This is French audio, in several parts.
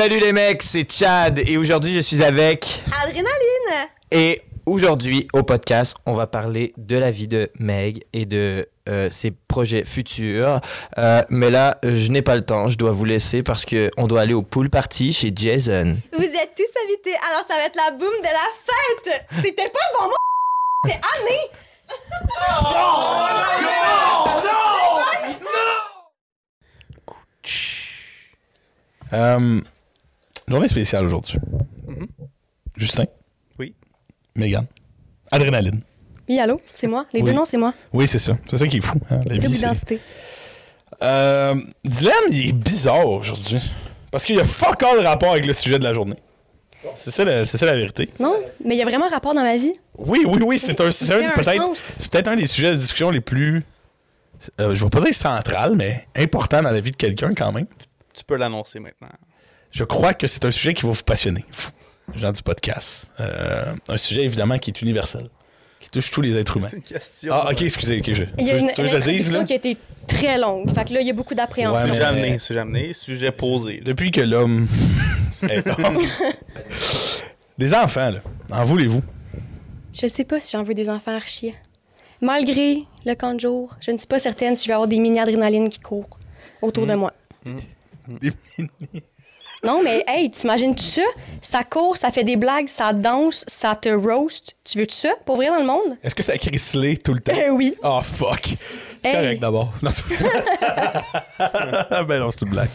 Salut les mecs, c'est Chad et aujourd'hui je suis avec Adrénaline! et aujourd'hui au podcast on va parler de la vie de Meg et de euh, ses projets futurs. Euh, mais là je n'ai pas le temps, je dois vous laisser parce que on doit aller au pool party chez Jason. Vous êtes tous invités, alors ça va être la boum de la fête! C'était pas le bon mot! C'est Annie! Euh, journée spéciale aujourd'hui. Justin. Oui. Megan. Adrénaline. Oui, allô? C'est moi? Les deux noms, c'est moi? Oui, c'est ça. C'est ça qui est fou. hein, la vie, Double c'est- identité. Euh, Dylan, il est bizarre aujourd'hui. Parce qu'il y a fuck all rapport avec le sujet de la journée. C'est ça, la- c'est ça la vérité. Non, mais il y a vraiment un rapport dans ma vie. Oui, oui, oui, c'est peut-être, c'est peut-être un des sujets de discussion les plus, euh, je vais pas dire central, mais important dans la vie de quelqu'un quand même. Tu peux l'annoncer maintenant. Je crois que c'est un sujet qui va vous passionner, vous, gens du podcast. Euh, un sujet évidemment qui est universel, qui touche tous les êtres humains. C'est une question. Ah, ok, excusez, ok, je. Il y a tu veux- une, tu veux que je le dise, introduction là? qui a été très longue. Fait que là, il y a beaucoup d'appréhension. Ouais, mais- Sujet amené, sujet amené, sujet posé. Depuis que l'homme est homme. Des enfants, là. En voulez-vous? Je sais pas si j'en veux des enfants archi. Malgré le camp de jour, je ne suis pas certaine si je vais avoir des mini-adrénalines qui courent autour de moi. Des Non, mais hey, t'imagines tout ça? Ça court, ça fait des blagues, ça danse, ça te roast. Tu veux tout ça? Pour vrai dans le monde? Est-ce que ça crisselé tout le temps? Euh, oui. Oh, fuck. Hey. Correct d'abord. Non, c'est ben non, c'est une blague.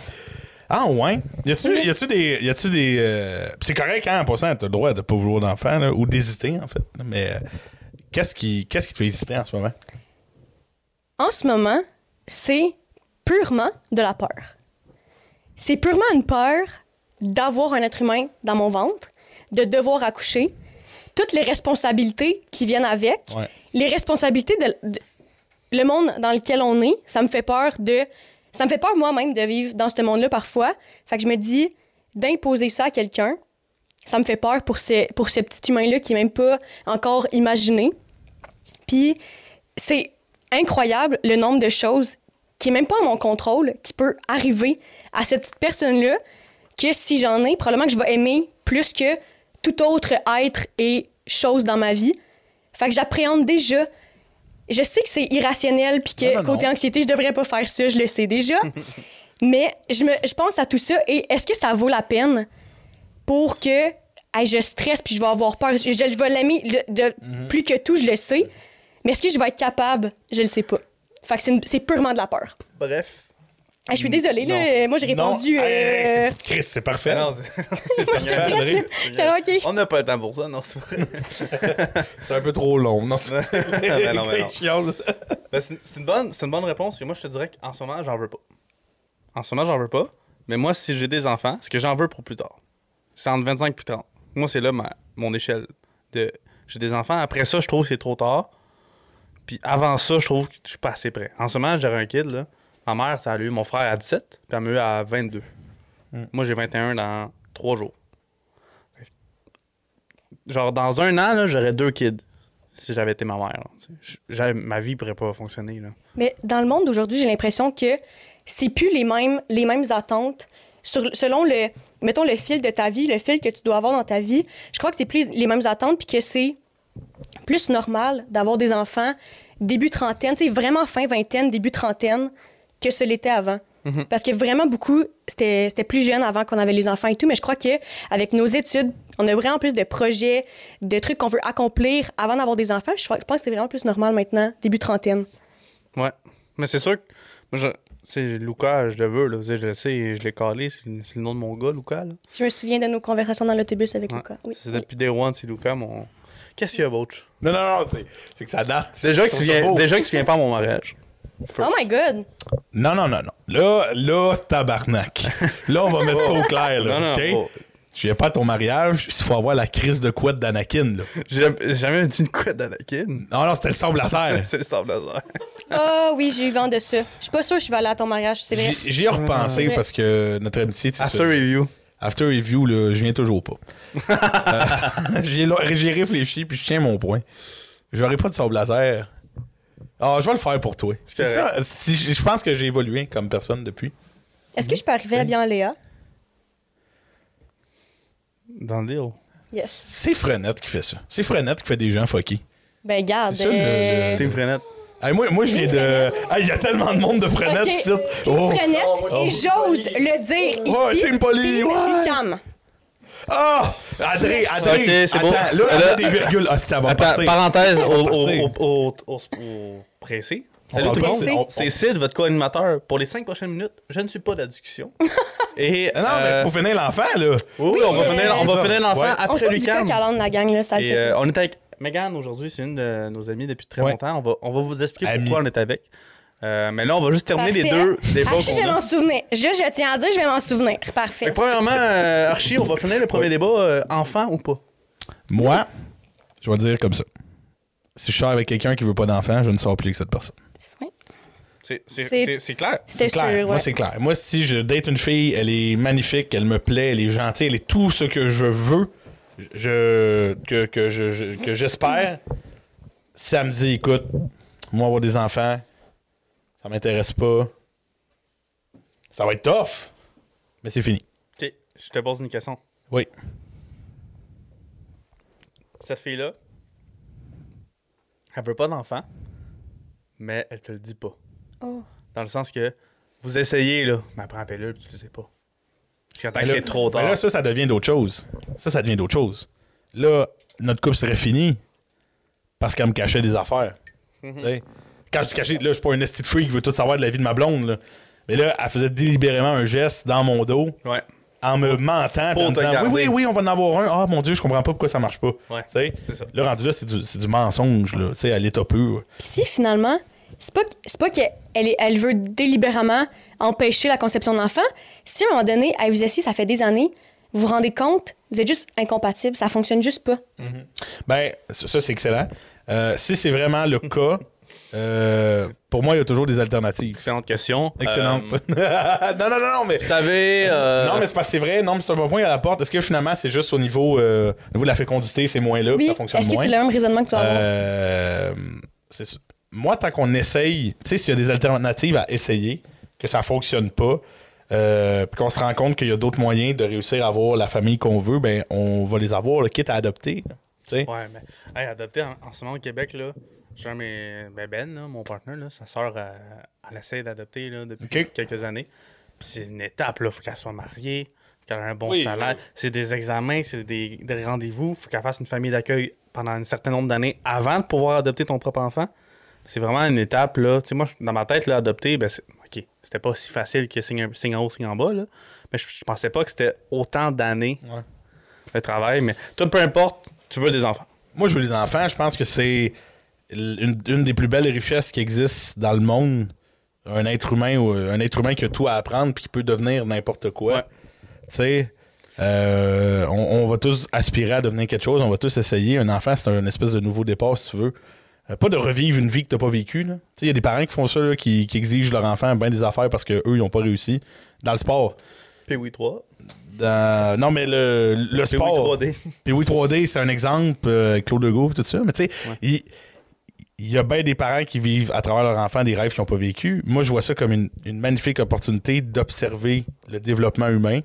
Ah, ouais. Y a-tu, y a-tu des. Y a-tu des euh, C'est correct, hein, en passant, t'as le droit de pas vouloir d'enfant, ou d'hésiter, en fait. Mais euh, qu'est-ce qui, qu'est-ce qui te fait hésiter en ce moment? En ce moment, c'est purement de la peur. C'est purement une peur d'avoir un être humain dans mon ventre, de devoir accoucher, toutes les responsabilités qui viennent avec, Ouais. les responsabilités de, de- le monde dans lequel on est, ça me fait peur de ça me fait peur moi-même de vivre dans ce monde-là parfois. Fait que je me dis d'imposer ça à quelqu'un, ça me fait peur pour ce pour ce petit humain-là qui est même pas encore imaginé. Puis c'est incroyable le nombre de choses qui est même pas à mon contrôle qui peut arriver à cette petite personne-là que si j'en ai, probablement que je vais aimer plus que tout autre être et chose dans ma vie. Fait que j'appréhende déjà. Je sais que c'est irrationnel puis que Non, non, côté non. anxiété, je devrais pas faire ça, je le sais déjà. Mais je, me, je pense à tout ça et est-ce que ça vaut la peine pour que hey, je stresse puis je vais avoir peur? Je, je vais l'aimer de, Mhm. plus que tout, je le sais. Mais est-ce que je vais être capable? Je le sais pas. Fait que c'est une- c'est purement de la peur. Bref. Hey, je suis désolée, là. euh, Moi, j'ai répondu. Non. Hey, hey, euh, c'est- Chris, c'est parfait. Ah non, c'est- Parfait, André. OK. On n'a pas le temps pour ça, non, c'est vrai. C'est un peu trop long. Non, c'est non, non. chiant, là. Ben, c'est c'est une, bonne- c'est une bonne réponse. Et moi, je te dirais qu'en ce moment, j'en veux pas. En ce moment, j'en veux pas. Mais moi, si j'ai des enfants, ce que j'en veux pour plus tard, c'est entre 25 et 30. Moi, c'est là ma, mon échelle de j'ai des enfants. Après ça, je trouve que c'est trop tard. Puis avant ça, je trouve que je suis pas assez prêt. En ce moment, j'aurais un kid, là. Ma mère, ça a eu mon frère à 17, puis elle m'a eu à 22. Moi, j'ai 21 dans 3 jours. Genre, dans un an, là, j'aurais deux kids. Si j'avais été ma mère. là. Ma vie pourrait pas fonctionner. Là. Mais dans le monde d'aujourd'hui, j'ai l'impression que c'est plus les mêmes, les mêmes attentes. Sur, selon le, mettons, le fil de ta vie, le fil que tu dois avoir dans ta vie, je crois que c'est plus les mêmes attentes puis que c'est plus normal d'avoir des enfants début trentaine, vraiment fin vingtaine, début trentaine, que ce l'était avant. Parce que vraiment beaucoup, c'était c'était plus jeune avant qu'on avait les enfants et tout, mais je crois que avec nos études, on a vraiment plus de projets, de trucs qu'on veut accomplir avant d'avoir des enfants. Je, pense que c'est vraiment plus normal maintenant, début trentaine. Ouais. Mais c'est sûr que. Moi, je. Sais, Lucas, je le veux, là. Je le sais, je l'ai calé. C'est le, c'est nom de mon gars, Lucas. Là. Je me souviens de nos conversations dans l'autobus avec Ouais. Lucas. Oui. C'est oui. depuis Day One, c'est Lucas, mon. Qu'est-ce qu'il y a, Bouch? Non, non, non, c'est, c'est que ça date. Déjà Je que, tu viens, déjà que tu viens pas à mon mariage. Oh my god! Non, non, non, non. Là, là, tabarnak. Là, on va mettre ça au clair, là, Non, non, OK? oh. Je viens pas à ton mariage, il faut avoir la crise de couette d'Anakin, là. J'ai jamais- dit une couette d'Anakin. Non, non, c'était le sable laser. c'est le sable laser. Oh oui, j'ai eu vent de ça. Je suis pas sûre que je vais aller à ton mariage, c'est vrai. J'y j'y ai repensé Ouais. parce que notre amitié, tu sais, After review. After review, là, je viens toujours pas. Euh, J'y ai, j'y ai réfléchi, puis je tiens mon point. J'aurais pas de sable laser. Ah, je vais le faire pour toi. C'est ça. Si, je je pense que j'ai évolué comme personne depuis. Est-ce que je peux arriver bien Léa? Dans le deal. Yes. C'est Frenette qui fait ça. C'est Frenette qui fait des gens fuckés. Ben, garde. C'est ça, le- euh, le- Team Frenette. Hey, moi, moi, je viens de. Il y a tellement de monde de Frenette Ok. ici. Team Oh. Frenette, Oh, et j'ose le dire ici. Ouais, Team Poly, Team ouais. Lucam. Ah! André, André, Ok, c'est attends, beau. là, Là- des virgules. Ah, ça va Attends, partir. parenthèse, au, au, au, au, au- au pressé. On Salut tout le monde. on- on- C'est Sid, votre co-animateur. Pour les cinq prochaines minutes, je ne suis pas de la discussion. Et, Ah Non, euh, mais faut finir l'enfant, là. Oui, oui, on va euh, finir, on va finir l'enfant Ouais. On après coq à l'âne de la gang, là, ça fait. euh, on est avec Megan aujourd'hui, c'est une de nos amies depuis très Ouais. longtemps. On va, on va vous expliquer pourquoi on est avec. Euh, mais là, on va juste terminer les deux débats Archie, je vais m'en souvenir. Juste, je tiens à dire, je vais m'en souvenir. Fait Parfait. premièrement, euh, Archie, on va finir le premier débat, euh, enfant ou pas? Moi, je vais dire comme ça. Si je sors avec quelqu'un qui veut pas d'enfant, je ne sors plus avec cette personne. C'est- clair. C'est clair. sûr, Moi, ouais. c'est clair. Moi, si je date une fille, elle est magnifique, elle me plaît, elle est gentille, elle est tout ce que je veux, je, que, que je- que j'espère. Si elle me dit, écoute, moi, avoir des enfants, ça m'intéresse pas, ça va être tough, mais c'est fini. Ok, je te pose une question. Oui. Cette fille-là, elle veut pas d'enfant, mais elle te le dit pas. Oh. Dans le sens que vous essayez, là, mais après la pilule, tu le sais pas. Que là- c'est trop tard. mais là, ça, ça devient d'autre chose. Ça, ça devient d'autre chose. Là, notre couple serait fini parce qu'elle me cachait des affaires. Tu sais, Quand je cachais, là, je suis pas un esti de freak qui veut tout savoir de la vie de ma blonde. là. Mais là, elle faisait délibérément un geste dans mon dos Ouais. en me mentant. pour en me disant, oui, oui, oui, on va en avoir un. Ah, mon Dieu, je comprends pas pourquoi ça marche pas. Ouais. Tu sais, C'est ça. Là, rendu là, c'est du, c'est du mensonge, là, tu sais, à l'état pur. Puis si finalement, c'est pas, c'est pas qu'elle est- elle veut délibérément empêcher la conception d'enfants, si à un moment donné, elle vous assise, ça fait des années, vous vous rendez compte, vous êtes juste incompatibles, ça fonctionne juste pas. Ben, ça, c'est excellent. Euh, si c'est vraiment le cas, euh, pour moi, il y a toujours des alternatives. Excellente question. Excellente. Euh, non, non, non, non, mais. vous savez. euh, Non, mais c'est parce que c'est vrai. Non, mais c'est un bon point à la porte. Est-ce que finalement, c'est juste au niveau, euh, au niveau de la fécondité, c'est moins là, puis Oui, ça fonctionne est-ce que c'est le même raisonnement que tu vas avoir? Euh, c'est. Moi, tant qu'on essaye, tu sais, s'il y a des alternatives à essayer, que ça fonctionne pas, euh, puis qu'on se rend compte qu'il y a d'autres moyens de réussir à avoir la famille qu'on veut, ben on va les avoir, là, quitte à adopter. là, tu sais. Ouais, mais hey, adopter en, en ce moment au Québec, là, j'ai un mes, ben Ben, là, mon partenaire, là, sa soeur, elle, elle essaie d'adopter là, depuis quelques années. Puis c'est une étape, là. Faut qu'elle soit mariée, qu'elle ait un bon Oui, salaire. oui. C'est des examens, c'est des, des rendez-vous. Faut qu'elle fasse une famille d'accueil pendant un certain nombre d'années avant de pouvoir adopter ton propre enfant. C'est vraiment une étape, là. Tu sais, moi, dans ma tête, là, adopter, ben, OK, c'était pas si facile que signe, en haut, signe en bas, là. Mais je, je pensais pas que c'était autant d'années Ouais. de travail. Mais toi, peu importe, tu veux des enfants. Moi, je veux des enfants. Je pense que c'est une, une des plus belles richesses qui existent dans le monde. Un être humain ou un être humain qui a tout à apprendre puis qui peut devenir n'importe quoi. Ouais. Tu sais, euh, on, on va tous aspirer à devenir quelque chose. On va tous essayer. Un enfant, c'est un espèce de nouveau départ, si tu veux. Euh, pas de revivre une vie que t'as pas vécue. il y a des parents qui font ça, là, qui, qui exigent leur enfant bien des affaires parce qu'eux, ils n'ont pas réussi. Dans le sport. Oui, 3. Dans- Non, mais le, le sport. 3D. Puis oui, 3D, c'est un exemple, euh, Claude Legault, tout ça. Mais tu sais, Ouais. il, il y a bien des parents qui vivent à travers leur enfant des rêves qu'ils n'ont pas vécu. Moi, je vois ça comme une, une magnifique opportunité d'observer le développement humain,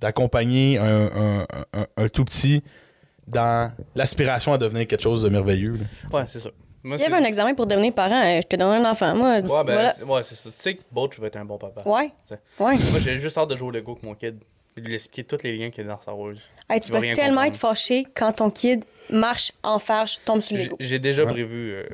d'accompagner un, un- un- un tout petit dans l'aspiration à devenir quelque chose de merveilleux. là. Ouais, c'est ça. Moi, S'il y avait un examen pour devenir parent, euh, je te donne un enfant. Moi, Ouais, ben, voilà. c'est- ouais, c'est ça. Tu sais que je vais être un bon papa. Ouais. T'sais. Ouais. Moi, j'ai juste hâte de jouer au Lego avec mon kid. Et de lui expliquer tous les liens qu'il y a dans Star Wars. Hey, tu vas tellement comprendre. être fâché quand ton kid marche en farge, tombe sur J'ai Lego. j'ai déjà Ouais. prévu. euh,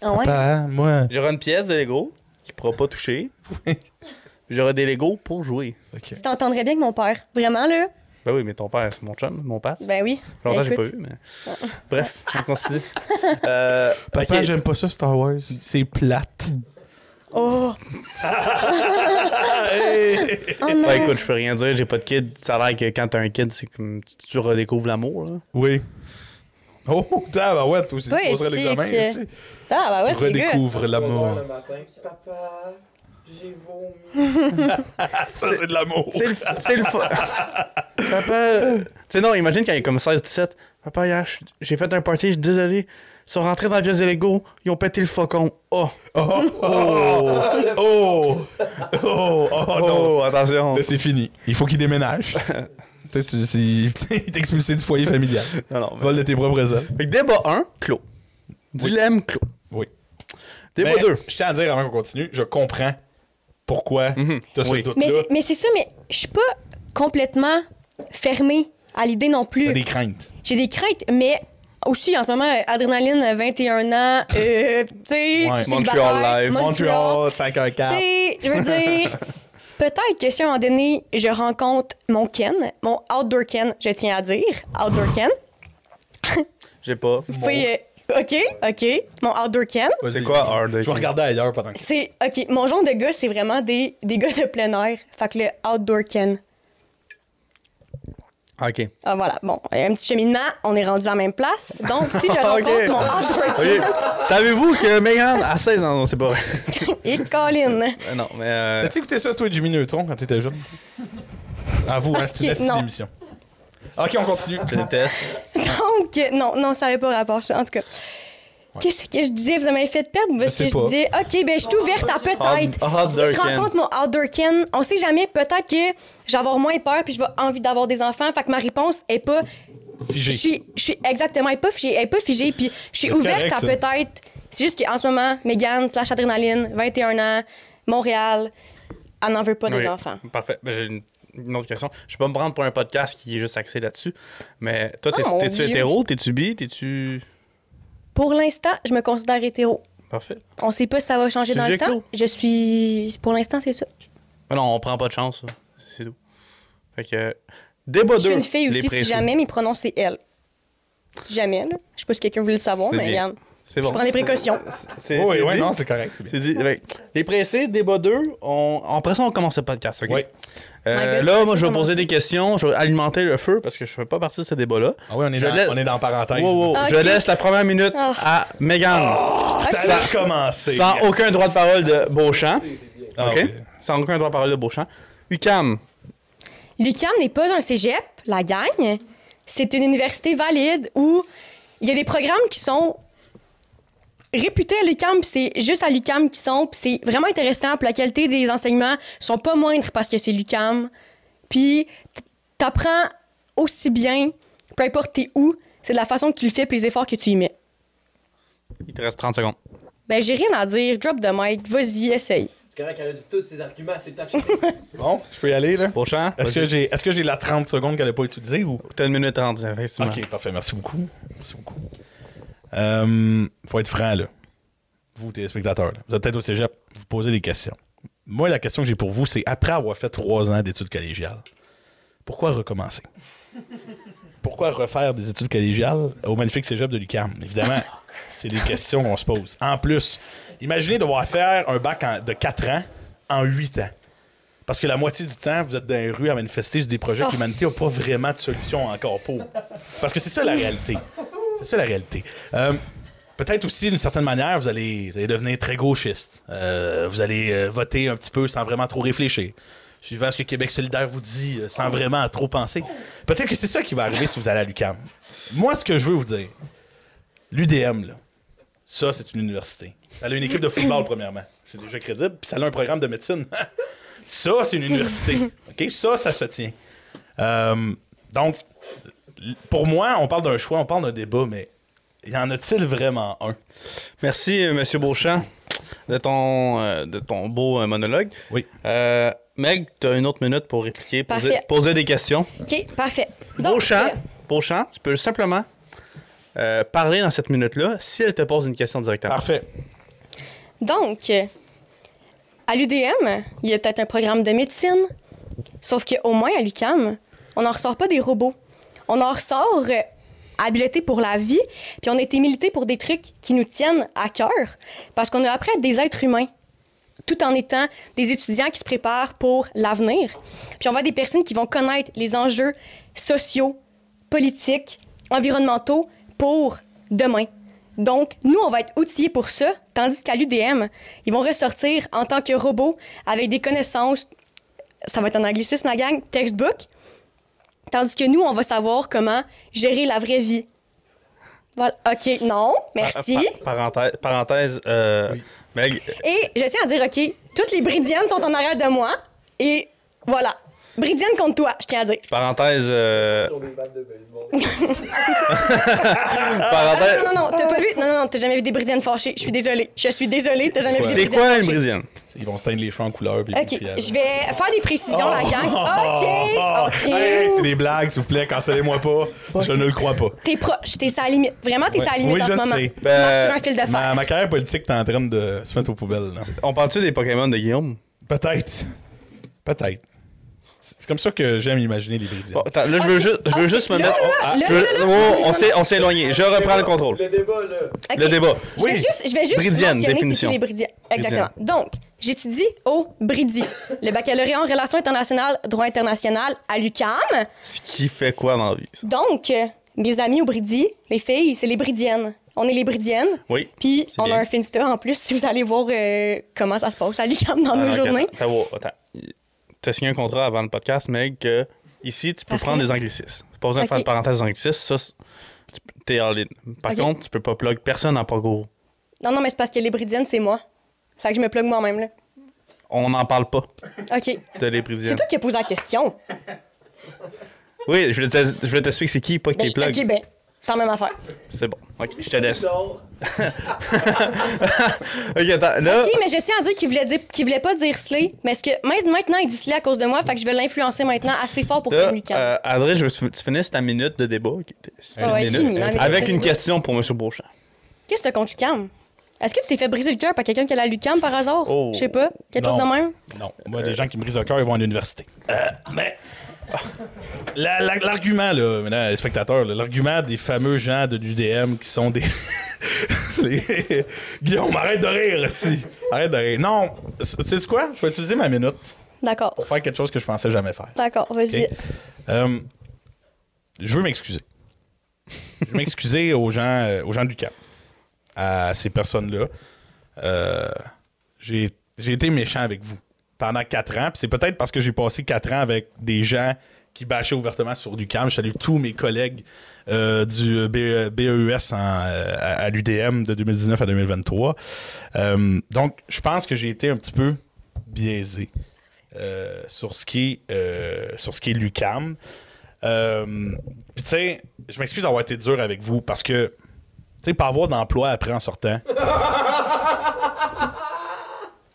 Ah ouais? Papa, moi. J'aurai une pièce de Lego qu'il pourra pas toucher. J'aurai des Lego pour jouer. Ok. Tu t'entendrais bien avec mon père. Vraiment, là? Ben oui, mais ton père, c'est mon chum, mon passe. Ben oui. Longtemps, j'ai pas vu, mais. Bref, on continue. Euh, Papa, j'aime pas ça, Star Wars. C'est plate. Oh! Oh non! Ben écoute, je peux rien dire, j'ai pas de kid. Ça a l'air que quand t'as un kid, c'est comme tu, redécouvres l'amour. là. Oui. Oh, tabarouette, toi aussi, tu poserais l'examen. ici. Ah, bah ouais, tu redécouvres l'amour. le matin, puis papa, j'ai vomi. Ça, c'est de l'amour. C'est le, c'est le fun. Papa. Tu sais, non, imagine quand il est comme 16-17. Papa, hier, j'ai fait un party, je suis désolé. Ils sont rentrés dans la pièce de Lego, ils ont pété le faucon. Oh! Oh, oh, oh, oh, oh, non. Oh, attention. C'est fini. Il faut qu'il déménage. Tu sais, il expulsé du foyer familial. Non, non. Vol de tes propres œuvres. Fait que débat 1, clos. Dilemme clos. Oui. Débat Mais 2. Je tiens à dire avant qu'on continue, je comprends pourquoi Mhm. tu as ce Oui. Mais doute-là. c'est- mais c'est ça, mais je suis pas complètement fermée à l'idée non plus. T'as des craintes. J'ai des craintes, mais aussi en ce moment, euh, adrénaline, 21 ans, euh, tu sais, Ouais. célibataire, Montreal live. Montreal, Tu 514. sais, je veux dire, peut-être que si à un moment donné, je rencontre mon Ken, mon outdoor Ken, je tiens à dire, outdoor Ken. J'ai pas. Vous pouvez, euh, OK, OK, mon outdoor Ken. Vas-y. C'est quoi, hard Je vais regarder ailleurs pendant que. C'est, OK, mon genre de gars, c'est vraiment des, des gars de plein air. Fait que le outdoor Ken. Ok. Ah, voilà, bon, un petit cheminement, on est rendu à la même place. Donc, si je rencontre Ok. mon outdoor Ok. Ken, Savez-vous que Megan, à 16 ans, non, c'est pas vrai. et Colin. Euh, non, mais. euh, T'as-tu écouté ça, toi, Jimmy Neutron, quand t'étais jeune? À vous, hein, c'est une Ok, on continue. Je déteste. Donc, non, non, ça n'avait pas rapport. En tout cas. Qu'est-ce que je disais? Vous m'avez fait perdre parce Je que je pas. disais, OK, ben, je suis ouverte à peut-être. Outdoor Si je rencontre mon outdoor Ken, on sait jamais, peut-être que je vais avoir moins peur puis je vais envie d'avoir des enfants. Fait que ma réponse est pas. Je Figé. suis, je suis exactement, elle est pas figée, elle est pas figée puis je suis ouverte correct, à peut-être. C'est juste qu'en ce moment, Megan slash adrénaline, 21 ans, Montréal, elle n'en veut pas Oui. des enfants. Parfait. Ben, j'ai une, une autre question. Je peux pas me prendre pour un podcast qui est juste axé là-dessus. Mais toi, t'es- Oh, t'es-tu hétéro? T'es-tu bi? T'es-tu. Pour l'instant, je me considère hétéro. Parfait. On sait pas si ça va changer dans le temps. clos? Je suis. Pour l'instant, c'est ça. Mais non, on prend pas de chance. C'est tout. Fait que. Débat 2. Je suis une fille aussi, si jamais mes pronoms c'est elle. Si jamais, là. Je sais pas si quelqu'un voulait le savoir, C'est mais bien. regarde. C'est bon. Je prends des précautions. C'est, Oui, c'est oui, dit. non, c'est correct, c'est bien. C'est dit. Les pressés, débat 2. On... Après ça, on commence le podcast, OK? Oui. Euh, God, là, moi, je vais poser des questions. Je vais alimenter le feu parce que je fais pas partie de ce débat-là. Ah oui, on est, Je dans, laisse- on est dans parenthèse. Wow, wow. Je laisse la première minute Ah. à Megan. T'allais recommencer. Sans Yes. aucun droit de parole de Beauchamp. Ah, OK? oui. Sans aucun droit de parole de Beauchamp. UCAM. L'UQAM n'est pas un cégep, la gagne. C'est une université valide où il y a des programmes qui sont réputés à l'UQAM, puis c'est juste à l'UQAM qui sont, puis c'est vraiment intéressant, puis la qualité des enseignements sont pas moindres parce que c'est l'UQAM. Puis t'apprends aussi bien, peu importe t'es où, c'est de la façon que tu le fais, puis les efforts que tu y mets. Il te reste 30 secondes. Ben, j'ai rien à dire. Drop the mic. Vas-y, essaye. C'est correct qu'elle a dit tous ses arguments, c'est bon, je peux y aller, là? Beauchamp. Est-ce que j'ai est-ce que j'ai la 30 secondes qu'elle n'a pas utilisée ou? T'as une minute 30, effectivement. Ok, parfait, merci beaucoup. Merci beaucoup. Euh, faut être franc, là. Vous, téléspectateurs, là. vous êtes peut-être au cégep, vous posez des questions. Moi, la question que j'ai pour vous, c'est après avoir fait trois ans d'études collégiales, pourquoi recommencer? Pourquoi refaire des études collégiales au magnifique cégep de l'UQAM? Évidemment, c'est des questions qu'on se pose. En plus, imaginez devoir faire un bac en- de 4 ans en 8 ans. Parce que la moitié du temps, vous êtes dans les rues à manifester sur des projets que l'humanité n'a pas vraiment de solution encore pour. Parce que c'est ça la réalité. C'est ça la réalité. Euh, Peut-être aussi, d'une certaine manière, vous allez, devenir très gauchiste. Euh, vous allez euh, voter un petit peu sans vraiment trop réfléchir. Suivant ce que Québec solidaire vous dit, sans vraiment trop penser. Peut-être que c'est ça qui va arriver si vous allez à l'UQAM. Moi, ce que je veux vous dire, l'UDM, là, ça, c'est une université. Ça a une équipe de football, premièrement. C'est déjà crédible. Puis ça a un programme de médecine. ça, c'est une université. Ça, ça se tient. Donc, pour moi, on parle d'un choix, on parle d'un débat, mais y en a-t-il vraiment un? Merci, euh, Monsieur Beauchamp, de ton, euh, de ton beau euh, monologue. Oui. Euh, Meg, tu as une autre minute pour répliquer, poser, Parfait. poser des questions. OK, parfait. Donc, Beauchamp, euh, Beauchamp, tu peux simplement euh, parler dans cette minute-là si elle te pose une question directement. Parfait. Donc, euh, à l'UDM, il y a peut-être un programme de médecine, sauf qu'au moins à l'UCAM, on n'en ressort pas des robots. On en ressort euh, habileté pour la vie, puis on a été milité pour des trucs qui nous tiennent à cœur, parce qu'on a appris être des êtres humains, tout en étant des étudiants qui se préparent pour l'avenir. Puis on va des personnes qui vont connaître les enjeux sociaux, politiques, environnementaux pour demain. Donc, nous, on va être outillés pour ça, tandis qu'à l'UDM, ils vont ressortir en tant que robots avec des connaissances, ça va être un anglicisme, la gang, textbook, tandis que nous, on va savoir comment gérer la vraie vie. Voilà. OK, non, merci. Pa- parenthèse, parenthèse euh, Meg, Et je tiens à dire, OK, toutes les Bridiennes sont en arrière de moi, et voilà. Bridienne contre toi, je tiens à dire. Parenthèse. euh, Ah, Parenthèse. non, non, non, t'as pas vu? Non, non, non, t'as jamais vu des Bridiennes fâchées. Je suis désolée. Je suis désolée, t'as jamais vu des C'est Bridiennes quoi une brisienne? Ils vont se teindre les cheveux en couleur. Puis Ok, je vais faire des précisions, la gang. Ok, ok. Hey, c'est des blagues, s'il vous plaît, cancellez-moi pas. Je ne le crois pas. T'es proche, t'es sa limite. Vraiment, t'es Ouais. sa limite Oui, en je ce moment. sais. Tu marches Ben, sur un fil de fer. Ma, ma carrière politique est en train de se mettre aux poubelles. là. On parle-tu des Pokémon de Guillaume? Peut-être. Peut-être. C'est comme ça que j'aime imaginer les Bridiens. Bon, attends, là, je veux Ok. juste, je veux juste me Là, mettre. là, Ah, là, je veux- là, là, oh, là, on s'est on s'est éloigné. Je reprends le contrôle. Le débat, là. Le débat. Je vais juste, je vais juste Bridienne, définition. les Bridiennes. Exactement. Donc, j'étudie au Bridi, le baccalauréat en relations internationales, droit international à l'UCAM. Ce qui fait quoi dans la vie? ça? Donc, euh, mes amis au Bridi, les filles, c'est les Bridiennes. On est les Bridiennes. Oui. Puis, on bien. a un Finsta en plus, si vous allez voir euh, comment ça se passe à l'UCAM dans Ah, nos journées. Attends, attends, T'as signé un contrat avant le podcast, Meg, que ici, tu peux Parfait. prendre des anglicismes. Pas besoin de faire de parenthèse anglicisme. Ça, c'est- tu- t'es all in. Par contre, tu peux pas plug personne en Pogo. Non, non, mais c'est parce que les Bridiennes, c'est moi. Fait que je me plug moi-même, là. On n'en parle pas OK. de C'est l'ébridienne. toi qui as posé la question. Oui, je voulais t'expliquer c'est qui, pas que Ben, plug. OK, ben, c'est la même affaire. C'est bon. Ok, je te laisse. ok, attends. Là, OK, mais je tiens à dire qu'il voulait, dire, qu'il voulait pas dire Slay, mais est-ce que ma- maintenant, il dit Slay à cause de moi, fait que je vais l'influencer maintenant assez fort pour qu'il me calme. euh, André, je veux que tu finisses ta minute de débat. Ah ouais, fini, avec une question pour M. Beauchamp. Qu'est-ce que t'as contre Lucam? Est-ce que tu t'es fait briser le cœur par quelqu'un qui a la Lucam par hasard? Oh. Je sais pas. Quelque Non. chose de même? Non, moi, des gens qui me brisent le cœur, ils vont à l'université. Euh, mais. La- la- L'argument, là, maintenant, les spectateurs, l'argument des fameux gens de l'UDM qui sont des. les- Guillaume, arrête de rire, si. Arrête de rire. Non, tu sais quoi? Je vais utiliser ma minute D'accord. pour faire quelque chose que je pensais jamais faire. D'accord, vas-y. Ok? Euh, je veux m'excuser. Je veux m'excuser aux gens, euh, aux gens du Cap, à ces personnes-là. Euh, j'ai été méchant avec vous pendant quatre ans. puis C'est peut-être parce que j'ai passé quatre ans avec des gens qui bâchaient ouvertement sur du CAM. Je salue tous mes collègues euh, du BE- BEUS en, euh, à, l'UDM de 2019 à 2023. Euh, donc, je pense que j'ai été un petit peu biaisé euh, sur ce qui est, euh, sur ce qui est l'UCAM. Euh, Puis tu sais, je m'excuse d'avoir été dur avec vous parce que, tu sais, pas avoir d'emploi après en sortant.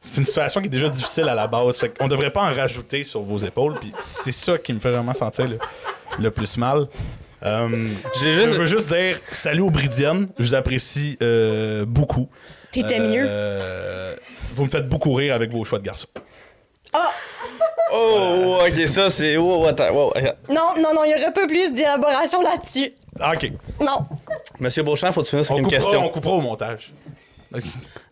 C'est une situation qui est déjà difficile à la base. Fait qu'on devrait pas en rajouter sur vos épaules. Puis c'est ça qui me fait vraiment sentir le, le plus mal. Euh, je veux juste dire salut aux Bridiennes. Je vous apprécie euh, beaucoup. T'étais mieux. Euh, vous me faites beaucoup rire avec vos choix de garçons. Oh, ok, ça c'est. Oh, attends, wow, attends. Non, non, non, il y aurait pas plus d'élaboration là-dessus. Ah, OK. Non. Monsieur Beauchamp, faut que tu finisses On avec une coupera, question. on coupera au montage. Ok.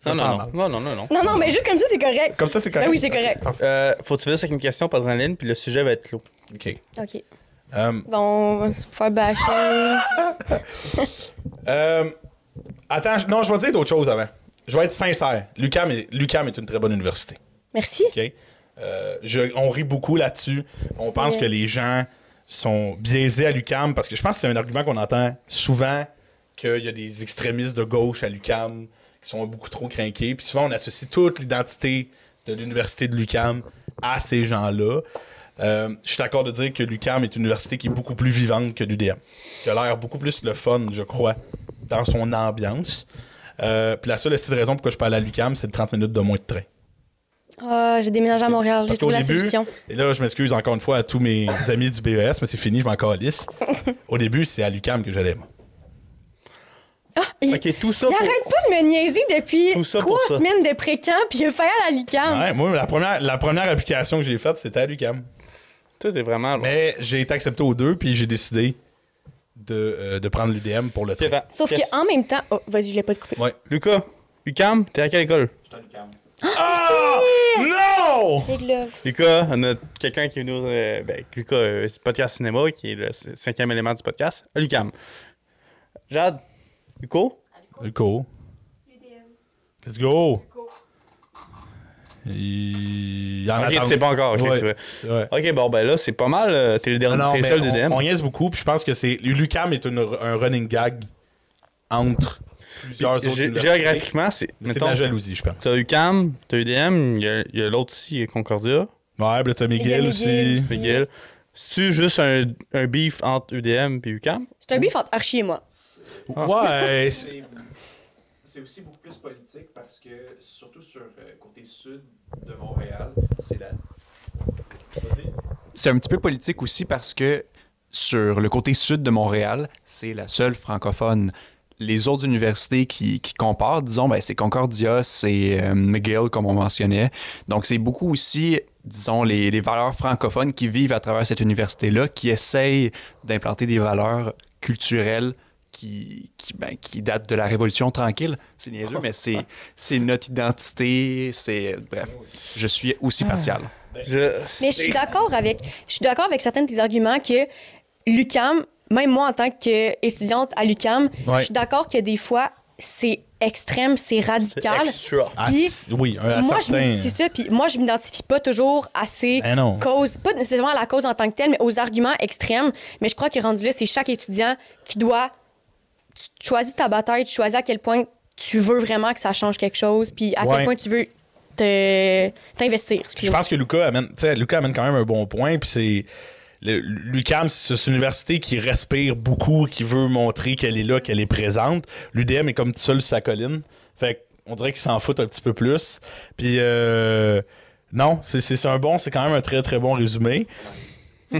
Non, Ça non, non, non, non, non, non. Non, non, mais juste comme ça, c'est correct. Comme ça, c'est correct. Ben oui, c'est correct. Parfait. Euh, faut que tu finisses avec une question, pas d'adrénaline, puis le sujet va être clos. OK. OK. Euh, Bon, on va se faire bâcher. euh, attends, non, je vais dire d'autres choses avant. Je vais être sincère. L'UCAM est, l'UQAM est une très bonne université. Merci. OK? Euh, je- on rit beaucoup là-dessus. On pense Ouais. que les gens sont biaisés à l'UCAM parce que je pense que c'est un argument qu'on entend souvent qu'il y a des extrémistes de gauche à l'UCAM qui sont beaucoup trop craqués. Puis souvent, on associe toute l'identité de l'université de l'UCAM à ces gens-là. Euh, je suis d'accord de dire que l'UCAM est une université qui est beaucoup plus vivante que l'UDM. Qui a l'air beaucoup plus le fun, je crois, dans son ambiance. Euh, puis la seule raison pourquoi je aller à l'UCAM, c'est de 30 minutes de moins de train. Ah, j'ai déménagé à Montréal. J'ai trouvé la début, solution. et là, je m'excuse encore une fois à tous mes amis du BES, mais c'est fini, je m'en calisse. Au début, c'est à l'UCAM que j'allais, moi. Ah, il, Ok, tout ça il pour. arrête pas de me niaiser depuis Tout trois semaines de précamp, puis il a à la Lucam. Ouais, moi, la première, la première application que j'ai faite, c'était à l'UCAM. Toi, t'es vraiment. Mais j'ai été accepté aux deux, puis j'ai décidé de, euh, de prendre l'UDM pour le train. Sauf Qu'est-ce- qu'en même temps. Oh, vas-y, je l'ai pas couper. Ouais. Lucas, UCAM, t'es à quelle école? Ah! Non! Big love. Lucas, on a quelqu'un qui est venu. euh, ben, Lucas, euh, c'est podcast cinéma, qui est le cinquième élément du podcast. À l'UCAM. Jade, Luco, Go. Let's go. Il y en a Ok, tu sais pas encore. ok, Ouais. c'est vrai. Ouais. Ok, bon, ben là, c'est pas mal. euh, T'es le dernier. Non, T'es le mais seul on, DDM. on niaise beaucoup, puis je pense que c'est. L'UCAM est une- un running gag entre plusieurs autres. Géographiquement, c'est. Mais C'est de la jalousie, je pense. T'as UCAM, t'as UDM, il y a, il y a l'autre ici, Concordia. Ouais, puis là, t'as Miguel. aussi. Miguel. C'est-tu juste un, un beef entre UDM et UCAM? C'est un beef entre Archie et moi. Ouais. c'est- aussi beaucoup plus politique parce que, surtout sur le côté sud de Montréal, c'est la. C'est un petit peu politique aussi parce que sur le côté sud de Montréal, c'est la seule francophone. Les autres universités qui, qui comparent, disons, ben, c'est Concordia, c'est euh, McGill, comme on mentionnait. Donc, c'est beaucoup aussi, disons, les, les valeurs francophones qui vivent à travers cette université-là, qui essayent d'implanter des valeurs culturelles qui, qui, ben, qui datent de la Révolution tranquille. C'est niaiseux, mais c'est, c'est notre identité, c'est... Bref, je suis aussi partial. Je... Mais je suis d'accord avec, je suis d'accord avec certains de tes arguments que l'UCAM, même moi en tant qu'étudiante à l'UCAM, Ouais. je suis d'accord que des fois c'est extrême, c'est radical. Extra. Ah, Puis, c'est- oui, un moi, je ça. Puis moi, je m'identifie pas toujours à ces Ben causes, pas nécessairement à la cause en tant que telle, mais aux arguments extrêmes. Mais je crois que rendu là, c'est chaque étudiant qui doit. Tu choisis ta bataille, tu choisis à quel point tu veux vraiment que ça change quelque chose, puis à Ouais. quel point tu veux t'investir. Je pense que Lucas amène, tu sais, Lucas amène quand même un bon point. Puis c'est. le- L'UCAM, c'est une université qui respire beaucoup, qui veut montrer qu'elle est là, qu'elle est présente. L'UDM est comme seul sa colline. Fait on dirait qu'ils s'en foutent un petit peu plus. Puis euh, non, c'est un bon, c'est quand même un très très bon résumé.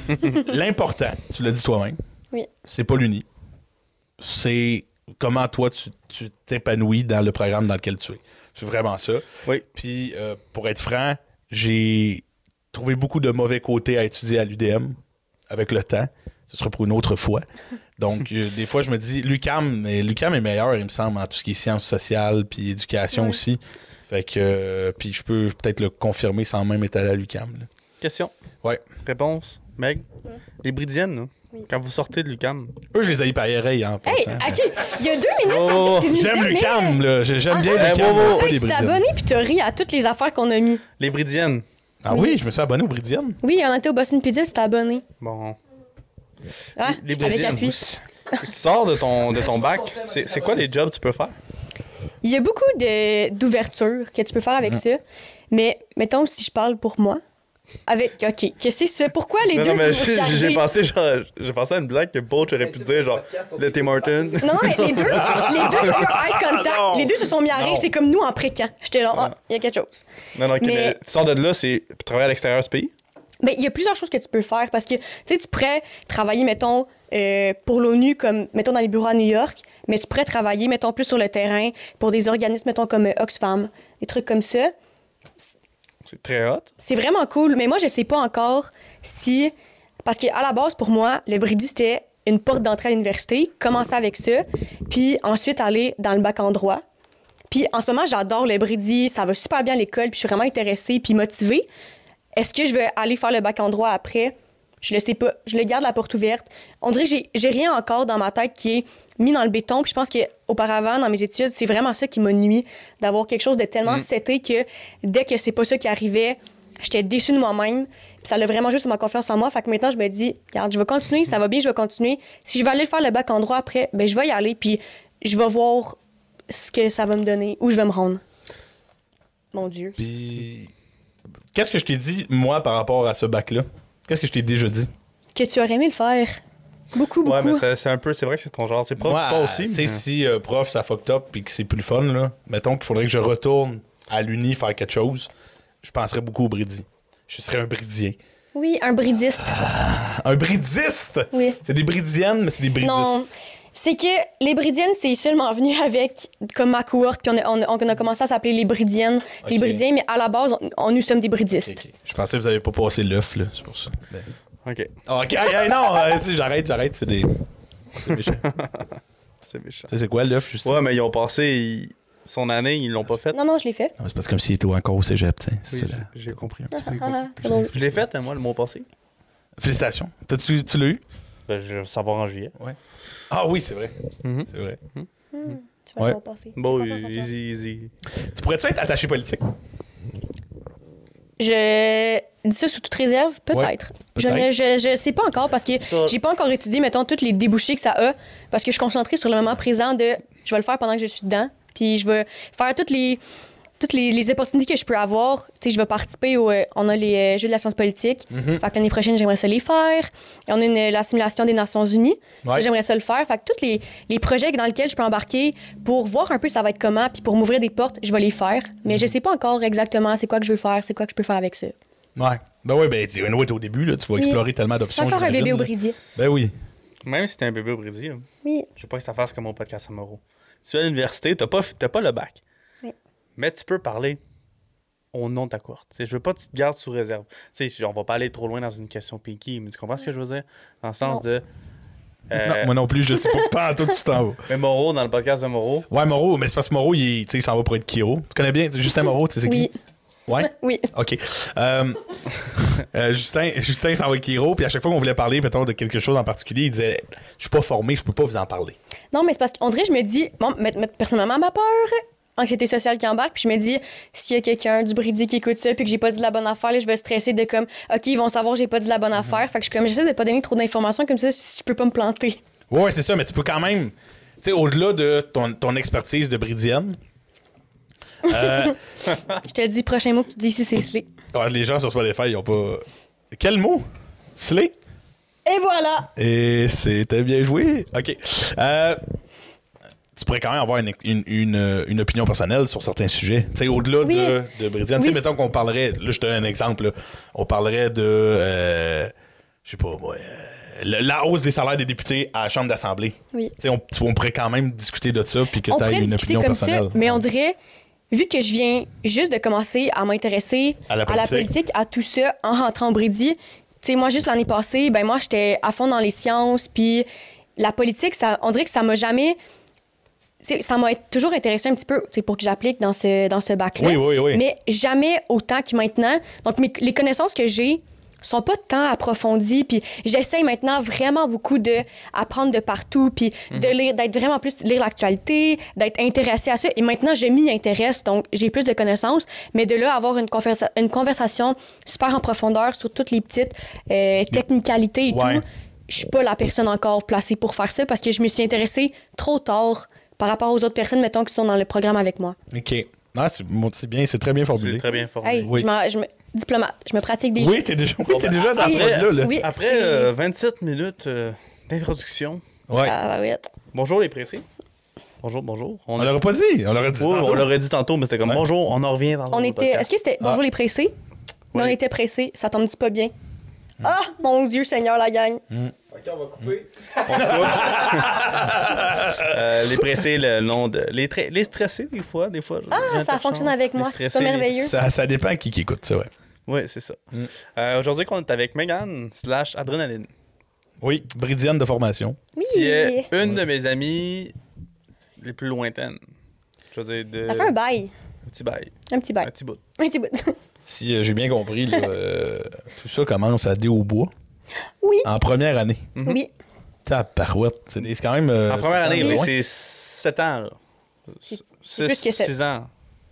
L'important, tu l'as dit toi-même, Oui. c'est pas l'uni. C'est comment toi tu t'épanouis dans le programme dans lequel tu es. C'est vraiment ça. Oui. Puis, euh, pour être franc, j'ai trouvé beaucoup de mauvais côtés à étudier à l'UDM avec le temps. Ce sera pour une autre fois. Donc, euh, des fois, je me dis, l'UCAM, mais l'UCAM est meilleur, il me semble, en tout ce qui est sciences sociales puis éducation aussi. Fait que, euh, puis je peux peut-être le confirmer sans même être allé à l'UCAM. Question? Ouais. Réponse? Meg? Les Bridiennes, Oui. quand vous sortez de l'UCAM, Eux, je les ai pareils en Hey, passant. OK, il y a deux minutes, Oh, J'aime mais- l'UCAM, là. J'ai- J'aime bien Ah, l'UCAM, Hey, les tu t'es Bridiennes. abonné puis t'as ri à toutes les affaires qu'on a mis. les Bridiennes. Ah oui, je me suis abonné aux Bridiennes. Oui, on était au Boston Pizza, tu t'es abonné. Bon. Ah, les Bridiennes. tu sors de ton, de ton bac. C'est c'est quoi les jobs que tu peux faire? Il y a beaucoup de- d'ouvertures que tu peux faire avec ça. Mais mettons, si je parle pour moi, avec. OK, qu'est-ce que c'est ça? Pourquoi les Non, deux non, mais j'ai pensé, genre, j'ai pensé à une blague que Bolt aurait pu dire, genre, le Tim Martin. Non, non, mais les deux, les deux ont eu un eye contact. Non. les deux se sont mis à rire. C'est comme nous en pré-camp. J'étais là, ah, il y a quelque chose. Non, non, ok, Mais- mais tu sors de là, c'est travailler à l'extérieur de ce pays? Ben, il y a plusieurs choses que tu peux faire parce que, tu sais, tu pourrais travailler, mettons, euh, pour l'ONU, comme, mettons, dans les bureaux à New York, mais tu pourrais travailler, mettons, plus sur le terrain pour des organismes, mettons, comme euh, Oxfam, des trucs comme ça. C'est très hot. C'est vraiment cool, mais moi, je sais pas encore si. Parce qu'à la base, pour moi, le Brady, c'était une porte d'entrée à l'université, commencer avec ça, puis ensuite aller dans le bac en droit. Puis en ce moment, j'adore le Brady, ça va super bien à l'école, puis je suis vraiment intéressée puis motivée. Est-ce que je vais aller faire le bac en droit après? Je le sais pas. Je le garde la porte ouverte. On dirait que j'ai- rien encore dans ma tête qui est mis dans le béton. Puis je pense qu'auparavant, dans mes études, c'est vraiment ça qui m'a nuit, d'avoir quelque chose de tellement seté que dès que c'est pas ça qui arrivait, j'étais déçue de moi-même. Puis ça l'a vraiment juste ma confiance en moi. Fait que maintenant, je me dis, regarde, je vais continuer, ça va bien, je vais continuer. Si je vais aller faire le bac en droit après, ben je vais y aller. Puis je vais voir ce que ça va me donner, où je vais me rendre. Mon Dieu. Puis, qu'est-ce que je t'ai dit, moi, par rapport à ce bac-là? Qu'est-ce que je t'ai déjà dit? Que tu aurais aimé le faire. Beaucoup, beaucoup. Ouais, mais c'est un peu, c'est vrai que c'est ton genre. C'est prof d'histoire aussi. Tu sais, mais- si euh, prof, ça fucked up puis que c'est plus le fun, là, mettons qu'il faudrait que je retourne à l'Uni faire quelque chose, je penserais beaucoup au Bridi. Je serais un Bridien. Oui, un bridiste. Un bridiste! Oui. C'est des Bridiennes, mais c'est des bridistes. Non, c'est que les Bridiennes, c'est seulement venu avec comme ma cohorte, puis on a, on a- on a commencé à s'appeler les Bridiennes, les. Bridiens, mais à la base, on, on- nous sommes des bridistes. Je pensais que vous avez pas passé l'œuf, là, c'est pour ça. Ben- Ok, Ah, ok, hey, non, euh, tu j'arrête, j'arrête, c'est des. C'est méchant. tu c'est méchant. sais, c'est quoi l'œuf, juste? Ouais, mais ils ont passé ils- son année, ils l'ont pas fait. Non, non, je l'ai fait. C'est parce que comme s'il était encore au cégep, tu sais. c'est Oui, ça, j'ai- compris un petit peu. Ah, drôle. Je l'ai fait, hein, moi, le mois passé. Félicitations. T'as-tu, tu l'as eu? Ben, je vais savoir en juillet. Ah oui, c'est vrai. Mhm. C'est vrai. Tu vas Ouais. voir passer. Bon, easy, easy. Tu pourrais-tu être attaché politique? Je dis ça sous toute réserve, peut-être. je, peut-être. ne je, je sais pas encore parce que Ça- j'ai pas encore étudié, mettons, tous les débouchés que ça a, parce que je suis concentrée sur le moment présent de je vais le faire pendant que je suis dedans, puis je vais faire toutes les toutes les, les opportunités que je peux avoir, tu sais, je vais participer au. euh, on a les euh, Jeux de la science politique. Mhm. Fait que l'année prochaine, j'aimerais ça les faire. Et on a une, la simulation des Nations Unies. Ouais. J'aimerais ça le faire. Fait que tous les, les projets dans lesquels je peux embarquer pour voir un peu ça va être comment, puis pour m'ouvrir des portes, je vais les faire. Mais Mhm. je sais pas encore exactement c'est quoi que je veux faire, c'est quoi que je peux faire avec ça. Ouais. Ben oui, ben, tu anyway, t'es au début, là, tu vas Oui. explorer tellement d'options. encore un bébé au bridier. Ben oui. Même si t'es un bébé au Brésil, hein, Oui. je veux pas que ça fasse comme mon podcast à Moreau. Tu es à l'université, t'as pas, t'as pas le bac. Mais tu peux parler au nom de ta cohorte. Tu sais, je veux pas que tu te gardes sous réserve. Tu sais, on va pas aller trop loin dans une question pinky, mais tu comprends ce que je veux dire? Dans le sens Non. de. euh, Non, moi non plus, je sais pas, pas en tout tu t'en vas. mais Moreau, dans le podcast de Moreau, Ouais, Moreau, mais c'est parce que Moreau, il, est- tu sais, il s'en va pour être Kiro. Tu connais bien Justin Moreau, tu sais c'est Oui. qui? Ouais? Oui. OK. Euh, euh, Justin, Justin s'en va Kiro, puis à chaque fois qu'on voulait parler, mettons, de quelque chose en particulier, il disait Je suis pas formé, je peux pas vous en parler. Non, mais c'est parce qu'on dirait, je me dis, bon, personnellement ma peur, anxiété sociale qui embarque, puis je me dis, s'il y a quelqu'un du Brady qui écoute ça, puis que j'ai pas dit la bonne affaire, là, je vais stresser de comme, OK, ils vont savoir que j'ai pas dit la bonne affaire. Fait que je suis comme, j'essaie de pas donner trop d'informations, comme ça, si je peux pas me planter. Ouais, c'est ça, mais tu peux quand même, tu sais, au-delà de ton, ton expertise de bridienne, euh, Je te dis, prochain mot que tu dis ici, c'est ouais, les gens sur Spotify, ils ont pas. Quel mot? Slay? Et voilà! Et c'était bien joué. OK. Euh, tu pourrais quand même avoir une, une, une- une opinion personnelle sur certains sujets. Tu sais, au-delà Oui. de, de Bridiane. Tu sais, mettons qu'on parlerait, là, je te donne un exemple, là. on parlerait de, euh, je sais pas, moi, euh, la hausse des salaires des députés à la Chambre d'Assemblée. Oui. Tu sais, on, on pourrait quand même discuter de ça, puis que tu aies une opinion comme ça, personnelle. mais on dirait, vu que je viens juste de commencer à m'intéresser À la politique. à tout ça, en rentrant au Brady, tu sais, moi, juste l'année passée, ben moi, j'étais à fond dans les sciences, puis la politique, ça, on dirait que ça m'a jamais... Ça m'a toujours intéressé un petit peu pour que j'applique dans ce, dans ce bac-là. Oui, oui, oui. Mais jamais autant que maintenant. Donc, mes- les connaissances que j'ai sont pas tant approfondies. Puis j'essaye maintenant vraiment beaucoup de apprendre de partout, puis Mhm. de lire, d'être vraiment plus lire l'actualité, d'être intéressé à ça. Et maintenant, je m'y intéresse, donc j'ai plus de connaissances. Mais de là avoir une, conversa- une conversation super en profondeur sur toutes les petites euh, technicalités et Ouais. tout, je suis pas la personne encore placée pour faire ça parce que je me suis intéressée trop tard par rapport aux autres personnes, mettons, qui sont dans le programme avec moi. OK. Non, c'est bon, c'est bien, c'est très bien c'est formulé. très bien formé. Hey, Oui. je, m'en- je me, diplomate, je me pratique des Oui, t'es déjà, oui, t'es déjà dans ce Après- mode-là. là. Oui, Après c'est- euh, 27 minutes euh, d'introduction, Ouais. Ah, ouais. bonjour les pressés. Bonjour, bonjour. On l'aurait pas dit. On l'aurait dit. Oui, tantôt. on l'aurait dit tantôt, mais c'était comme Ouais. bonjour, on en revient dans On le était. Est-ce que c'était Bonjour les pressés? Mais on était pressés. Ça tombe-tu pas bien? Ah, mon Dieu Seigneur, la gang. Euh, les pressés, le nom de. Les, tra- les stressés, des fois. Des fois Ah, ça fonctionne avec moi, c'est pas merveilleux. Ça, ça dépend qui, qui écoute ça, ouais. Oui, c'est ça. Mm. Euh, Aujourd'hui, on est avec Megan slash Adrénaline, Oui, Bridiane de formation. Oui. qui est une de mes amies les plus lointaines. Je veux dire, de. Ça fait un bail. un petit bail. Un petit Un bail. petit bout. Un petit bout. Si euh, j'ai bien compris, là, euh, tout ça commence à dé au bois Oui. en première année. Mhm. Oui. Tabarouette. C'est des- c'est quand même. euh, En première année, oui, c'est 7 ans. là. C'est- Six- plus que sept. six ans.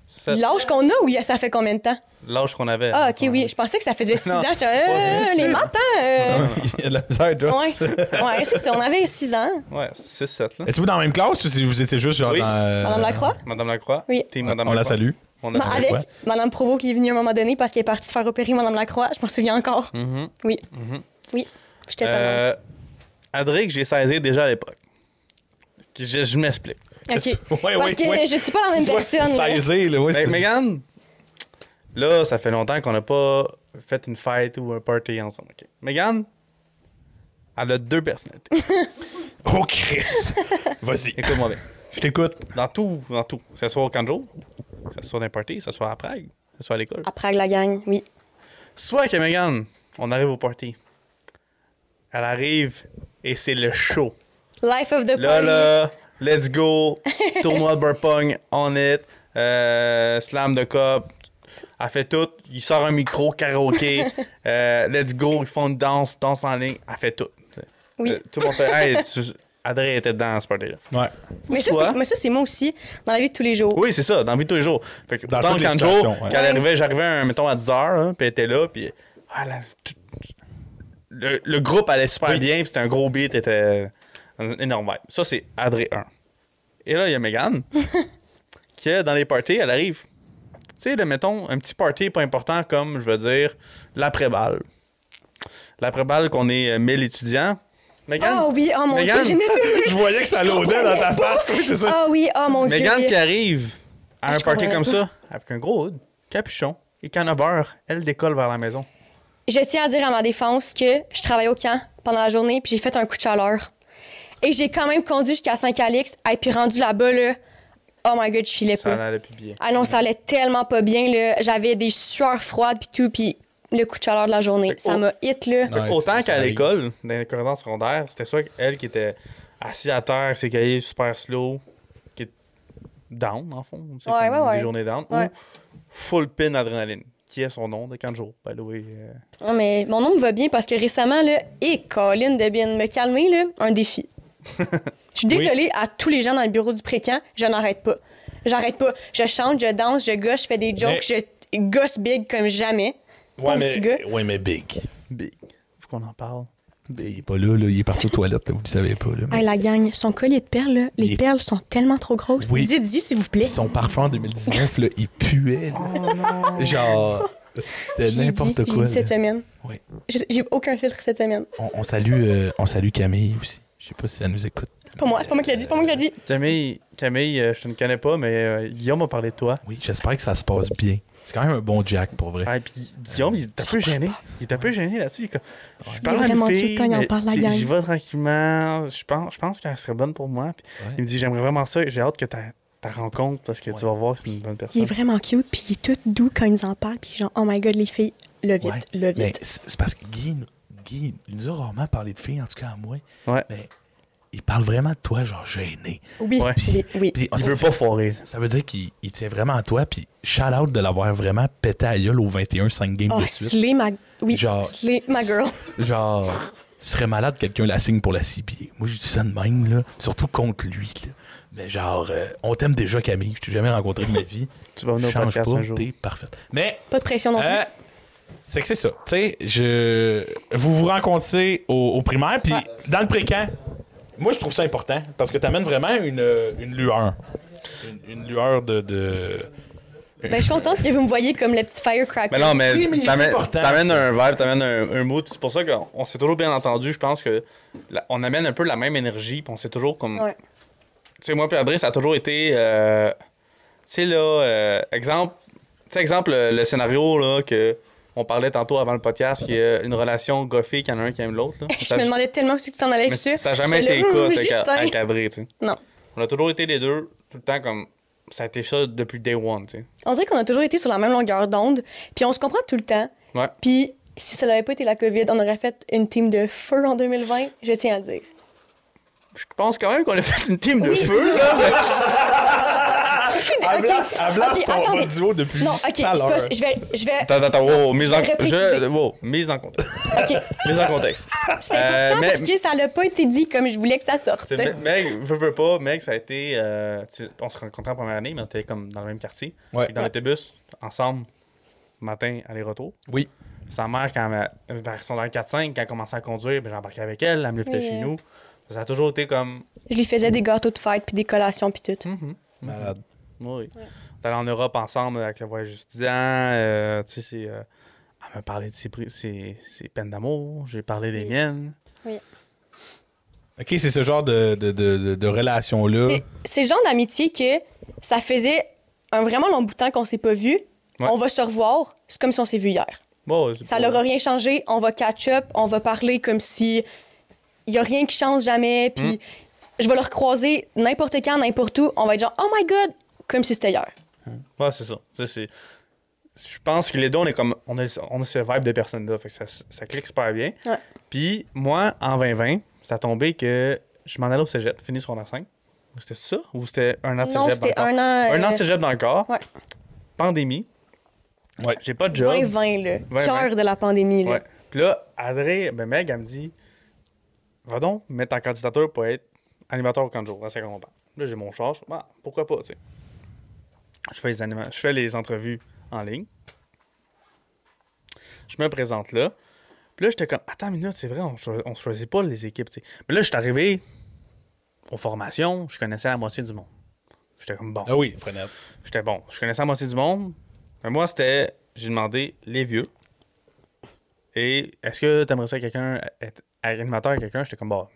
Sept- L'âge qu'on a ou ça fait combien de temps? L'âge qu'on avait. Ah, ok, oui. Je pensais que ça faisait 6 Non. ans. J'étais, euh, les mentants. euh. Il y a de la misère, Joss. Ouais, ouais c'est ça. On avait 6 ans. Ouais, 6-7 là. Êtes-vous dans la même classe ou si vous étiez juste genre Oui. dans. euh, Madame Lacroix? Madame Lacroix. Oui. On, Madame on la salue. On Ma- a avec Lacroix. Madame Provo qui est venue à un moment donné parce qu'elle est partie faire opérer Madame Lacroix. Je m'en souviens encore. Mhm. Oui. Mhm. Oui. J'étais Euh. Adric, j'ai saisi déjà à l'époque. Que Je, je m'explique. OK. Ouais, Parce ouais, que ouais. je suis pas la même personne. là. saisir, là, Mais c'est- Megan, là, ça fait longtemps qu'on n'a pas fait une fête ou un party ensemble. ok? Megan, elle a deux personnalités. Oh, Chris! Vas-y, Écoute-moi bien. je t'écoute. Dans tout, dans tout. Ce soit au Kanjo, que ce soit dans un party, que ce soit à Prague, que ce soit à l'école. Après la gang, oui. Soit que Megan, on arrive au party. Elle arrive et c'est le show. Life of the Là, party. là, let's go. Tournoi de beer pong, on it. Euh, slam de cop. Elle fait tout. Il sort un micro, karaoké. Euh, let's go. Ils font une danse, danse en ligne. Elle fait tout. Oui. Euh, tout le monde fait. Hey, tu... Adrien était dans ce party-là. Ouais. Mais ça, c'est- mais ça, c'est moi aussi, dans la vie de tous les jours. Oui, c'est ça, dans la vie de tous les jours. Fait que, Dans autant situations, ouais. quand elle arrivait, j'arrivais, un- mettons, à 10h, hein, puis elle était là, puis ah, là, tout- le, le groupe allait super Oui. bien, puis c'était un gros beat, était un énorme vibe. Ça, c'est Adré 1. Et là, il y a Megan, qui, dans les parties, elle arrive. Tu sais, le, mettons, un petit party pas important comme, je veux dire, l'après-balle. L'après-balle qu'on est euh, 1000 étudiants. Megan, Ah oui, oh mon dieu, Je voyais que ça l'audait dans ta face. Oui, c'est ça. Ah oui, oh mon dieu. Megan oui. qui arrive à Ah, un party comme ça, avec un gros hood, capuchon et beurre, elle décolle vers la maison. Je tiens à dire à ma défense que je travaillais au camp pendant la journée, puis j'ai fait un coup de chaleur. Et j'ai quand même conduit jusqu'à Saint-Calix, et puis rendu là-bas, là, oh my god, je filais Ça pas. allait plus bien. Ah non, ça allait tellement pas bien, là. J'avais des sueurs froides, puis tout, puis le coup de chaleur de la journée, Fait ça m'a hit, là. Autant qu'à l'école, dans les corridors secondaires, c'était soit elle qui était assise à terre, ses cahiers super slow, qui est down, en fond. Ouais, comme ouais, ouais. Des journées down. Ouais. Ou full pin adrénaline, qui est son nom de 15 jours. By the way. euh. Non, mais mon nom me va bien parce que récemment, là, et Colin de bien me calmer, là, un défi. Je suis désolée à tous les gens dans le bureau du précamp, je n'arrête pas. J'arrête pas. Je chante, je danse, je gosse, je fais des jokes, je gosse big comme jamais. Ouais, mais, petit gars. ouais, mais big. Big. Faut qu'on en parle. Il est pas là, là. Il est parti aux toilettes, là, vous le savez pas. Là, mais Hey, la gang, son collier de perles, là, les perles sont tellement trop grosses. Oui. Dites-y, s'il vous plaît. Son parfum en 2019, là, il puait. là. Genre, c'était n'importe quoi. dit cette semaine. Oui. J'ai aucun filtre cette semaine. On, on salue, euh, on salue Camille aussi. Je sais pas si elle nous écoute. C'est pas moi, c'est pas moi qui l'a dit, c'est pas moi qui l'a dit. Camille, Camille euh, je ne connais pas, mais euh, Guillaume m'a parlé de toi. Oui, j'espère que ça se passe bien. C'est quand même un bon Jack, pour vrai. Ah, puis Guillaume, il est un peu gêné. Il est un peu gêné là-dessus. Il est comme, Je parle à une vraiment fille, cute quand il en parle, la. J'y vais tranquillement. Je pense, je pense qu'elle serait bonne pour moi. Puis Ouais. Il me dit J'aimerais vraiment ça. J'ai hâte que ta, ta rencontre parce que Ouais. tu vas voir que c'est une bonne Il personne. est vraiment cute, puis il est tout doux quand il nous en parle, puis genre, oh my god, les filles, le vite, Ouais. le vite. c'est c'est parce que Guy, Guy, il nous a rarement parlé de filles, en tout cas à moi. Ouais. Mais il parle vraiment de toi, genre gêné. Oui, Ouais. oui. Puis, on Il s'est veut fait- pas foirer. Ça veut dire qu'il il tient vraiment à toi, puis shout out de l'avoir vraiment pété à gueule au 21 5 games Oh, de suite. Slay, ma... Oui, Genre- Slay, ma girl. Genre, serait malade que quelqu'un la signe pour la CBA. Moi, je dis ça de même, là. Surtout contre lui, là. Mais genre, euh, on t'aime déjà, Camille. Je t'ai jamais rencontré de ma vie. Tu vas venir au Change podcast pas, un jour. t'es parfaite. Mais, Pas de pression non plus. euh, c'est que c'est ça. Tu sais, je... vous vous rencontrez au, au primaire, puis Ouais. dans le pré-camp, moi, je trouve ça important parce que t'amènes vraiment une, une lueur. Une, une lueur de. de... Ben, je suis contente que vous me voyez comme le petit firecracker. Mais non, mais Oui, mais t'amènes un vibe, t'amènes un, un mood. C'est pour ça qu'on on s'est toujours bien entendu. Je pense que la- on amène un peu la même énergie. Puis on s'est toujours comme. Ouais. Tu sais, moi puis Adrien, ça a toujours été. euh, tu sais, là, euh, exemple. Tu sais, exemple, le, le scénario, là, que. On parlait tantôt avant le podcast, qu'il y a une relation goffée, qu'il y en a un qui aime l'autre. Je Ça- me demandais tellement ce que tu t'en allais mais ça. ça n'a jamais été le cas Adrien, tu sais. Non. On a toujours été les deux, tout le temps comme. Ça a été ça depuis day one, tu sais. On dirait qu'on a toujours été sur la même longueur d'onde, puis on se comprend tout le temps. Ouais. Puis si ça n'avait pas été la COVID, on aurait fait une team de feu en 2020, je tiens à le dire. Je pense quand même qu'on a fait une team de Oui. feu, là. Elle Ok. blasse, elle blasse Ok, ton attendez. duo depuis Non, ok, pas- je vais, je vais, Attends, attends, wow, mise en, Je wow, mise en contexte. ok. mise en contexte. C'est Euh, important mais- parce que ça n'a pas été dit comme je voulais que ça sorte. Me- Meg, veux, veux pas, Meg, ça a été. euh, tu on se rencontrait en première année, mais on était comme dans le même quartier. Ouais. Dans l'autobus, ensemble, matin, aller-retour. Oui. Sa mère, quand elle, vers son 4-5, quand elle commençait à conduire, ben, j'embarquais avec elle, elle me liftait Oui. chez nous. Ça a toujours été comme. Je lui faisais des gâteaux de fête puis des collations puis tout. Mhm. Malade. Oui. On est allé en Europe ensemble avec le voyage étudiant. euh, tu sais, c'est. euh, elle m'a parlé de ses, ses, ses peines d'amour. J'ai parlé des Oui. miennes. OK, c'est ce genre de, de, de, de- de relation-là. C'est- C'est le genre d'amitié que ça faisait un vraiment long bout de temps qu'on s'est pas vu. Ouais. On va se revoir. C'est comme si on s'est vu hier. Bon, c'est Ça leur a rien changé. On va catch up. On va parler comme si il y a rien qui change jamais. Puis je vais leur croiser n'importe quand, n'importe où. On va être genre oh my god, comme si c'était hier. Ouais, c'est ça. Ça, c'est- Je pense que les deux, on est comme. On a, on a ce vibe de personnes-là. Fait que ça, ça clique super bien. Ouais. Puis, moi, en 2020, ça a tombé que je m'en allais au cégep, fini sur la 5. C'était ça? Ou c'était un an de Non, cégep dans c'était le corps? un an. Un an de euh, cégep dans le corps. Ouais. Pandémie. Ouais. J'ai pas de job. 2020, là. 2020. Cœur de la pandémie, là. Ouais. Puis là, Adré, ben Meg, elle me dit Va donc mettre ta candidature pour être animateur au camp de jour à 50 ans. Là, j'ai mon charge. Bah, pourquoi pas, tu sais. Je fais les anima- je fais les entrevues en ligne. Je me présente là. Puis là, j'étais comme Attends une minute, c'est vrai, on, choi- on choisit pas les équipes, tu. Mais là, je suis arrivé aux formations, je connaissais la moitié du monde. J'étais comme bon. Ah oui, Frenette. J'étais bon. Je connaissais la moitié du monde. Mais moi, c'était. J'ai demandé les vieux. Et est-ce que t'aimerais ça quelqu'un être animateur avec quelqu'un? J'étais comme, bah,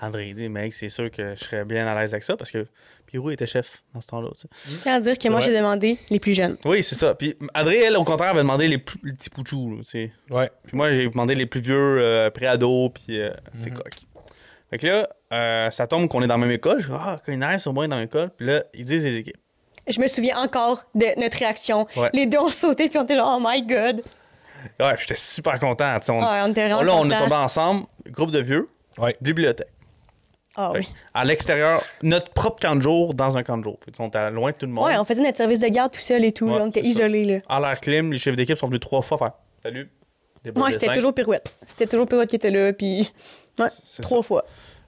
André, dis, mec, c'est sûr que je serais bien à l'aise avec ça parce que Pierrot était chef dans ce temps-là. tu sais. Je tiens à dire que moi, Ouais. j'ai demandé les plus jeunes. Oui, c'est ça. Puis André, elle, au contraire, avait demandé les, plus- les petits pouchous. là, tu sais. Ouais. Puis moi, j'ai demandé les plus vieux, euh, pré-ados, puis euh, sais, Mhm. coq. Fait que là, euh, ça tombe qu'on est dans la même école. Je dis, ah, quand ils sont bons dans la même école. Puis là, ils disent les équipes. Je me souviens encore de notre réaction. Ouais. Les deux ont sauté, puis on était genre, oh my god. Ouais, j'étais super content. On, Ouais, on était là, on est tombés ensemble, groupe de vieux, Ouais. bibliothèque. Ah Fait oui. À l'extérieur, notre propre camp de jour dans un camp de jour. On était loin de tout le monde. Ouais, on faisait notre service de garde tout seul et tout. Ouais, là, on était isolés, là. À l'air clim, les chefs d'équipe sont venus trois fois faire Salut. Ouais, c'était toujours Pirouette. C'était toujours Pirouette qui était là, puis. Ouais, trois fois.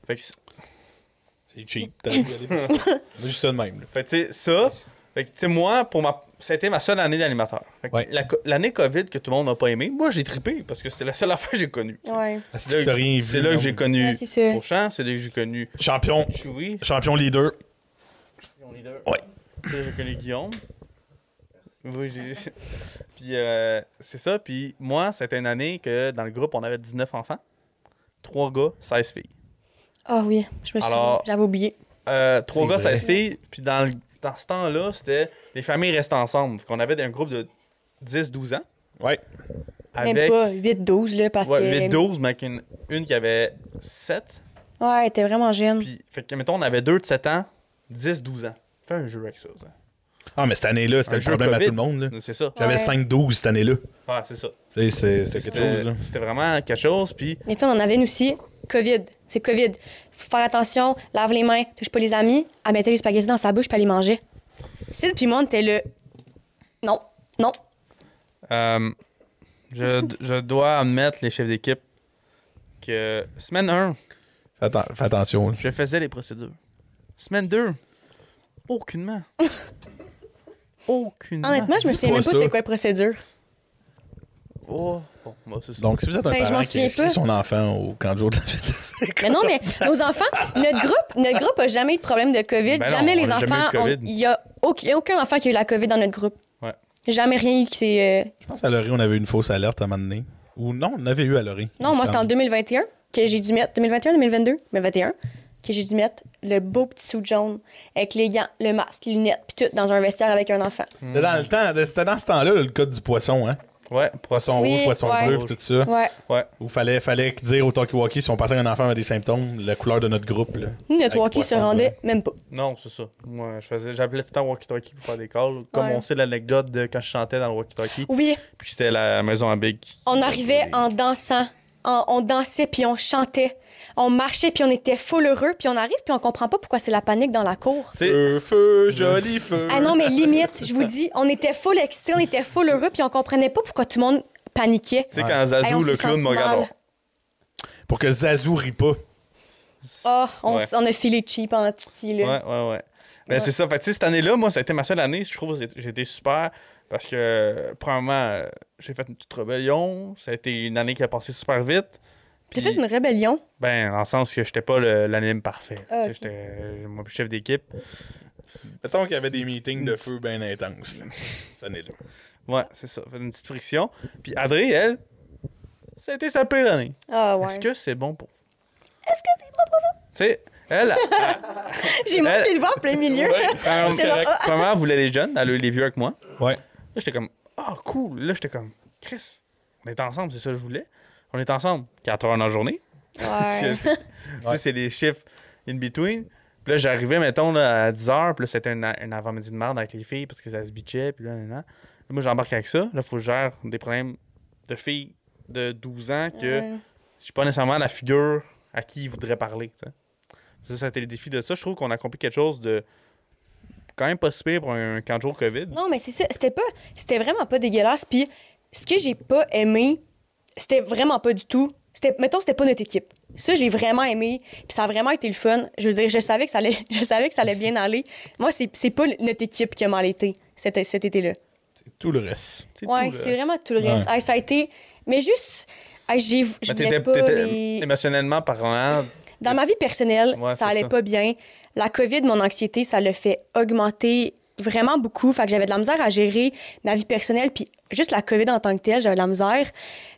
Fait que, c'est- cheap. T'as juste ça de même. là. fait que, tu sais, ça, fait que, tu sais, moi, pour ma... été ma seule année d'animateur. La L'année COVID que tout le monde n'a pas aimé, moi, j'ai trippé parce que c'était la seule affaire que j'ai connue. Ouais. C'est là, rien c'est vu, là que j'ai connu Ouais. Beauchamp, c'est là que j'ai connu Champion. Chewy, Champion leader. Ouais. c'est là que j'ai connu Guillaume. Oui, j'ai. Puis euh, c'est ça. Puis moi, c'était une année que dans le groupe, on avait 19 enfants. 3 gars, 16 filles. Ah oui, je me. Alors- J'avais oublié. Euh, 3 C'est gars, vrai. 16 filles. Puis dans, le- dans ce temps-là, c'était les familles restaient ensemble. Fait qu'on avait un groupe de 10-12 ans. Ouais. Même Avec pas 8-12, là, parce ouais, que. 8-12, mais avec une, une qui avait 7. Ouais, elle était vraiment jeune. Puis, fait que, mettons, on avait deux de 7 ans, 10-12 ans. Fais un jeu avec ça. ça. Ah, mais cette année-là, c'était Un le jeu problème à COVID. tout le monde. là. C'est ça. J'avais Ouais. 5-12 cette année-là. Ouais, c'est ça. C'était quelque chose. là. c'était vraiment quelque chose. Puis, Mais tu sais, on en avait une aussi. COVID. C'est COVID. Faut faire attention, lave les mains, touche pas les amis. Elle mettait les spaghettis dans sa bouche, puis elle les mangeait. Sid puis moi, on était le. Non, non. euh, je, je dois admettre, les chefs d'équipe, que semaine 1, Fais, atten- fais attention. là. je faisais les procédures. Semaine 2, aucunement. Aucunement. Honnêtement, je me souviens même pas c'était quoi la procédure. Oh, bon, c'est ça. Donc, si vous êtes un Ben, parent qui inscrit son enfant au camp de jour de la fête Mais non, mais nos enfants, notre groupe, notre groupe a jamais eu de problème de COVID. Ben jamais les enfants. Il y a aucun, aucun enfant qui a eu la COVID dans notre groupe. Ouais. Jamais rien qui s'est. euh, Je pense qu'à Laurie, on avait eu une fausse alerte à un moment donné. Ou non, on avait eu à Laurie. Non, moi, c'était en semble. 2021 que j'ai dû mettre. 2021, 2022, 2021, que j'ai dû mettre le beau petit sou jaune avec les gants, le masque, les lunettes, puis tout dans un vestiaire avec un enfant. C'était dans le temps, c'était dans ce temps-là, le code du poisson, hein? Ouais, Poisson Oui, rouge, poisson ouais. bleu, pis tout ça. Ouais. ouais. Où fallait, fallait dire au talkie-walkie si on passait un enfant avec des symptômes, la couleur de notre groupe. Là. Nous, notre walkie se rendait même pas. Non, c'est ça. Moi, je faisais, j'appelais tout le temps walkie-talkie pour faire des calls. Comme Ouais. on sait l'anecdote de quand je chantais dans le walkie-talkie. Oui, Puis c'était la maison à Big. on arrivait en dansant. En- on dansait, puis on chantait. On marchait, puis on était full heureux, puis on arrive, puis on comprend pas pourquoi c'est la panique dans la cour. Feu, feu, joli feu. Ah non, mais limite, je vous dis, on était full excités, on était full heureux, puis on comprenait pas pourquoi tout le monde paniquait. tu sais, quand Zazou, le clown, me regarde. Pour que Zazou rit pas. Ah, on, Ouais. s- on a filé cheap en titi, là. Ouais, ouais, ouais. Ben, Ouais. c'est ça. Fait que, tu sais, cette année-là, moi, ça a été ma seule année. Je trouve que j'ai été super parce que, euh, premièrement, euh, j'ai fait une petite rébellion. Ça a été une année qui a passé super vite. T'as fait une rébellion? Ben, dans le sens que j'étais pas l'anime parfait. Ah, J'étais, euh, moi, chef d'équipe. Mettons qu'il y avait des meetings de feu bien intenses. là. Cette année-là. Ouais, c'est ça. Fait une petite friction. Puis Adré, elle, ça a été sa pire année. Ah ouais. Est-ce que c'est bon pour Est-ce que c'est bon pour vous? Tu sais, elle, J'ai manqué le vent en plein milieu. premièrement, elle voulait les jeunes, elle a eu les vieux avec moi. Ouais. Là, j'étais comme, ah, cool. Là, j'étais comme, Chris, on est ensemble, c'est ça que je voulais. On est ensemble 4 heures dans la journée. Ouais. C'est- c'est- Tu sais, c'est les chiffres in between. Puis là, j'arrivais, mettons, là, à 10 h, puis là, c'était un, un avant-midi de merde avec les filles parce que ça se bitchait, puis là, là, là. Là, moi, j'embarque avec ça. Là, il faut que je gère des problèmes de filles de 12 ans que Ouais. je suis pas nécessairement la figure à qui ils voudraient parler. Ça, été le défi de ça. Je trouve qu'on a accompli quelque chose de quand même pas si pire pour un camp de jour COVID. Non, mais c'est ça. C'était pas. C'était vraiment pas dégueulasse. Puis ce que j'ai pas aimé, c'était vraiment pas du tout. C'était, mettons, c'était pas notre équipe. Ça, je l'ai vraiment aimé. Puis ça a vraiment été le fun. Je veux dire, je savais que ça allait, je savais que ça allait bien aller. Moi, c'est, c'est pas notre équipe qui a mal été cet, cet été-là. C'est tout le reste. C'est Ouais, c'est vraiment tout le Ouais. reste. Hey, ça a été. Mais juste. hey, j'ai, je Mais voulais t'étais- pas t'étais les- émotionnellement parlant. Dans ma vie personnelle, Ouais, ça allait ça. pas bien. La COVID, mon anxiété, ça l'a fait augmenter vraiment beaucoup. Fait que j'avais de la misère à gérer ma vie personnelle, puis juste la COVID en tant que telle, j'avais de la misère.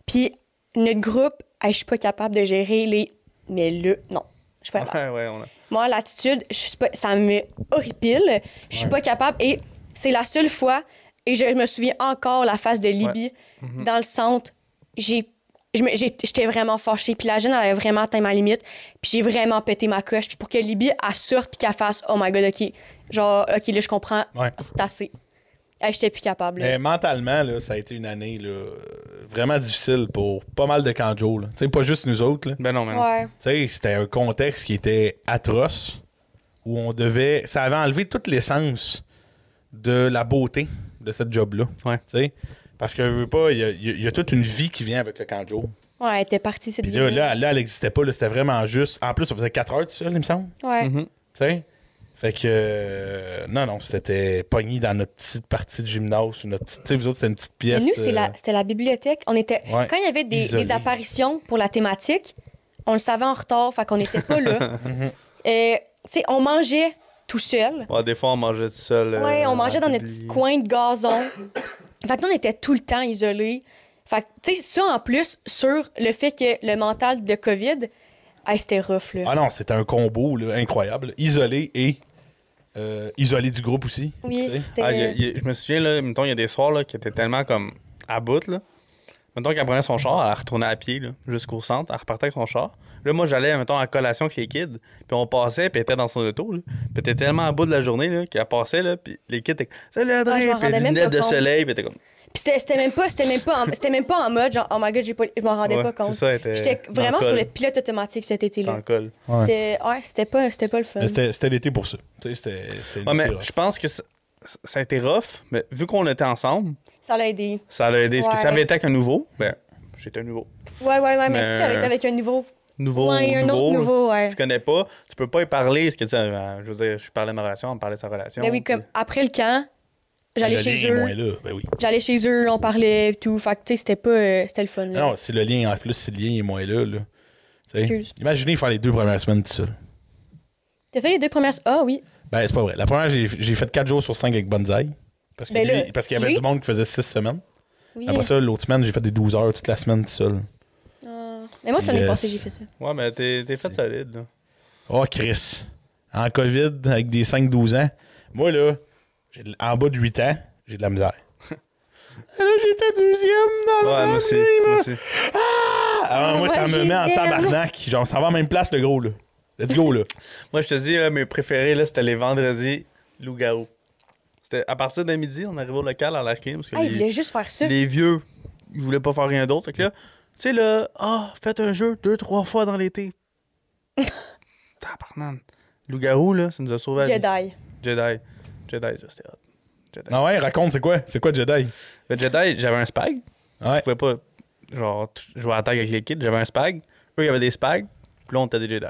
Puis notre groupe, hey, je suis pas capable de gérer les. Mais le. Non, je suis pas capable. Ouais, ouais, on a. Moi, l'attitude, je suis pas, ça me horripile. Je suis pas capable. Et c'est la seule fois, et je me souviens encore la face de Libye dans le centre. J'ai. J'étais vraiment fâchée. Puis la jeune, elle avait vraiment atteint ma limite. Puis j'ai vraiment pété ma coche. Puis pour que Libye, elle sorte, puis qu'elle fasse Oh my god, OK. Genre, OK, là, je comprends. Ouais. C'est assez. Hey, J'étais plus capable. là. Mais mentalement, là, ça a été une année là, vraiment difficile pour pas mal de canjo. pas juste nous autres. là. Ben non, mais non. Ouais. Sais, c'était un contexte qui était atroce où on devait. Ça avait enlevé toute l'essence de la beauté de cette job-là. Ouais. Tu sais, parce que, veux pas, il y a, y y toute une vie qui vient avec le canjo. Ouais, elle était partie, cette Puis là, là, là, elle n'existait pas. C'était vraiment juste. En plus, on faisait 4 heures tout seul, il me semble. Ouais. Mhm. Tu sais? Fait que. euh, non, non, c'était pogné dans notre petite partie de gymnase. ou Notre tu sais, vous autres, c'était une petite Mais pièce. nous, c'était euh, la, c'était la bibliothèque. On était, Ouais. Quand il y avait des, apparitions pour la thématique, on le savait en retard, fait qu'on n'était pas là. Et, tu sais, on mangeait tout seul. Ouais, des fois, on mangeait tout seul. euh, ouais, on mangeait dans le des petits coins de gazon. fait que nous, on était tout le temps isolés. Fait que, tu sais, ça en plus, sur le fait que le mental de COVID, hey, c'était rough, là. Ah non, c'était un combo là, incroyable. Isolé et euh, isolé du groupe aussi. oui, tu sais? c'était... Ah, il y a- il y a- je me souviens, là, mettons, il y a des soirs là, qui étaient tellement comme à bout. Là. Mettons qu'elle prenait son char, elle retournait à pied là, jusqu'au centre, elle repartait avec son char. Là, moi, j'allais, mettons, en collation avec les kids, puis on passait, puis elle était dans son auto. Là. Puis elle était tellement à bout de la journée là, qu'elle passait, là, puis les kids étaient Salut André, Ah, je m'en puis rendais même lunettes de compte. soleil, puis elle était comme. Puis c'était, même pas, c'était même pas, en, c'était même pas en mode genre, oh my god, j'ai pas, je m'en rendais Ouais, pas compte. J'étais vraiment sur le pilote automatique cet été-là. C'était, ouais, c'était pas, c'était pas le fun. C'était l'été pour ça. Tu sais, C'était c'était Ouais, mais je pense que ça, ça a été rough, mais vu qu'on était ensemble, Ça l'a aidé. ça l'a aidé. Ce que ça avait été avec un nouveau, ben, j'étais un nouveau. Ouais, ouais, ouais, mais, Mais- si j'avais été avec un nouveau. Nouveau, ouais, un nouveau, autre nouveau, ouais. tu connais pas, tu peux pas y parler. Ce que tu sais, euh, je veux dire, je parlais de ma relation, on me parlait de sa relation. Mais Ben oui, comme après le camp, j'allais Le chez lien est eux. moins là. Ben oui. J'allais chez eux, on parlait et tout. Fait que, tu sais, c'était pas. euh, c'était le fun. là. Non, si le lien, en plus, si le lien est moins là. là. Excuse. Imaginez faire les deux premières semaines tout seul. T'as fait les deux premières. Ah oui. Ben, c'est pas vrai. La première, j'ai j'ai fait 4 jours sur 5 avec Bonzai. Parce que Ben lui- là, parce qu'il y avait du monde qui faisait 6 semaines. oui. Après ça, l'autre semaine, j'ai fait des 12 heures toute la semaine tout seul. Ah. Mais moi, c'est l'année Yes. passée que j'ai fait ça. Ouais, mais t'es t'es fait solide, là. Oh, Chris. En COVID, avec des 5-12 ans. Moi, là, en bas de 8 ans, j'ai de la misère. là, j'étais deuxième dans Ouais, le moi aussi. Moi aussi. Ah, moi, Ouais, ça me met en tabarnak. Genre, ça va en même place, le gros, là. Let's go, là. Moi, je te dis, là, mes préférés, là, c'était les vendredis loup-garou. C'était à partir de midi, on arrivait au local à. Parce que Ah, il les, voulait juste faire ça. les vieux, ils voulaient pas faire rien d'autre. Fait que là, tu sais, là, ah, faites un jeu deux, trois fois dans l'été. Tabarnan. Loup-garou, là, ça nous a sauvé la. Jedi. Jedi. Jedi, ça, c'était hot. Jedi. Ah ouais, raconte, c'est quoi? C'est quoi Jedi? Le Jedi, j'avais un spag. Ouais. Je pouvais pas, genre, jouer à la tag avec les kids. J'avais un spag. Eux, ils avaient des spags. Puis là, on était des Jedi.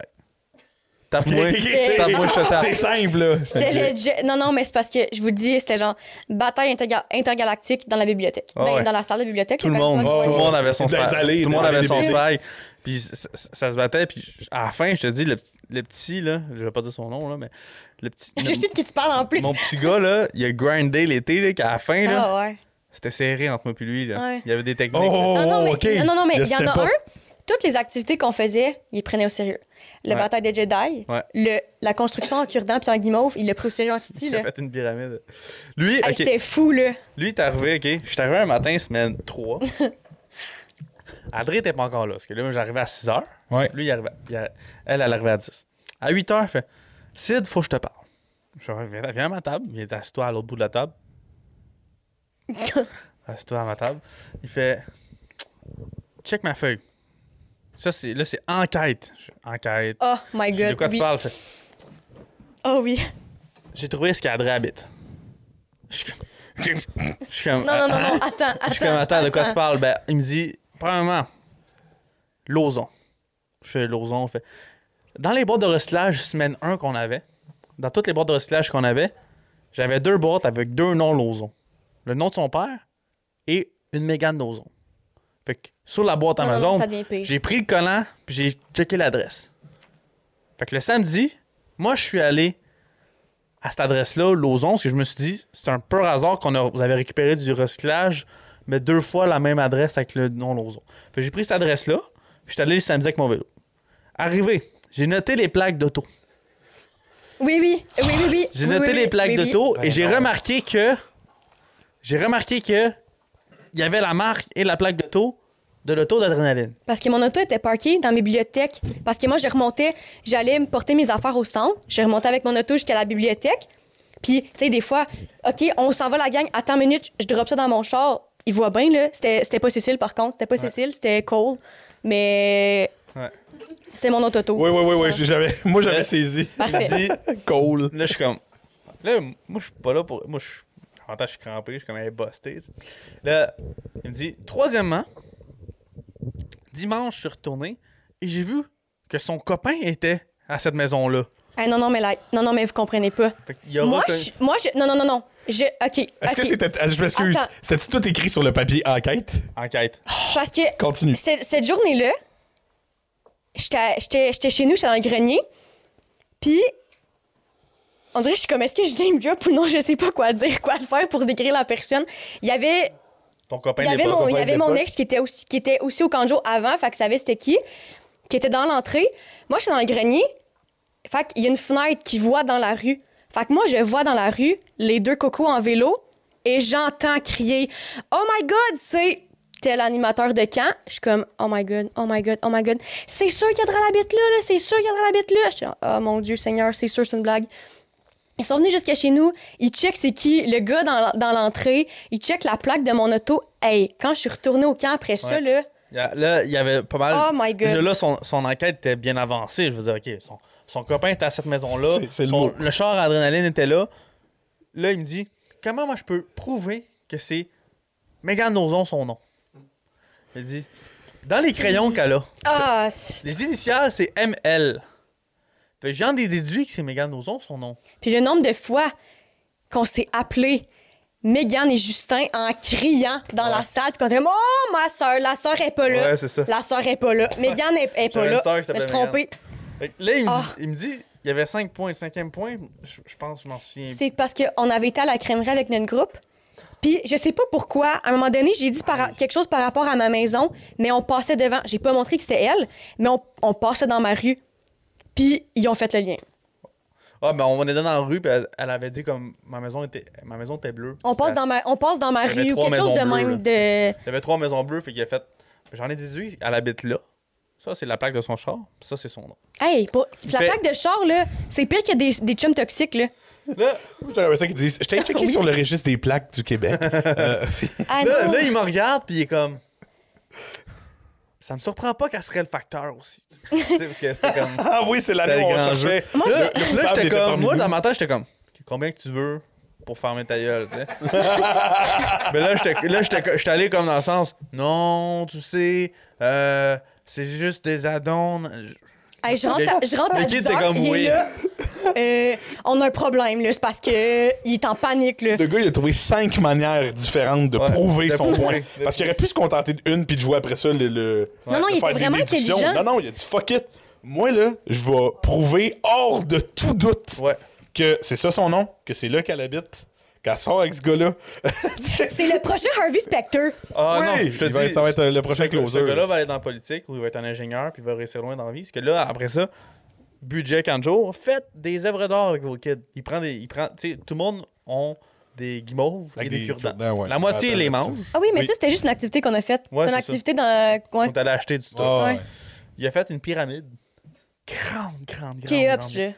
Tape-moi, c'est- tape-moi, je te C'est tape. simple, là. C'était le. Je- Non, non, mais c'est parce que je vous le dis, c'était genre bataille interga- intergalactique dans la bibliothèque. Ah Ben, ouais. Dans la salle de bibliothèque. Tout le monde, quand- tout le monde avait son spag. Tout le monde avait son spag. Puis ça, ça- se battait. Puis à la fin, je te dis, le, petit- le petit, là, je vais pas dire son nom, là, mais le petit. Je sais de qui tu parles en plus. Mon petit gars, là, il a grindé l'été, là, qu'à la fin, là, Ah ouais. c'était serré entre moi et lui. Là. Ouais. Il y avait des techniques. Oh, Ah non, mais, non, non, mais il y en a pas- un. Toutes les activités qu'on faisait, il les prenait au sérieux. La Ouais. bataille des Jedi, Ouais. le, la construction en cure-dent puis en guimauve, il l'a pris au sérieux en Titi. Il a fait une pyramide. Lui, Hey, ok. C'était fou, là. Lui, t'es arrivé, OK? Je suis arrivé un matin, semaine 3. André était pas encore là, parce que là, moi, j'arrivais à 6 h. Ouais. Lui, il arrivait, il a- elle, elle arrivait à 10. À 8 h, il fait Sid, faut que je te parle. Je viens, viens à ma table. Il est assis-toi à l'autre bout de la table. Assis-toi à ma table. Il fait Check ma feuille. Ça, c'est, là, c'est enquête. Je enquête. Oh my Je god. de quoi tu parles? Je fais, Oh oui. J'ai trouvé ce qu'André habite. Je suis comme- je suis comme. Non, non, non, Hein? non. Attends, attends. Je suis comme, attends, de quoi tu attends. parles? Ben, il me dit, premièrement, Lauson. Je fais Lauson, on fait. Dans les boîtes de recyclage, semaine 1 qu'on avait, dans toutes les boîtes de recyclage qu'on avait, j'avais deux boîtes avec deux noms Lauson. Le nom de son père et une Mégane Lauson. Fait que sur la boîte non, Amazon, j'ai pris le collant puis j'ai checké l'adresse. Fait que le samedi, moi, je suis allé à cette adresse-là, Lauson, parce que je me suis dit, c'est un peu hasard qu'on a, vous avez récupéré du recyclage, mais deux fois la même adresse avec le nom Lauson. Fait j'ai pris cette adresse-là, puis je suis allé le samedi avec mon vélo. Arrivé, j'ai noté les plaques d'auto. Oui, oui, oui, oui, oui. J'ai noté oui, les plaques oui, oui. d'auto et Ben j'ai remarqué que. J'ai remarqué que. Il y avait la marque et la plaque d'auto de l'auto d'adrénaline. Parce que mon auto était parkée dans mes bibliothèques. Parce que moi, je remontais, j'allais me porter mes affaires au centre. Je remontais avec mon auto jusqu'à la bibliothèque. Puis, tu sais, des fois, OK, on s'en va la gang, attends une minute, je drop ça dans mon char. Il voit bien, là. C'était c'était pas Cécile, par contre. C'était pas Cécile, c'était Cole. Mais. Ouais. C'était mon auto. Oui, oui, oui, oui. j'avais- Moi, j'avais saisi. Parfait. Il dit, Cool. là, je suis comme. Là, moi, je suis pas là pour. Moi, je suis. En je suis crampé, je suis comme tu sais. Là, il me dit, troisièmement, dimanche, je suis retourné et j'ai vu que son copain était à cette maison-là. Ah, non, non, mais là, non, non, mais vous comprenez pas. Moi, je, moi, je, non, non, non, non. Je, OK. Est-ce que c'était. ah, Je m'excuse. C'était tout écrit sur le papier enquête? Enquête. Parce que Continue. cette, journée-là, j'étais j'étais- j'étais chez nous, j'étais dans le grenier. Puis, on dirait, je suis comme, est-ce que je name drop ou non? Je sais pas quoi dire, quoi faire pour décrire la personne? Il y avait, Ton copain il y avait mon, il y copain avait mon d'époque. ex qui était, aussi, qui était aussi au canjo avant, fait que savait c'était qui, qui était dans l'entrée. Moi, j'étais dans le grenier, fait qu'il y a une fenêtre qui voit dans la rue. Fait que moi, je vois dans la rue les deux cocos en vélo et j'entends crier Oh my God, c'est tel animateur de camp. Je suis comme Oh my God, oh my God, oh my God. C'est sûr qu'il y a de la bête là, là, c'est sûr qu'il y a de la bête là. Je suis Oh mon Dieu Seigneur, c'est sûr, c'est une blague. Ils sont venus jusqu'à chez nous, ils checkent c'est qui, le gars dans, dans l'entrée, ils checkent la plaque de mon auto. Hey, quand je suis retournée au camp après ça, là, Il y a- Là, il y avait pas mal. Oh my God. Là, son, son enquête était bien avancée. Je veux dire, OK, son, son copain était à cette maison-là. C'est- c'est le Son- mot. le char à adrénaline était là. Là, il me dit Comment moi je peux prouver que c'est Megan Nozon son nom? Il dit Dans les crayons qu'elle a, ah, les initiales, c'est ML. Fait que j'en ai déduit que c'est Megan Nozon son nom. Puis le nombre de fois qu'on s'est appelé Mégane et Justin en criant dans la salle, puis qu'on était Oh, ma soeur, la soeur est pas là. Ouais, c'est ça. La soeur est pas là. Mégane est, est pas là. une sœur qui Je me suis trompée. Là, il me, Ah. dit, il me dit il y avait 5 points. Le cinquième point, je, je pense, je m'en souviens. C'est parce qu'on avait été à la crèmerie avec notre groupe. Puis je sais pas pourquoi, à un moment donné, j'ai dit par- quelque chose par rapport à ma maison, mais on passait devant. J'ai pas montré que c'était elle, mais on, on passait dans ma rue. Puis ils ont fait le lien. Ah, ben on était dans la rue, puis elle, elle avait dit comme ma maison était, ma maison était bleue. On passe dans ma, on passe dans ma rue ou quelque chose de même de. Il y avait trois maisons bleues, fait qu'il a fait. J'en ai déduit, elle habite là. Ça, c'est la plaque de son char, ça, c'est son nom. Hey, pour- la fait- plaque de char, là, c'est pire que des, des chums toxiques, là. Là, J'avais ça qui disent. Je t'ai checké sur le registre des plaques du Québec. Euh, Ah là, là, il me regarde, puis il est comme. Ça me surprend pas qu'elle serait le facteur aussi. tu sais, parce que c'était comme. ah oui, c'est l'année C'était où le on cherchait. Moi, Là, là, j'étais comme. Moi, dans ma tête, j'étais comme. Combien que tu veux pour fermer ta gueule, tu sais? Mais là, j'étais là, j'étais j'étais allé comme dans le sens. Non, tu sais, euh, c'est juste des add-ons. Hey, je rentre à, je rentre à Le kid 10 était heures, comme, il est oui. là. Euh, on a un problème, là. C'est parce que il est en panique, là. Le gars, il a trouvé cinq manières différentes de Ouais, prouver de son prouver. point. De Parce qu'il aurait pu se contenter d'une puis de jouer après ça le. le Non, non, il faire était des vraiment déductions. intelligent. Non, non, il a dit fuck it. Moi, là, je vais prouver hors de tout doute Ouais. que c'est ça son nom, que c'est là qu'elle habite, qu'elle sort avec ce gars-là. C'est le prochain Harvey Specter. Ah Oui, non, je te dis. va être- ça va être, euh, le ce- prochain closer. Ce gars-là va être dans la politique ou il va être un ingénieur puis il va réussir loin dans la vie. Parce que là, après ça, budget 40 jours, faites des œuvres d'art avec vos kids. Il prend des. Il prend, tu sais, tout le monde ont des guimauves Avec et des, des cure-dents. ouais. La moitié, Attends, les mange. Ah oui, mais Oui. ça, c'était juste une activité qu'on a faite. Ouais, c'est une activité dans. Ouais. On est acheter du stock. Ah, Ouais. ouais. Il a fait une pyramide. Grande, grande, grande. Grande. là.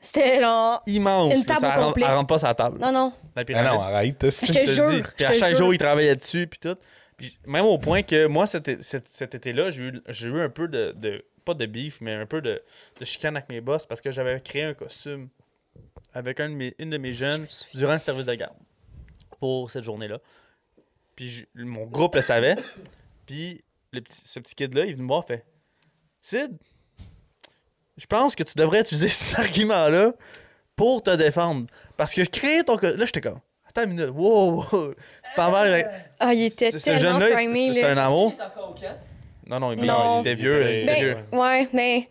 C'était genre. Immense. Une là, table elle rentre- complet. Elle rentre pas sa table. Non, non. La Ah non, arrête. Je te jure. Puis à chaque jour, il travaillait dessus, puis tout. Puis même au point que moi, cet, é- cet- cet été-là, j'ai eu, un peu de, de- Pas de beef, mais un peu de, de chicane avec mes boss parce que j'avais créé un costume avec un de mes, une de mes jeunes durant le service de garde pour cette journée-là. Puis je- mon groupe le savait. Puis le petit, ce petit kid-là, il est venu me voir, il fait Sid, je pense que tu devrais utiliser cet argument-là pour te défendre. Parce que créer ton. Là, j'étais comme Attends une minute, wow, wow. C'est envers. Ah, il était Ce ce tellement jeune-là, primé, c'était un amour. Non, non, il, Non. il était vieux. Il il était vieux. ouais, mais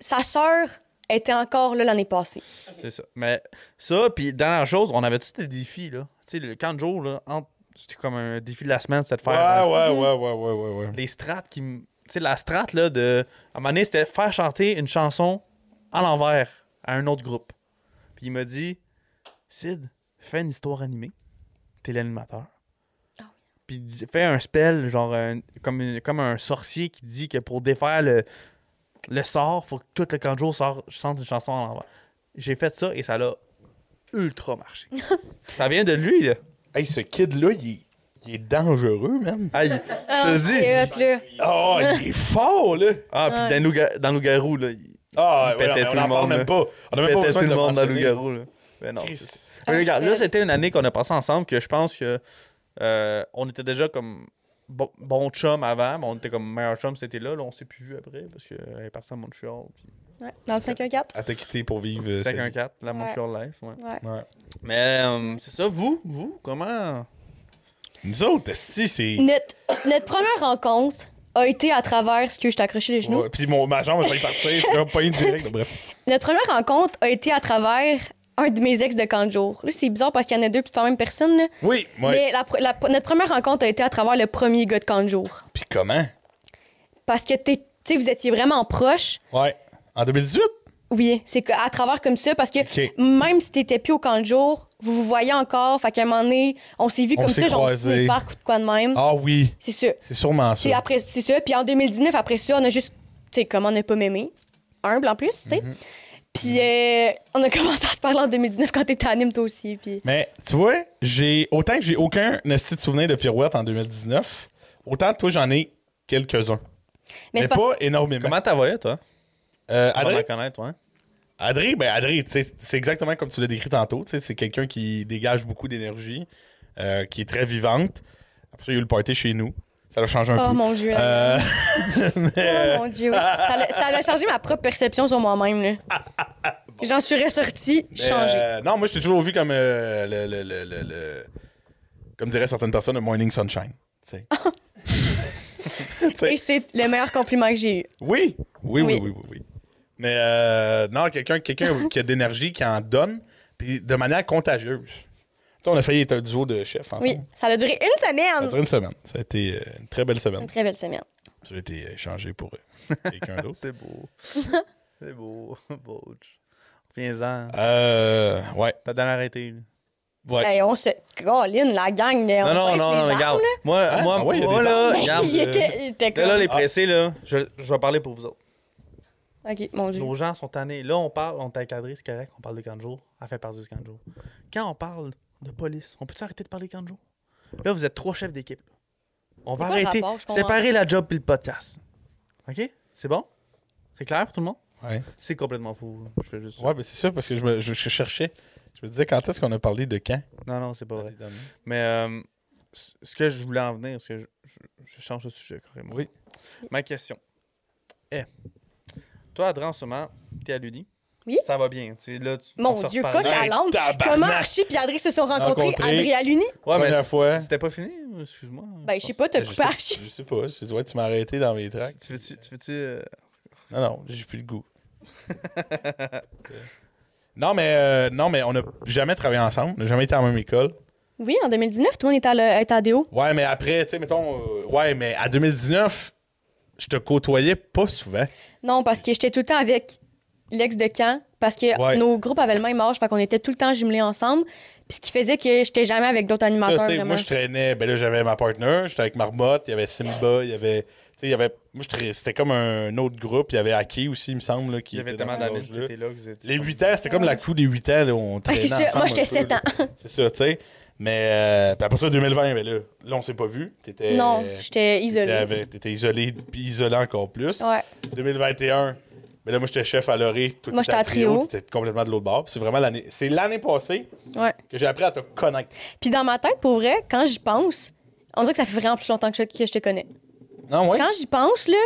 sa sœur était encore là l'année passée. C'est ça. Mais ça, puis dernière chose, on avait tous des défis, là? Tu sais, le camp de jour, là, entre- c'était comme un défi de la semaine, c'était de Ouais, faire euh, ouais, ouais, ouais, ouais, ouais, ouais. les strates qui sais, la strate, là, de. À un moment donné, c'était faire chanter une chanson à l'envers à un autre groupe. Puis il m'a dit Sid, fais une histoire animée. T'es l'animateur. Ah Puis fais un spell, genre, un- comme, une- comme un sorcier qui dit que pour défaire le, le sort, faut que tout le camp de jour sort, chante une chanson à l'envers. J'ai fait ça et ça l'a ultra marché. ça vient de lui, là. Hey, ce kid-là, il est, il est dangereux, man. Ah, il- Ah, je te dis. là. Oh, il est fort, là. Ah, puis Ouais. dans, Loup-Garou, là. il- Ah, Il ouais, pétait on tout le monde, même là. pas. On a même pas Pétait besoin tout de le monde dans. Loup-Garou, là. Mais non, c'est- Ah, Mais regarde, là, c'était- c'était une année qu'on a passée ensemble que je pense que euh, on était déjà comme bon, bon chum avant, mais on était comme meilleur chum cet été-là. Là, on s'est plus vu après parce qu'elle est partie à Montreal. Puis Ouais, dans le 5-1-4. Elle t'a quitté pour vivre. euh, sa vie. 5-1-4, la Montreal Life. Ouais. Ouais. Ouais. Mais euh, c'est ça, vous, vous, comment Nous autres, si, c'est. Notre, notre première rencontre a été à travers ce que je t'ai accroché les genoux. Ouais, Puis mon, ma jambe a failli partir, tu pas une direct. Bref. Notre première rencontre a été à travers un de mes ex de camp de jour. Là, c'est bizarre parce qu'il y en a deux, puis c'est pas la même personne. là. Oui, ouais. Mais la pr- la- notre première rencontre a été à travers le premier gars de camp de jour. Puis comment? Parce que t'es- vous étiez vraiment proches. Ouais. En 2018? Oui, c'est à travers comme ça, parce que même si t'étais plus au camp de jour, vous vous voyez encore. Fait qu'à un moment donné, on s'est vu On comme ça, genre croisés. ciné-parc ou de quoi de même. Ah oui, C'est ça. c'est sûrement C'est ça. après, c'est ça. Puis en 2019, après ça, on a juste, tu sais, comment ne pas m'aimer. Humble en plus, tu sais. Mhm. Puis euh, on a commencé à se parler en 2019 quand t'étais anime toi aussi. Puis Mais tu vois, j'ai autant que j'ai aucun esti de souvenir de pirouette en 2019, autant toi j'en ai quelques-uns. mais Mais, pas énormément. Comment t'as voyé, toi? Euh, la connaître, ouais. Adré, ben sais, c'est exactement comme tu l'as décrit tantôt. tu sais, C'est quelqu'un qui dégage beaucoup d'énergie, euh, qui est très vivante. Après ça, il y a eu le party chez nous. Ça a changé un Oh peu. mon Dieu. Euh, mais, Oh mon Dieu. oui. Ça l'a- changé ma propre perception sur moi-même. J'en suis ressortie mais, changée. euh, non, moi, je t'ai toujours vu comme euh, le, le- le- le- le- Comme diraient certaines personnes, le morning sunshine. Et c'est le meilleur compliment que j'ai eu. Oui, oui, oui, Oui. oui, oui. oui. Mais euh, non, quelqu'un quelqu'un qui a d'énergie, qui en donne, puis de manière contagieuse. Tu sais, on a failli être un duo de chefs ensemble. Oui, ça a duré une Ça a semaine. duré une semaine. Ça a été euh, une très belle semaine. Une très belle semaine. Ça a été échangé pour euh, quelqu'un d'autre? C'est beau. c'est beau. Bouch. Viens-en. Euh, ouais. T'as dernière arrêté. là. Ouais. Hey, on se. Caroline, la gang, là, on Non, non, non, non, armes, regarde. là. Moi, Hein? moi, Ah ouais, moi là, regarde. il euh, était, il était Là, là, les pressés, là, je, je vais parler pour vous autres. OK, mon Dieu. Nos gens sont tannés. Là, on parle, on est encadré, c'est correct, on parle de jour. Elle fait partie du camp de jour. Quand on parle de police, on peut-tu arrêter de parler de jour? Là, vous êtes trois chefs d'équipe. On va arrêter, rapport? Séparer la job puis le podcast. OK? C'est bon? C'est clair pour tout le monde? Ouais. C'est complètement fou. Je fais juste ça. Ouais, ben c'est ça, parce que je, me, je, je cherchais. Je me disais, quand est-ce qu'on a parlé de quand? Non, non, c'est pas vrai. Mais euh, ce que je voulais en venir, parce que je, je- je change de sujet carrément. Oui. Ma question est Toi, Adrien, en ce moment, t'es à l'Uni. Oui. Ça va bien. Tu, là, tu, Mon Dieu, à Hey, l'âne. tabarnak! Comment Archie et Adrien se sont rencontrés? Rencontrés. Adrien Luni? Ouais, mais fois. C'était pas fini, excuse-moi. Ben, je sais pas, t'as coupé Archie. je sais pas. Je ouais, tu m'as arrêté dans mes tracks. Tu veux-tu. Tu euh, Non, non, j'ai plus le goût. non, mais, euh, non, mais on n'a jamais travaillé ensemble. On n'a jamais été en même école. Oui, en 2019, toi, on était à, le- était à DO. Ouais, mais après, tu sais, mettons, euh, ouais, mais à 2019, je te côtoyais pas souvent. Non, parce que j'étais tout le temps avec l'ex de camp, parce que Ouais. nos groupes avaient le même âge, fait qu'on était tout le temps jumelés ensemble. Puis ce qui faisait que j'étais jamais avec d'autres animateurs, moi, je traînais, ben là, j'avais ma partner, j'étais avec Marmotte, il y avait Simba, il y avait, tu sais, il y avait, moi, c'était comme un autre groupe, il y avait Aki aussi, il me semble, là, qui Il y avait tellement d'années là. que vous étiez- Les 8 ans, c'était comme la crew des 8 ans, là, on Ah, ça. ensemble Moi, j'étais peu, 7 là. ans. C'est ça, tu sais. Mais, euh, puis après ça, 2020, ben là, là, on s'est pas vu. T'étais, non, j'étais t'étais, isolée. avec- t'étais isolé, puis isolé encore plus. Ouais. 2021, ben là, moi, j'étais chef à l'orée. Moi, j'étais à Trio. T'étais complètement de l'autre bord. C'est vraiment l'année, c'est l'année passée Ouais. que j'ai appris à te connaître. Puis dans ma tête, pour vrai, quand j'y pense, on dirait que ça fait vraiment plus longtemps que je, que je te connais. Non, ouais? Quand j'y pense, là,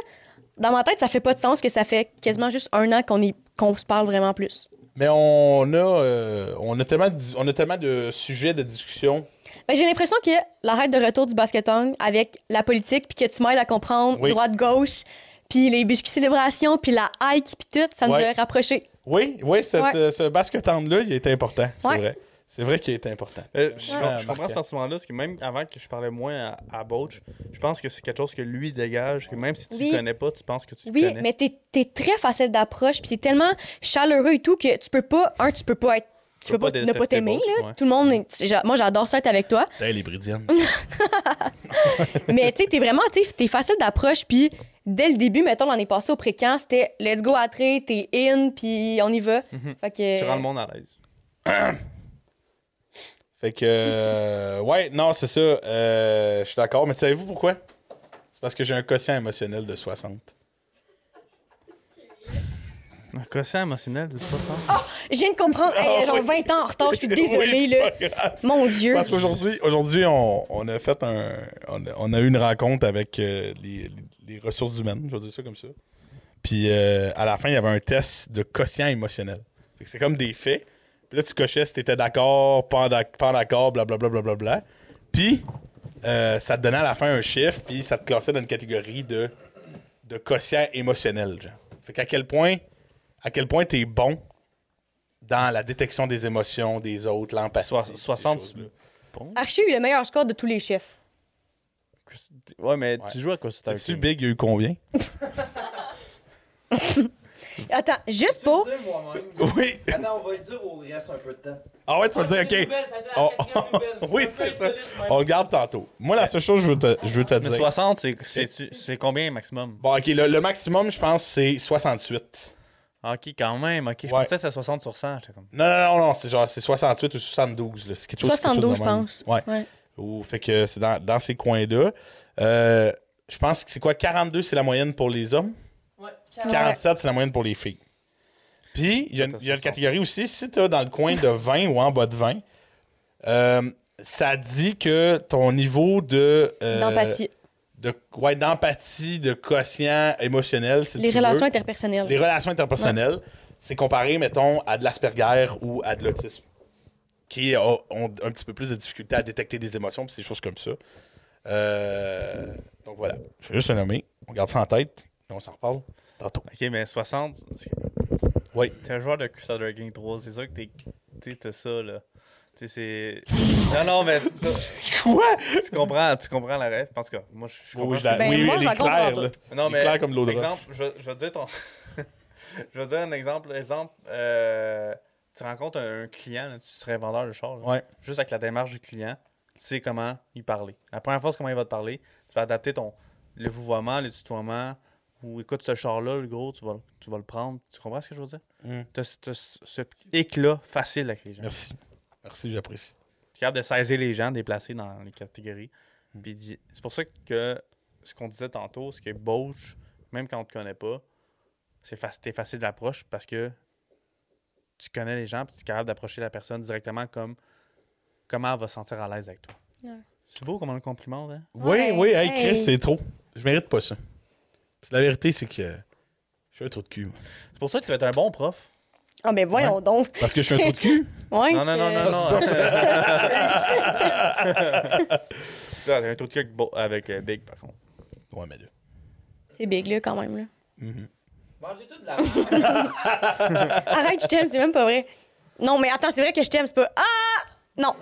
dans ma tête, ça fait pas de sens que ça fait quasiment juste un an qu'on qu'on se parle vraiment plus. Mais on a, euh, on, a tellement de, on a tellement de sujets de discussion. Ben, j'ai l'impression que l'arrêt de retour du basketon avec la politique, puis que tu m'aides à comprendre Oui. droite-gauche, puis les biscuits célébrations, puis la hike, puis tout, ça nous Ouais. a rapprochés. Oui, oui, cette, Ouais. euh, ce basket-là, il était important. C'est Ouais. vrai. C'est vrai qu'il était important. Euh, je, Ouais. je comprends ce sentiment-là, parce que même avant que je parlais moins à, à Boach, je pense que c'est quelque chose que lui dégage, que même si tu Oui. le connais pas, tu penses que tu le Oui, connais. mais t'es es très facile d'approche, puis t'es tellement chaleureux et tout que tu peux pas, un, tu peux pas être. Tu peux pas, ne pas t'aimer, ouais. Tout le monde. est- Moi, j'adore ça être avec toi. T'es les Bridiennes. Mais tu sais, t'es vraiment, tu sais, t'es facile d'approche, puis dès le début, mettons, l'année passée au pré-camp, c'était let's go à t'es in, puis on y va. Mhm. Fait que. Tu rends le monde à l'aise. Fait que, euh, ouais, non, c'est ça. euh, je suis d'accord. Mais savez-vous pourquoi? C'est parce que j'ai un quotient émotionnel de 60. Un quotient émotionnel de 60. Je viens de comprendre. Hey, Ah, genre oui. 20 ans en retard, je suis Oui, c'est là. Mon Dieu. Parce qu'aujourd'hui, aujourd'hui, on, on a fait un. On a, on a eu une rencontre avec euh, les, les ressources humaines, je vais dire ça comme ça. Puis euh, à la fin, il y avait un test de quotient émotionnel. C'est comme des faits. Puis là, tu cochais si t'étais d'accord, pas d'accord, blablabla. Bla, bla, bla, bla. Puis euh, ça te donnait à la fin un chiffre, puis ça te classait dans une catégorie de, de quotient émotionnel, genre. Fait qu'à quel point, à quel point t'es bon dans la détection des émotions des autres, l'empathie. Soi- ces 60, choses-là. Bon. Archie a eu le meilleur score de tous les chefs. Ouais, mais Ouais. tu joues à quoi sur Sais-tu, Big, il y a eu combien? Attends, juste pour. Oui. Attends, on va le dire au reste un peu de temps. Ah ouais, tu vas dire, OK. Oh, oui, c'est ça. On regarde tantôt. Moi, la seule chose que je veux te, je veux te Mais dire. 60, c'est- c'est c'est combien maximum? Bon, OK, le, le maximum, je pense, c'est 68. Ah, Ok, quand même. Ok, je Ouais. pensais que c'était 60 sur 100. J'étais comme. Non, non, non, non, c'est genre, c'est 68 ou 72. là. C'est quelque chose, quelque chose 72, de je pense. Ouais. Ouais. Ou, fait que c'est dans, dans ces coins-là. Euh, je pense que c'est quoi, 42, c'est la moyenne pour les hommes? 47, c'est la moyenne pour les filles. Puis, il y a, une- il y a une catégorie aussi, si tu dans le coin de 20 ou en bas de 20, euh, ça dit que ton niveau de. euh, D'empathie. De, ouais, d'empathie, de quotient émotionnel, si Les tu relations veux. interpersonnelles. Les relations interpersonnelles, c'est comparé, mettons, à de l'Asperger ou à de l'autisme, qui ont, ont un petit peu plus de difficulté à détecter des émotions et ces choses comme ça. Euh, donc voilà, je vais juste le nommer. On garde ça en tête et on s'en reparle tantôt. Ok, mais 60. c'est- Oui. T'es un joueur de Crusader King 3, c'est sûr que t'es. T'as ça, là. Tu sais, c'est. Non, non, mais. Quoi? tu comprends, tu comprends la rêve. En tout cas, moi, je comprends. Oui, je Ben, oui, moi, je il est clair, là. Non, Il mais. est clair comme l'eau de. Exemple, je, je vais te dire ton. je vais te dire un exemple. Exemple, euh, tu rencontres un, un client, là, tu serais vendeur de char. là. Ouais. Juste avec la démarche du client, tu sais comment y parler. La première fois, c'est comment il va te parler. Tu vas adapter ton le vouvoiement, le tutoiement. Ou écoute, ce char-là, le gros, tu vas, tu vas le prendre. Tu comprends ce que je veux dire? Mm. Tu as, ce hic-là facile avec les gens. Merci. Merci, j'apprécie. Tu es capable de saisir les gens, déplacer dans les catégories. Puis di- c'est pour ça que ce qu'on disait tantôt, c'est que Bosch, même quand on te connaît pas, c'est faci- t'es facile d'approche parce que tu connais les gens puis tu es capable d'approcher la personne directement comme comment elle va se sentir à l'aise avec toi. C'est beau comme un compliment, hein? Oui, oui, hey, hey. Chris, c'est trop. Je mérite pas ça. Parce que la vérité, c'est que je suis un trou de cul. C'est pour ça que tu vas être un bon prof. Ah, ben voyons donc. Parce que je suis un trou de cul? Ouais, non, non, non, non, non. Un truc avec, Bo- avec euh, Big, par contre. Ouais, mais là. C'est big, là, quand même. Là. Mhm. Mangez tout de la. Arrête, je t'aime, c'est même pas vrai. Non, mais attends, c'est vrai que je t'aime, c'est pas. Ah! Non!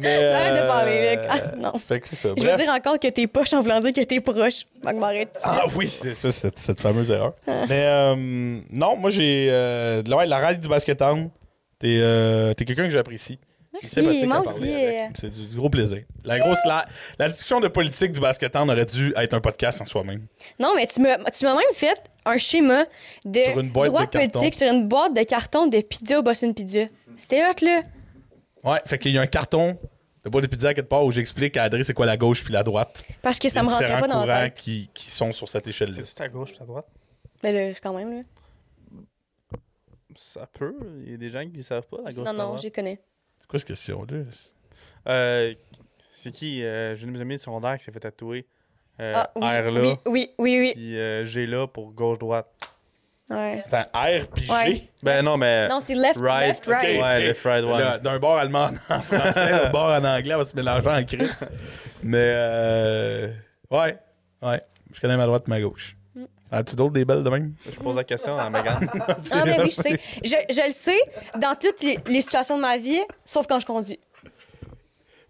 Mais, J'arrête de parler, euh. Ah, non. Fait que c'est ça. Je veux Bref. dire encore que t'es poche en voulant dire que t'es proche. Fait que m'arrête. Ah oui, c'est ça, cette, cette fameuse erreur. Mais euh, non, moi j'ai. Euh, la- ouais, la rallye du basket town, t'es euh, t'es quelqu'un que j'apprécie. C'est du, du gros plaisir. La grosse. La, la discussion de politique du basket aurait dû être un podcast en soi-même. Non, mais tu m'as tu m'as même fait un schéma de Sur une boîte droit de politique sur une boîte de carton de pizza au Boston Pizza. C'était hot, là. Ouais, fait qu'il y a un carton de boîte de pizza à quelque part où j'explique à Adré c'est quoi la gauche puis la droite. Parce que ça Les me rentrait pas dans la courants tête. qui, qui sont sur cette échelle-là. C'est-tu ta gauche ou ta droite? Mais là, quand même, là. Ça peut. Il y a des gens qui ne savent pas, la gauche Non, non, je les connais. C'est quoi cette question-là? Euh, c'est qui? Euh, J'ai une de mes amies de secondaire qui s'est fait tatouer. Euh, ah, oui, R là. oui, oui, oui, oui. Puis euh, G là pour gauche-droite. Ouais. Attends, R puis G. Ouais. Ben non, mais. Non, c'est left, Right. left, right. Ouais, left, right, ouais. D'un bord allemand en français, d'un bord en anglais, on va se mélanger en crise. Mais, euh, ouais, ouais. Je connais ma droite et ma gauche. As-tu d'autres des belles de même? Je pose la question à Megan. Ah, ben oui, je sais. Je, je le sais dans toutes les, les situations de ma vie, sauf quand je conduis.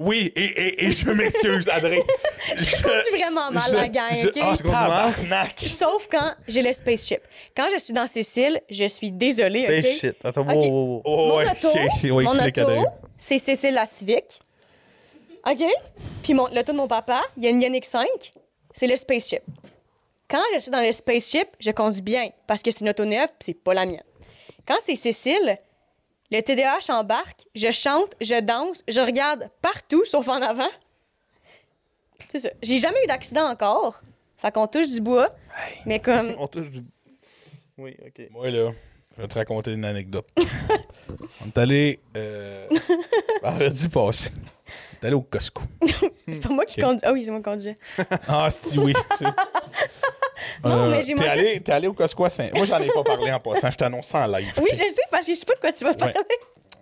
Oui, et, et, et je m'excuse, Adrien. Je conduis vraiment mal, la gang, je- OK? Tu conduis mal? tabarnak. Sauf quand j'ai le spaceship. Quand je suis dans Cécile, je suis désolée, OK? Shit. Attends, Ok. wow, wow, wow. Oh, Mon ouais, auto, ouais, mon c'est Cécile la Civic. OK? Puis mon, l'auto de mon papa, il y a une Ioniq 5, c'est le spaceship. Quand je suis dans le spaceship, je conduis bien parce que c'est une auto neuve c'est pas la mienne. Quand c'est Cécile, le TDAH embarque, je chante, je danse, je regarde partout sauf en avant. C'est ça. J'ai jamais eu d'accident encore. Fait qu'on touche du bois. Mais comme. On touche du. Oui, ok. Moi, là, je vais te raconter une anecdote. On est allé. Euh... Vendredi passé. On est allé au Costco. C'est pas moi qui conduis. Ah oui, c'est moi qui conduis. Ah, si, oui. C'est- Non, mais T'es j'ai manqué- allé, t'es allé au Costco à Saint. Moi, j'en ai pas parlé en passant. Je t'annonce ça en live. Oui, je sais parce que je sais pas de quoi tu vas parler.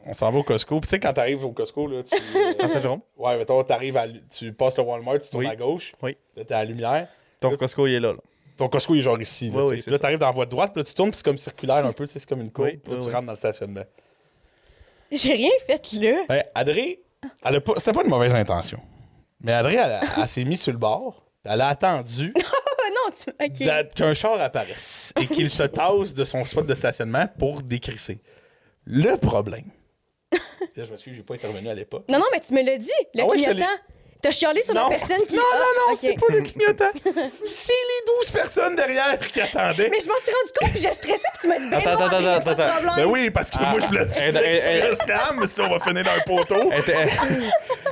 On s'en va au Costco. Puis, tu sais, quand t'arrives au Costco, là, tu. euh? Ouais, mettons, t'arrives à. Tu passes le Walmart, tu tournes Oui. à gauche. Oui. Là, t'es à la lumière. Ton Costco, il est là. là. Ton Costco, il est genre ici. Là, Oui, tu là ça. t'arrives dans la voie de droite, puis là, tu tournes, puis c'est comme circulaire un peu, tu sais, c'est comme une courbe. Oui, puis là, oui, tu oui. rentres dans le stationnement. J'ai rien fait là. Ben, Adré, elle a pas, c'était pas une mauvaise intention. Mais Adré, elle, elle s'est mise sur le bord. Elle a attendu Oh tu. Qu'un char apparaisse et qu'il se tasse de son spot de stationnement pour décrisser. Le problème. Là, je m'excuse, j'ai pas intervenu à l'époque. Non, non, mais tu me l'as dit, le Ah ouais, je clignotant. T'as chialé sur Non. la personne qui. Non, Ah, non, non, ok. c'est pas le clignotant. c'est les 12 personnes derrière qui attendaient. Mais je m'en suis rendu compte, puis j'ai stressé, puis tu m'as dit, ben Attends, non, attends, attends, attends. Ben oui, parce que moi, je voulais le scam, mais si on va finir dans un poteau. Elle était,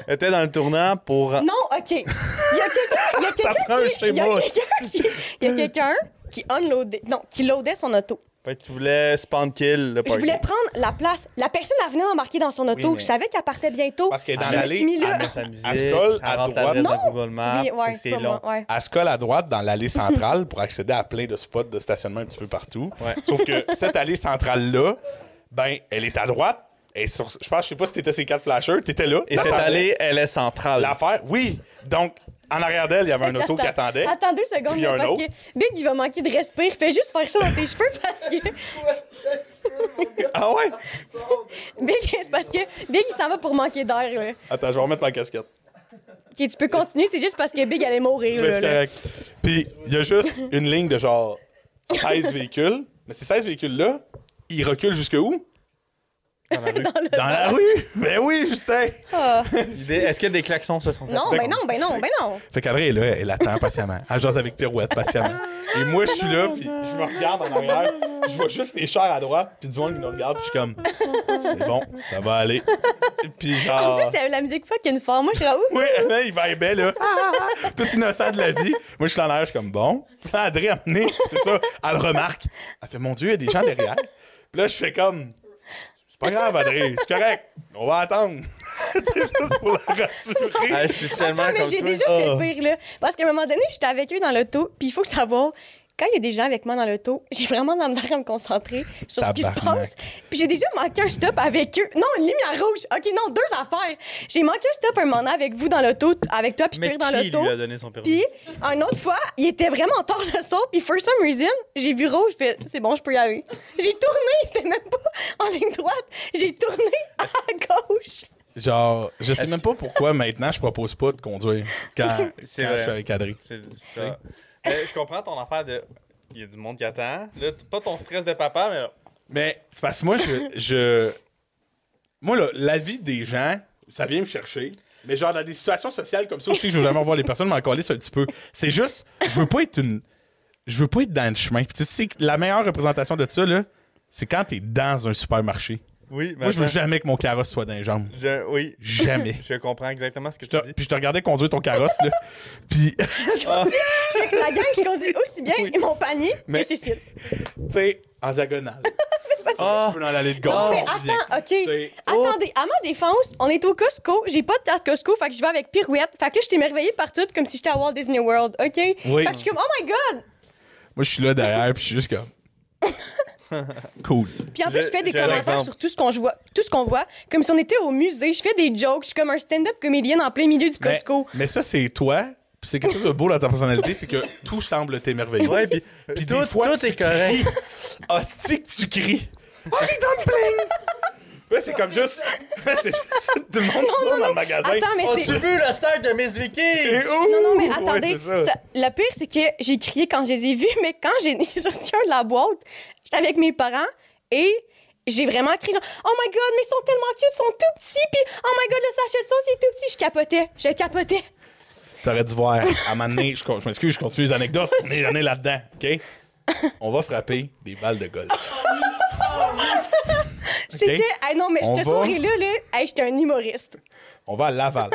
elle était dans le tournant pour. Non, OK. Il y a quelqu'un Ça prend un qui... Il y a schéma. quelqu'un qui... Il y a quelqu'un qui unloadait... Non, qui loadait son auto. Fait que tu voulais spawn kill le Je voulais prendre la place. La personne, elle venait m'embarquer dans son auto. mais- Je savais qu'elle partait bientôt. Parce qu'elle est dans je me l'allée, suis mis là. elle met sa musique, Elle se colle à rentre droite. l'adresse Non. dans Google Maps. Oui, fait ouais, que c'est c'est pas long. moi. Ouais. Elle se colle à droite dans l'allée centrale pour accéder à plein de spots de stationnement un petit peu partout. Ouais. Sauf que cette allée centrale-là, ben, elle est à droite. Et sur, je pense, je sais pas si t'étais ces quatre flashers, t'étais là. Et cette t'attendais. allée, elle est centrale. L'affaire, oui. Donc, en arrière d'elle, il y avait un auto qui attendait. Attends deux secondes, Puis un parce autre. que Big, il va manquer de respirer. Fais juste faire ça dans tes cheveux parce que... Ah ouais? Big, c'est parce que Big, il s'en va pour manquer d'air, là. Attends, je vais remettre ma casquette. OK, tu peux continuer, c'est juste parce que Big allait mourir, là. c'est là. correct. Puis, il y a juste une ligne de genre 16 véhicules. Mais ces 16 véhicules-là, ils reculent jusque où? Dans la rue. Dans la rue! Ben oui, Justin! Ah. Est-ce qu'il y a des klaxons se sont faits? Non, ben non, ben non, ben non. Fait qu'Adrien est là, elle attend patiemment. Elle jase avec Pirouette patiemment. Et moi, je suis là, puis je me regarde en arrière. Je vois juste les chars à droite, puis du monde qui nous regarde, puis je suis comme, c'est bon, ça va aller. Puis En genre. plus, c'est la musique fuck qui une forme. Moi, je suis là, ouh. Oui, là, il va être belle, là. Tout innocent de la vie. Moi, je suis en arrière, je suis comme, bon. Puis là, donné, c'est ça, elle remarque. Elle fait, mon Dieu, il y a des gens derrière. Puis là, je fais comme, c'est pas grave, Adrien, c'est correct. On va attendre. c'est juste pour la rassurer. Ah, je suis tellement Attends, mais comme j'ai toi. déjà fait pire, là. Parce qu'à un moment donné, j'étais avec eux dans l'auto, puis il faut savoir, quand il y a des gens avec moi dans l'auto, j'ai vraiment de la misère à me concentrer sur ce qui se passe. Puis j'ai déjà manqué un stop avec eux. Non, une lumière rouge. OK, non, deux affaires. J'ai manqué un stop un moment avec vous dans l'auto, avec toi, puis Pierre dans qui l'auto. lui a donné son permis? Puis, une autre fois, il était vraiment tard le soir, puis for some reason, j'ai vu rouge, je fais, c'est bon, je peux y aller. J'ai tourné, c'était même pas en ligne droite. J'ai tourné à gauche. Genre, je sais même pas pourquoi maintenant je propose pas de conduire quand, je suis avec Adrien. C'est c'est ça. Mais je comprends ton affaire de. Il y a du monde qui attend. Là, pas ton stress de papa, mais. Mais c'est parce que moi, je. je... Moi, là, la vie des gens, ça vient me chercher. Mais genre, dans des situations sociales comme ça, je sais que je veux jamais revoir les personnes, mais encore un petit peu. C'est juste, je veux pas être une. Je veux pas être dans le chemin. Puis tu sais, la meilleure représentation de ça, là, c'est quand t'es dans un supermarché. Oui, mais. Moi, je veux jamais que mon carrosse soit dans les jambes. je- Oui. Jamais. Je comprends exactement ce que Je tu te- dis. puis je te regardais conduire ton carrosse, là. Puis, que la gang, je conduis aussi bien mon panier Mais- que Cécile. tu sais, en diagonale. Ah, peu dans l'allée de gauche. Non, mais attends, OK. T'sais, Attendez, à ma défense, on est au Costco. J'ai pas de carte Costco, fait que je vais avec Pirouette. Fait que là, je t'ai merveillé partout comme si j'étais à Walt Disney World, OK? Oui. Fait que je suis comme, oh my God! Moi, je suis là derrière, puis je suis juste comme. cool. Puis en plus, je fais des commentaires sur tout ce qu'on voit, tout ce qu'on voit, comme si on était au musée. Je fais des jokes, je suis comme un stand-up comédienne en plein milieu du Mais, Costco. mais ça, c'est toi. Puis c'est quelque chose de beau dans ta personnalité, c'est que tout semble t'émerveiller. Ouais, puis, Puis tout, des fois, tout tu est correct. cries. Hostie que tu cries. Oh, les dumplings! Ouais, c'est comme juste. c'est juste tout le monde sort dans le magasin. Attends, mais c'est. As-tu vu le stade de Miss Vicky? Et Non, non, mais attendez. Ouais, c'est ça. ça- le pire, c'est que j'ai crié quand je les ai vus, mais quand j'ai sorti un de la boîte, j'étais avec mes parents et j'ai vraiment crié genre, Oh my god, mais ils sont tellement cute, ils sont tout petits, puis oh my god, le sachet de sauce, il est tout petit. Je capotais, je capotais. T'aurais dû voir. À un moment donné, je, m'excuse, je continue les anecdotes, mais j'en ai là-dedans, OK? On va frapper des balles de golf. C'était. Ah non, mais On cette va- soirée-là, là, hey, j'étais un humoriste. On va à Laval,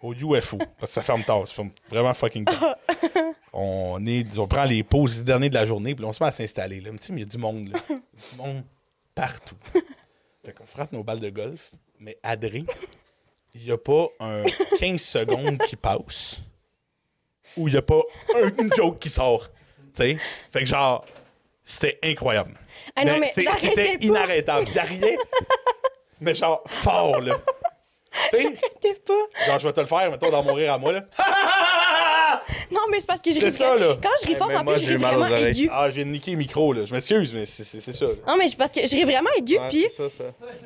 au UFO, parce que ça ferme tard, ça ferme vraiment fucking tard. On, est, on prend les pauses derniers de la journée, puis on se met à s'installer. Là. Tu sais, mais il y a du monde, là. Du monde partout. Fait qu'on frappe nos balles de golf, mais Adré, il n'y a pas un 15 secondes qui passe où il n'y a pas un- une joke qui sort. Tu sais? Fait que genre, c'était incroyable. Ah non, mais c'est- j'arrêtais c'était inarrêtable. Il y a rien, mais genre fort, là. J'arrêtais pas. Genre, je vais te le faire, mettons, dans mon rire à moi, là. Non, mais c'est parce que je ris ça, là. Quand je ris Eh, fort, mais en moi, plus, je j'ai ris mal aux vraiment aigu. Ah, j'ai niqué le micro, là. Je m'excuse, mais c'est ça, là. Non, mais c'est parce que je ris vraiment aigu, Ouais, puis.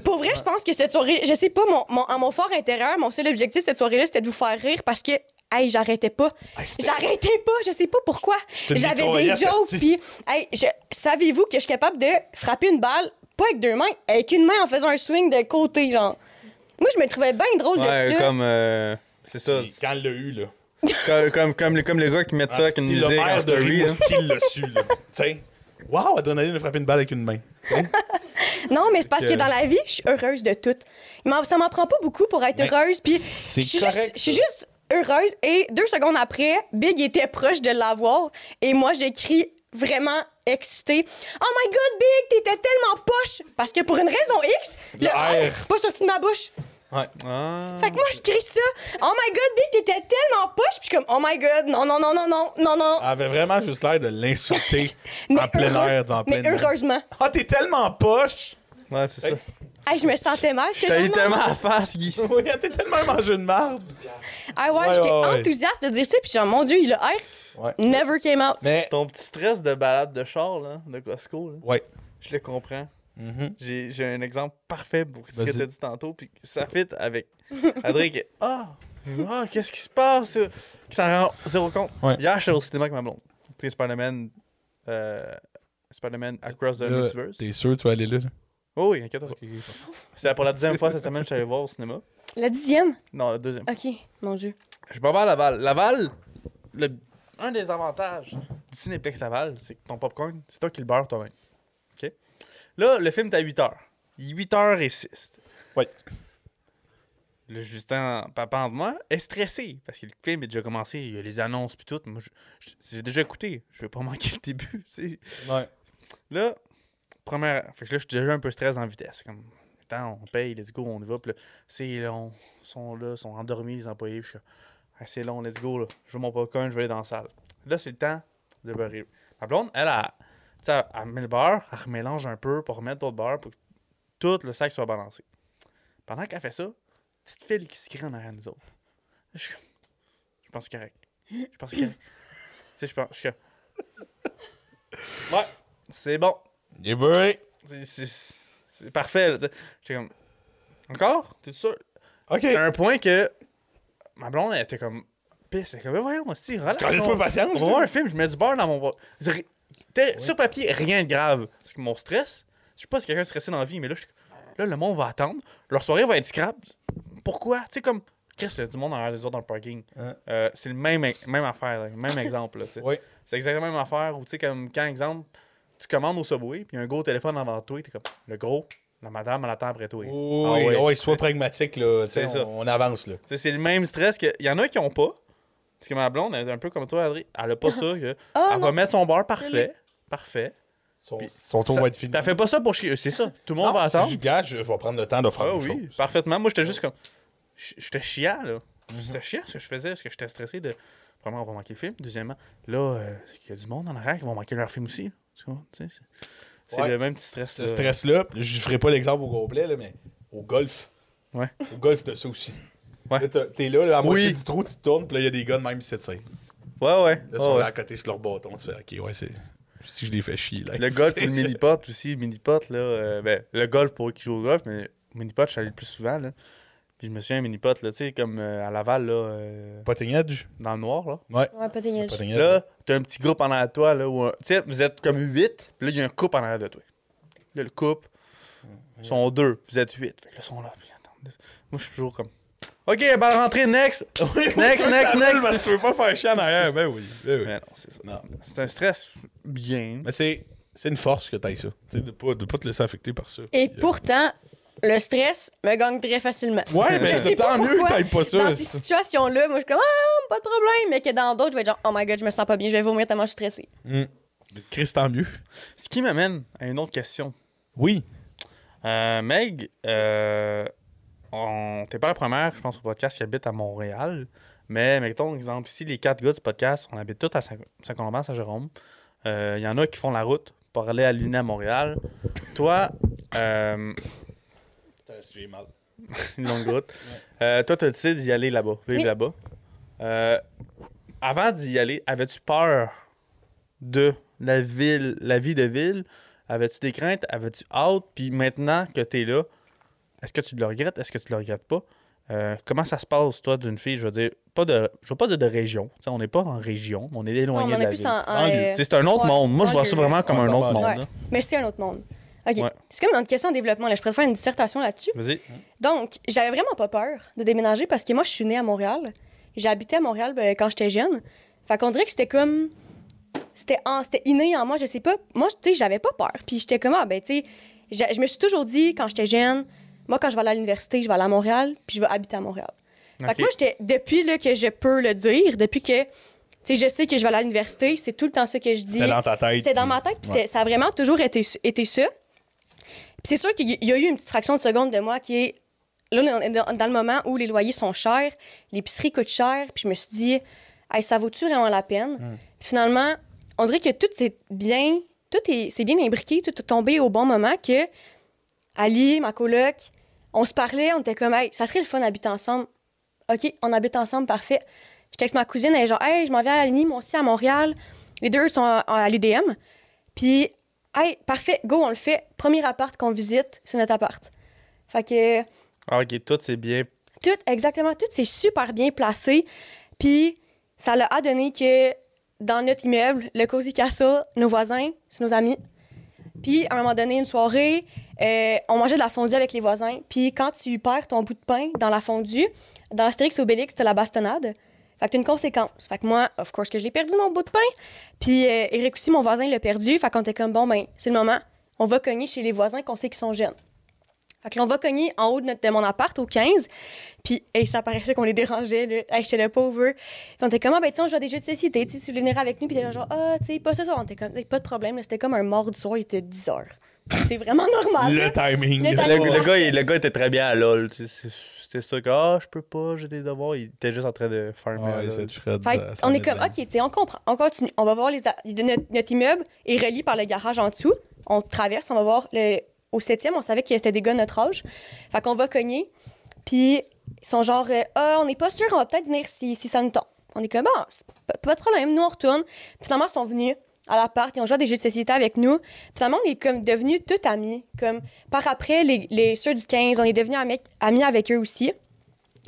Pour vrai, je pense que cette soirée, je sais pas, mon, mon, à mon fort intérieur, mon seul objectif cette soirée-là, c'était de vous faire rire parce que, hey, j'arrêtais pas. Hey, J'arrêtais pas, je sais pas pourquoi. J'avais des jokes, puis, hey, je- savez-vous que je suis capable de frapper une balle, pas avec deux mains, avec une main en faisant un swing de côté, genre? Moi, je me trouvais bien drôle Ouais, de ça. comme. euh, c'est ça. Puis Quand il l'a eu, là. comme, comme, comme, les- comme les gars qui mettent ça avec une musique le maire en de story. là. Rimouski l'a su, là. Tu sais. Wow, Adrenaline a frappé une balle avec une main. Tu sais. Non, mais c'est parce que que- dans la vie, je suis heureuse de tout. Ça m'en prend pas beaucoup pour être Mais heureuse, puis je c'est suis juste, heureuse. Et deux secondes après, Big était proche de l'avoir, et moi, j'écris vraiment excitée. Oh my God, Big, t'étais tellement poche! Parce que pour une raison X, le, Le R, R. pas sorti de ma bouche. Ah. Fait que moi, je crie ça. Oh my God, Big, t'étais tellement poche! Puis je suis comme, oh my God, non, non, non, non, non, non, non. Elle avait vraiment juste l'air de l'insulter Mais en plein heureux- air, devant plein Mais heureusement. Ah, t'es tellement poche! Ouais, c'est ça. Hey. Je me sentais mal. J'étais T'as là, eu tellement à face, Guy. Oui, t'es tellement mangé une marde. Ah ouais, Ouais, j'étais ouais, ouais. enthousiaste de dire ça. Puis genre, mon Dieu, il a R. Ouais. Never came out. Mais, Ton petit stress de balade de char, là, de Costco, là, ouais. je le comprends. Mhm. J'ai j'ai un exemple parfait pour ce que Vas-y. t'as dit tantôt, puis ça fit avec Adrien qui est Ah, ah, qu'est-ce qui se passe? Qui s'en rend zéro compte. Ouais. Hier, j'étais au cinéma avec ma blonde. Puis Spider-Man, euh, Spider-Man Across the Là, Multiverse. T'es sûr que tu vas aller là? Oh oui, inquiète pas. C'était pour la deuxième fois cette semaine que je suis allé voir au cinéma. La dixième? Non, la deuxième. Ok, mon Dieu. Je m'en vais à Laval. Laval, le- un des avantages du Cinéplex Laval, c'est que ton popcorn, c'est toi qui le beurres toi-même. OK? Là, le film à 8 h. Il est 8 h et 6. Ouais. Le Justin, papa de moi, est stressé parce que le film est déjà commencé. Il y a les annonces puis tout. Moi, j'ai déjà écouté. Je vais pas manquer le début. Ouais. Là, première. Fait que là, je suis déjà un peu stress en vitesse. Comme, attends, on paye, let's go, on y va. Là, c'est long. Ils sont là, ils sont endormis, les employés. Je suis Ah, c'est long, let's go. Là. Je veux mon popcorn, je vais aller dans la salle. Là, c'est le temps de beurrer. Ma blonde, elle, a, sais, elle met le beurre, elle remélange un peu pour remettre d'autres beurre pour que tout le sac soit balancé. Pendant qu'elle fait ça, petite file qui se crée en arrière de nous autres. Je je pense correct. Je pense correct. tu sais, je pense, je ouais, c'est bon. Il est beurré. C'est- parfait. J'étais comme. Encore? T'es sûr? OK. À un point que ma blonde, elle était comme. Pisse. Elle était comme, voyons, si, relax. Quand on- patience. On va voir un film, je mets du beurre dans mon. T'es- Sur papier, rien de grave. C'est que mon stress, je sais pas si quelqu'un est stressé dans la vie, mais là, je- là, le monde va attendre. Leur soirée va être scrap. Pourquoi? Tu sais, comme. Qu'est-ce qu'il y a du monde en des autres dans le parking? Hein? Euh, c'est le même, même affaire, là, même exemple. là. Oui. C'est exactement la même affaire où, tu sais, comme quand, exemple, tu commandes au Subway, puis il y a un gros téléphone avant toi, t'es comme, le gros, la madame, elle attend après toi. Oui, Ah ouais. oui, sois pragmatique, là. Tu sais, C'est ça. on, on avance, là. Tu sais, c'est le même stress que. Il y en a qui ont pas. Parce que ma blonde, elle est un peu comme toi, Adri. Elle a pas ça. Que... Ah, elle non. va mettre son beurre parfait. Parfait. Son, son tour Ça- va être fini. T'as fait pas ça pour chier. C'est ça. Tout le monde Non, va attendre. juste, gars, je vais prendre le temps de faire Ah oui, chose. parfaitement. Moi, j'étais juste comme. J'étais chiant, là. Mhm. J'étais chiant ce que je faisais, ce que j'étais stressé de. Premièrement, on va manquer le film. Deuxièmement, là, euh, il y a du monde en arrière qui vont manquer leur film aussi. C'est- Ouais. le même petit stress. Ce là. stress-là, je ferai pas l'exemple au complet, là, mais au golf. Ouais. Au golf, t'as ça aussi. Ouais. T'es là, là, à moitié Oui. du trou, tu tournes, puis là, il y a des gars de même ici, tu sais. Ouais, ouais. Là, ils sont là à côté sur leur bâton. Tu fais, ok, ouais, c'est. Si je les fais chier, là. Le golf ou le mini-pot aussi. Le mini-pot, là. euh, ben, le golf pour eux qui jouent au golf, mais le mini-pot, je suis allé le plus souvent, là. Puis je me souviens, un mini-pot, là, tu sais, comme euh, à Laval, là, euh, Potting Edge? dans le noir, là. Ouais. Ouais, Potting Edge. Là, t'as un petit groupe en arrière de toi, là, où, un- tu sais, vous êtes comme 8, puis là, il y a un couple en arrière de toi. Là, le couple, ils sont deux, vous êtes 8. Fait que là, ils sont là, puis attends. Moi, je suis toujours comme. Ok, balle rentrée, next! next, next, next! Tu veux pas faire chier en arrière, ben oui. Ben oui. Mais non, c'est ça. Non. C'est un stress bien. Mais c'est. C'est une force que t'ailles ça. Tu sais, de pas, de pas te laisser affecter par ça. Et Puis, euh, pourtant, le stress me gagne très facilement. Ouais, mais pas tant mieux que t'ailles pas ça. Dans ces situations-là, moi, je suis comme, ah, pas de problème. Mais que dans d'autres, je vais être genre, oh my god, je me sens pas bien, je vais vomir tellement je suis stressée. Hum. Chris, tant mieux. Ce qui m'amène à une autre question. Oui. Euh, Meg, euh, on... t'es pas la première, je pense, au podcast qui habite à Montréal. Mais, mettons, exemple, ici, les quatre gars du podcast, on habite tous à Saint- Saint-Colomban, Saint-Jérôme. Euh, Il y en a qui font la route pour aller à l'UNI à Montréal. Toi, euh, J'ai mal. une longue route. Euh, toi, tu as décidé d'y aller là-bas, vivre Oui. là-bas. Euh, avant d'y aller, avais-tu peur de la ville, la vie de ville? Avais-tu des craintes? Avais-tu hâte? Puis maintenant que tu es là, est-ce que tu le regrettes? Est-ce que tu le regrettes pas? Euh, comment ça se passe, toi, d'une fille, je veux dire, pas de, je veux pas dire de région. Tu sais, on n'est pas en région, mais on est éloigné on de est la plus ville. C'est un autre ouais, monde. Moi, je vois ça vraiment comme un autre monde. Ouais. Mais c'est un autre monde. OK. Ouais. C'est comme une question de développement. Là. Je préfère une dissertation là-dessus. Vas-y. Donc, j'avais vraiment pas peur de déménager parce que moi, je suis née à Montréal. J'ai habité à Montréal ben, quand j'étais jeune. Fait qu'on dirait que c'était comme. C'était en- c'était inné en moi, je sais pas. Moi, tu sais, j'avais pas peur. Puis j'étais comme, ah, ben, tu sais, je je me suis toujours dit, quand j'étais jeune, moi, quand je vais aller à l'université, je vais aller à Montréal, puis je vais habiter à Montréal. Fait que moi, j'étais. Depuis là, que je peux le dire, depuis que. Tu sais, je sais que je vais aller à l'université, c'est tout le temps ça que je dis. C'était dans ta tête. C'était dans ma tête, puis ça a vraiment toujours été, été ça. C'est sûr qu'il y a eu une petite fraction de seconde de moi qui est. Là, on est dans, le moment où les loyers sont chers, l'épicerie coûte cher, puis je me suis dit, hey, ça vaut-tu vraiment la peine? Puis finalement, on dirait que tout est bien, tout est, c'est bien imbriqué, tout est tombé au bon moment que Ali, ma coloc, on se parlait, on était comme, hey, ça serait le fun d'habiter ensemble. OK, on habite ensemble, parfait. Je texte ma cousine, elle est genre, hey, je m'en vais à Ligny, moi aussi à Montréal. Les deux sont à, à l'UDM. Puis, hey, parfait, go, on le fait. Premier appart qu'on visite, c'est notre appart. Fait que Ah, ok, tout c'est bien. tout, exactement, tout, c'est super bien placé. Puis, ça l'a a donné que dans notre immeuble, le Cozy Castle, nos voisins, c'est nos amis. Puis, à un moment donné, une soirée, euh, on mangeait de la fondue avec les voisins. Puis, quand tu perds ton bout de pain dans la fondue, dans Astérix Obélix, c'était la bastonnade. Fait que t'as une conséquence. Fait que moi, of course, que je l'ai perdu, mon bout de pain. Puis, euh, Eric aussi, mon voisin, l'a perdu. Fait qu'on était comme, bon, ben, c'est le moment. On va cogner chez les voisins qu'on sait qu'ils sont jeunes. Fait que là, on va cogner en haut de, notre, de mon appart, au 15. Puis, hey, ça paraissait qu'on les dérangeait, là. Hey, j'étais le pauvre. Puis, on était comme, ah, ben, tu sais, on joue à des jeux de société. Tu sais, si vous venir avec nous, puis t'es genre, ah, tu sais, pas ce soir. On était comme, pas de problème. C'était comme un mort du soir, il était 10 heures. C'est vraiment normal. Le là. timing. Le Le, timing. le gars, il- le gars était très bien à LOL. tu sais, c'est- C'était ça que, ah, je peux pas, j'ai des devoirs. Il était juste en train de faire Ouais, Fait on est comme. OK, tu sais, on comprend. On continue. On va voir les. a- Notre, notre immeuble est relié par le garage en dessous. On traverse, on va voir le, au septième. On savait que c'était des gars de notre âge. Fait qu'on va cogner. Puis ils sont genre, euh, ah, on n'est pas sûr, on va peut-être venir si, si ça nous tente. On est comme, ah, pas de problème, nous on retourne. Puis finalement, ils sont venus à l'appart, ils ont joué à des jeux de société avec nous. Puis finalement, on est comme devenus tout amis. Comme par après, les, les ceux du 15, on est devenus amis, amis avec eux aussi.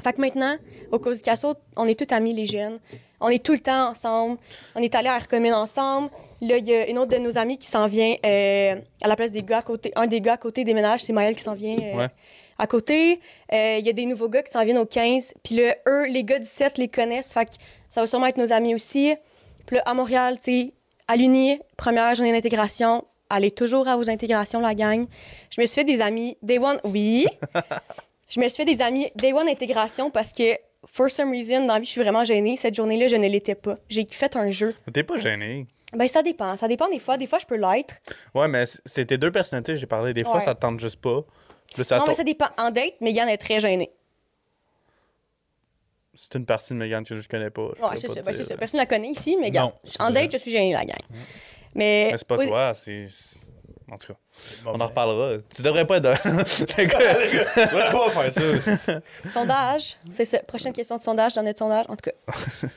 Fait que maintenant, au Cozy Castle, on est tous amis, les jeunes. On est tout le temps ensemble. On est allés à la commune ensemble. Là, il y a une autre de nos amis qui s'en vient euh, à la place des gars à côté. Un des gars à côté des ménages, c'est Maël qui s'en vient euh, Ouais. à côté. Euh, Il y a des nouveaux gars qui s'en viennent au 15. Puis là, eux, les gars du 7 les connaissent. Fait que ça va sûrement être nos amis aussi. Puis là, à Montréal, tu sais, à l'Uni, première journée d'intégration. Allez toujours à vos intégrations, la gang. Je me suis fait des amis. Day one, oui. Je me suis fait des amis Day One Intégration parce que, for some reason, dans la vie, je suis vraiment gênée. Cette journée-là, je ne l'étais pas. J'ai fait un jeu. T'es pas gêné. Ben, ça dépend. Ça dépend des fois. Des fois, je peux l'être. Ouais, mais c'était deux personnalités, j'ai parlé. Des fois, Ouais. ça te tente juste pas. Puis là, ça non, mais ça dépend. En date, Megan est très gênée. C'est une partie de Megan que je connais pas. je Ouais, c'est ça. Ben, c'est ça. Personne ne la connaît ici, mais Non, regarde. En date, je suis gênée, la gang. Mais. Mais c'est pas toi, c'est. En tout cas, Bon, on en reparlera. Tu devrais pas être. Va pas faire ça. Sondage, c'est ça. Prochaine question de sondage dans notre sondage, en tout cas.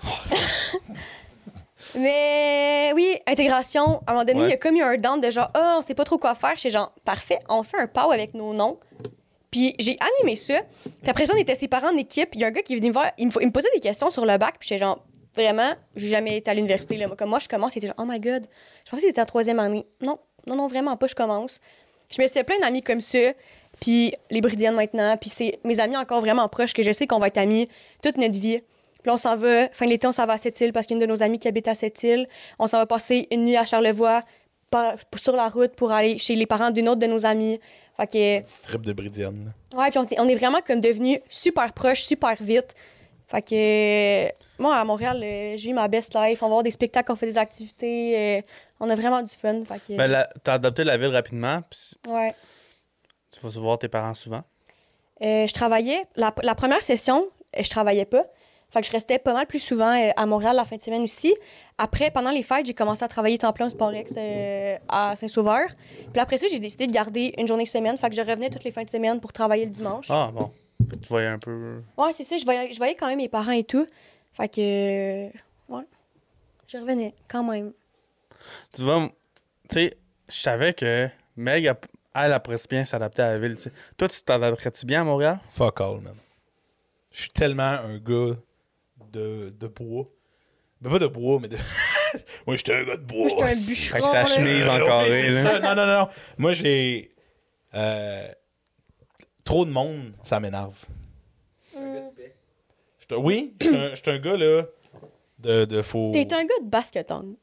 Mais oui, intégration, à un moment donné, Ouais. il y a comme eu un down de genre, ah, on sait pas trop quoi faire. C'est genre, parfait, on fait un POW avec nos noms. Puis j'ai animé ça. Puis après ça, on était ses parents en équipe. Il y a un gars qui est venu me voir, il me, posait des questions sur le bac. Puis j'étais genre, vraiment, j'ai jamais été à l'université. Là. Comme moi, je commence, il était genre, oh my god, je pensais que c'était en troisième année. Non, non, non, vraiment pas, je commence. Je me suis fait plein d'amis comme ça. Puis les Bridiennes maintenant. Puis c'est mes amis encore vraiment proches que je sais qu'on va être amis toute notre vie. Puis on s'en va, fin de l'été, on s'en va à cette île parce qu'il y a une de nos amies qui habite à cette île. On s'en va passer une nuit à Charlevoix sur la route pour aller chez les parents d'une autre de nos amies. Fait que, Trip de Bridiane. là. ouais, puis on, est- on est vraiment comme devenus super proches, super vite. Fait que, moi, à Montréal, euh, je vis ma best life. On va voir des spectacles, on fait des activités. euh, on a vraiment du fun. Fait que, Ben, t'as adopté la ville rapidement, puis ouais. tu vas voir tes parents souvent. Euh, je travaillais, la, la première session, je travaillais pas. Fait que je restais pas mal plus souvent euh, à Montréal la fin de semaine aussi. Après, pendant les fêtes, j'ai commencé à travailler temps plein au Sportex euh, à Saint-Sauveur. Puis après ça, j'ai décidé de garder une journée semaine. Fait que je revenais toutes les fins de semaine pour travailler le dimanche. Ah, bon. Tu voyais un peu. Ouais, c'est ça. Je voyais, je voyais quand même mes parents et tout. Fait que, euh, ouais, je revenais quand même. Tu vois, tu sais, je savais que Meg, elle, pourrait bien s'adapter à la ville. Toi, tu t'adapterais-tu bien à Montréal? Fuck all, man. Je suis tellement un gars de, de bois. Ben, pas de bois, mais de. Moi, j'étais un gars de bois. Moi, j'étais un Avec bûcheron. sa là. chemise en carré, oui, c'est là. ça. Non, non, non. Moi, j'ai. euh, trop de monde, ça m'énerve. J'étais- Oui, j'étais un, j'étais un gars, là, de, de faux. T'es un gars de basketon.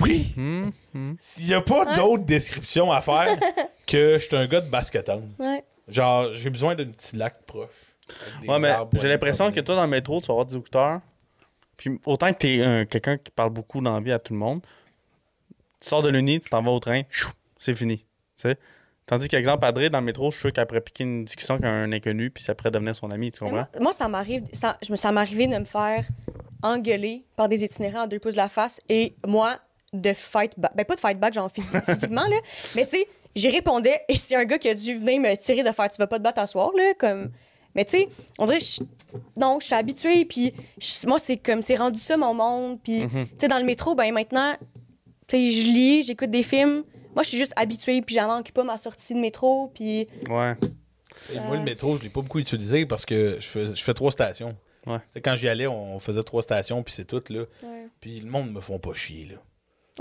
Oui! Hmm, hmm. Il n'y a pas Hein? d'autre description à faire que j'étais un gars de basketon. Ouais. Genre, j'ai besoin d'un petit lac proche. Ouais, mais j'ai l'impression que toi, dans le métro, tu vas avoir des écouteurs. Puis autant que t'es un- quelqu'un qui parle beaucoup dans la vie à tout le monde, tu sors de l'uni, tu t'en vas au train, chou, c'est fini. Tu sais? Tandis qu'exemple, Adré, dans le métro, je suis sûr qu'elle pourrait piquer une discussion avec un inconnu, puis ça pourrait devenir son ami, tu comprends? Moi, moi, ça m'arrive, ça, je me, ça m'arrivait de me faire engueuler par des itinérants à deux pouces de la face et moi, de fight back. Ben, pas de fight back, genre physi- physiquement, là. Mais tu sais, j'y répondais et c'est un gars qui a dû venir me tirer de faire Tu vas pas te battre à soir, là. Comme... Mais tu sais, on dirait, je- non, je suis habituée, puis je- moi, c'est comme, c'est rendu ça mon monde. Puis, Mhm. tu sais, dans le métro, ben maintenant, tu sais, je lis, j'écoute des films. Moi, je suis juste habituée, puis j'en manque pas ma sortie de métro, puis. Ouais. Et moi, le métro, je l'ai pas beaucoup utilisé parce que je fais, je fais trois stations. Ouais. Tu sais, quand j'y allais, on faisait trois stations, puis c'est tout, là. Puis le monde me font pas chier, là.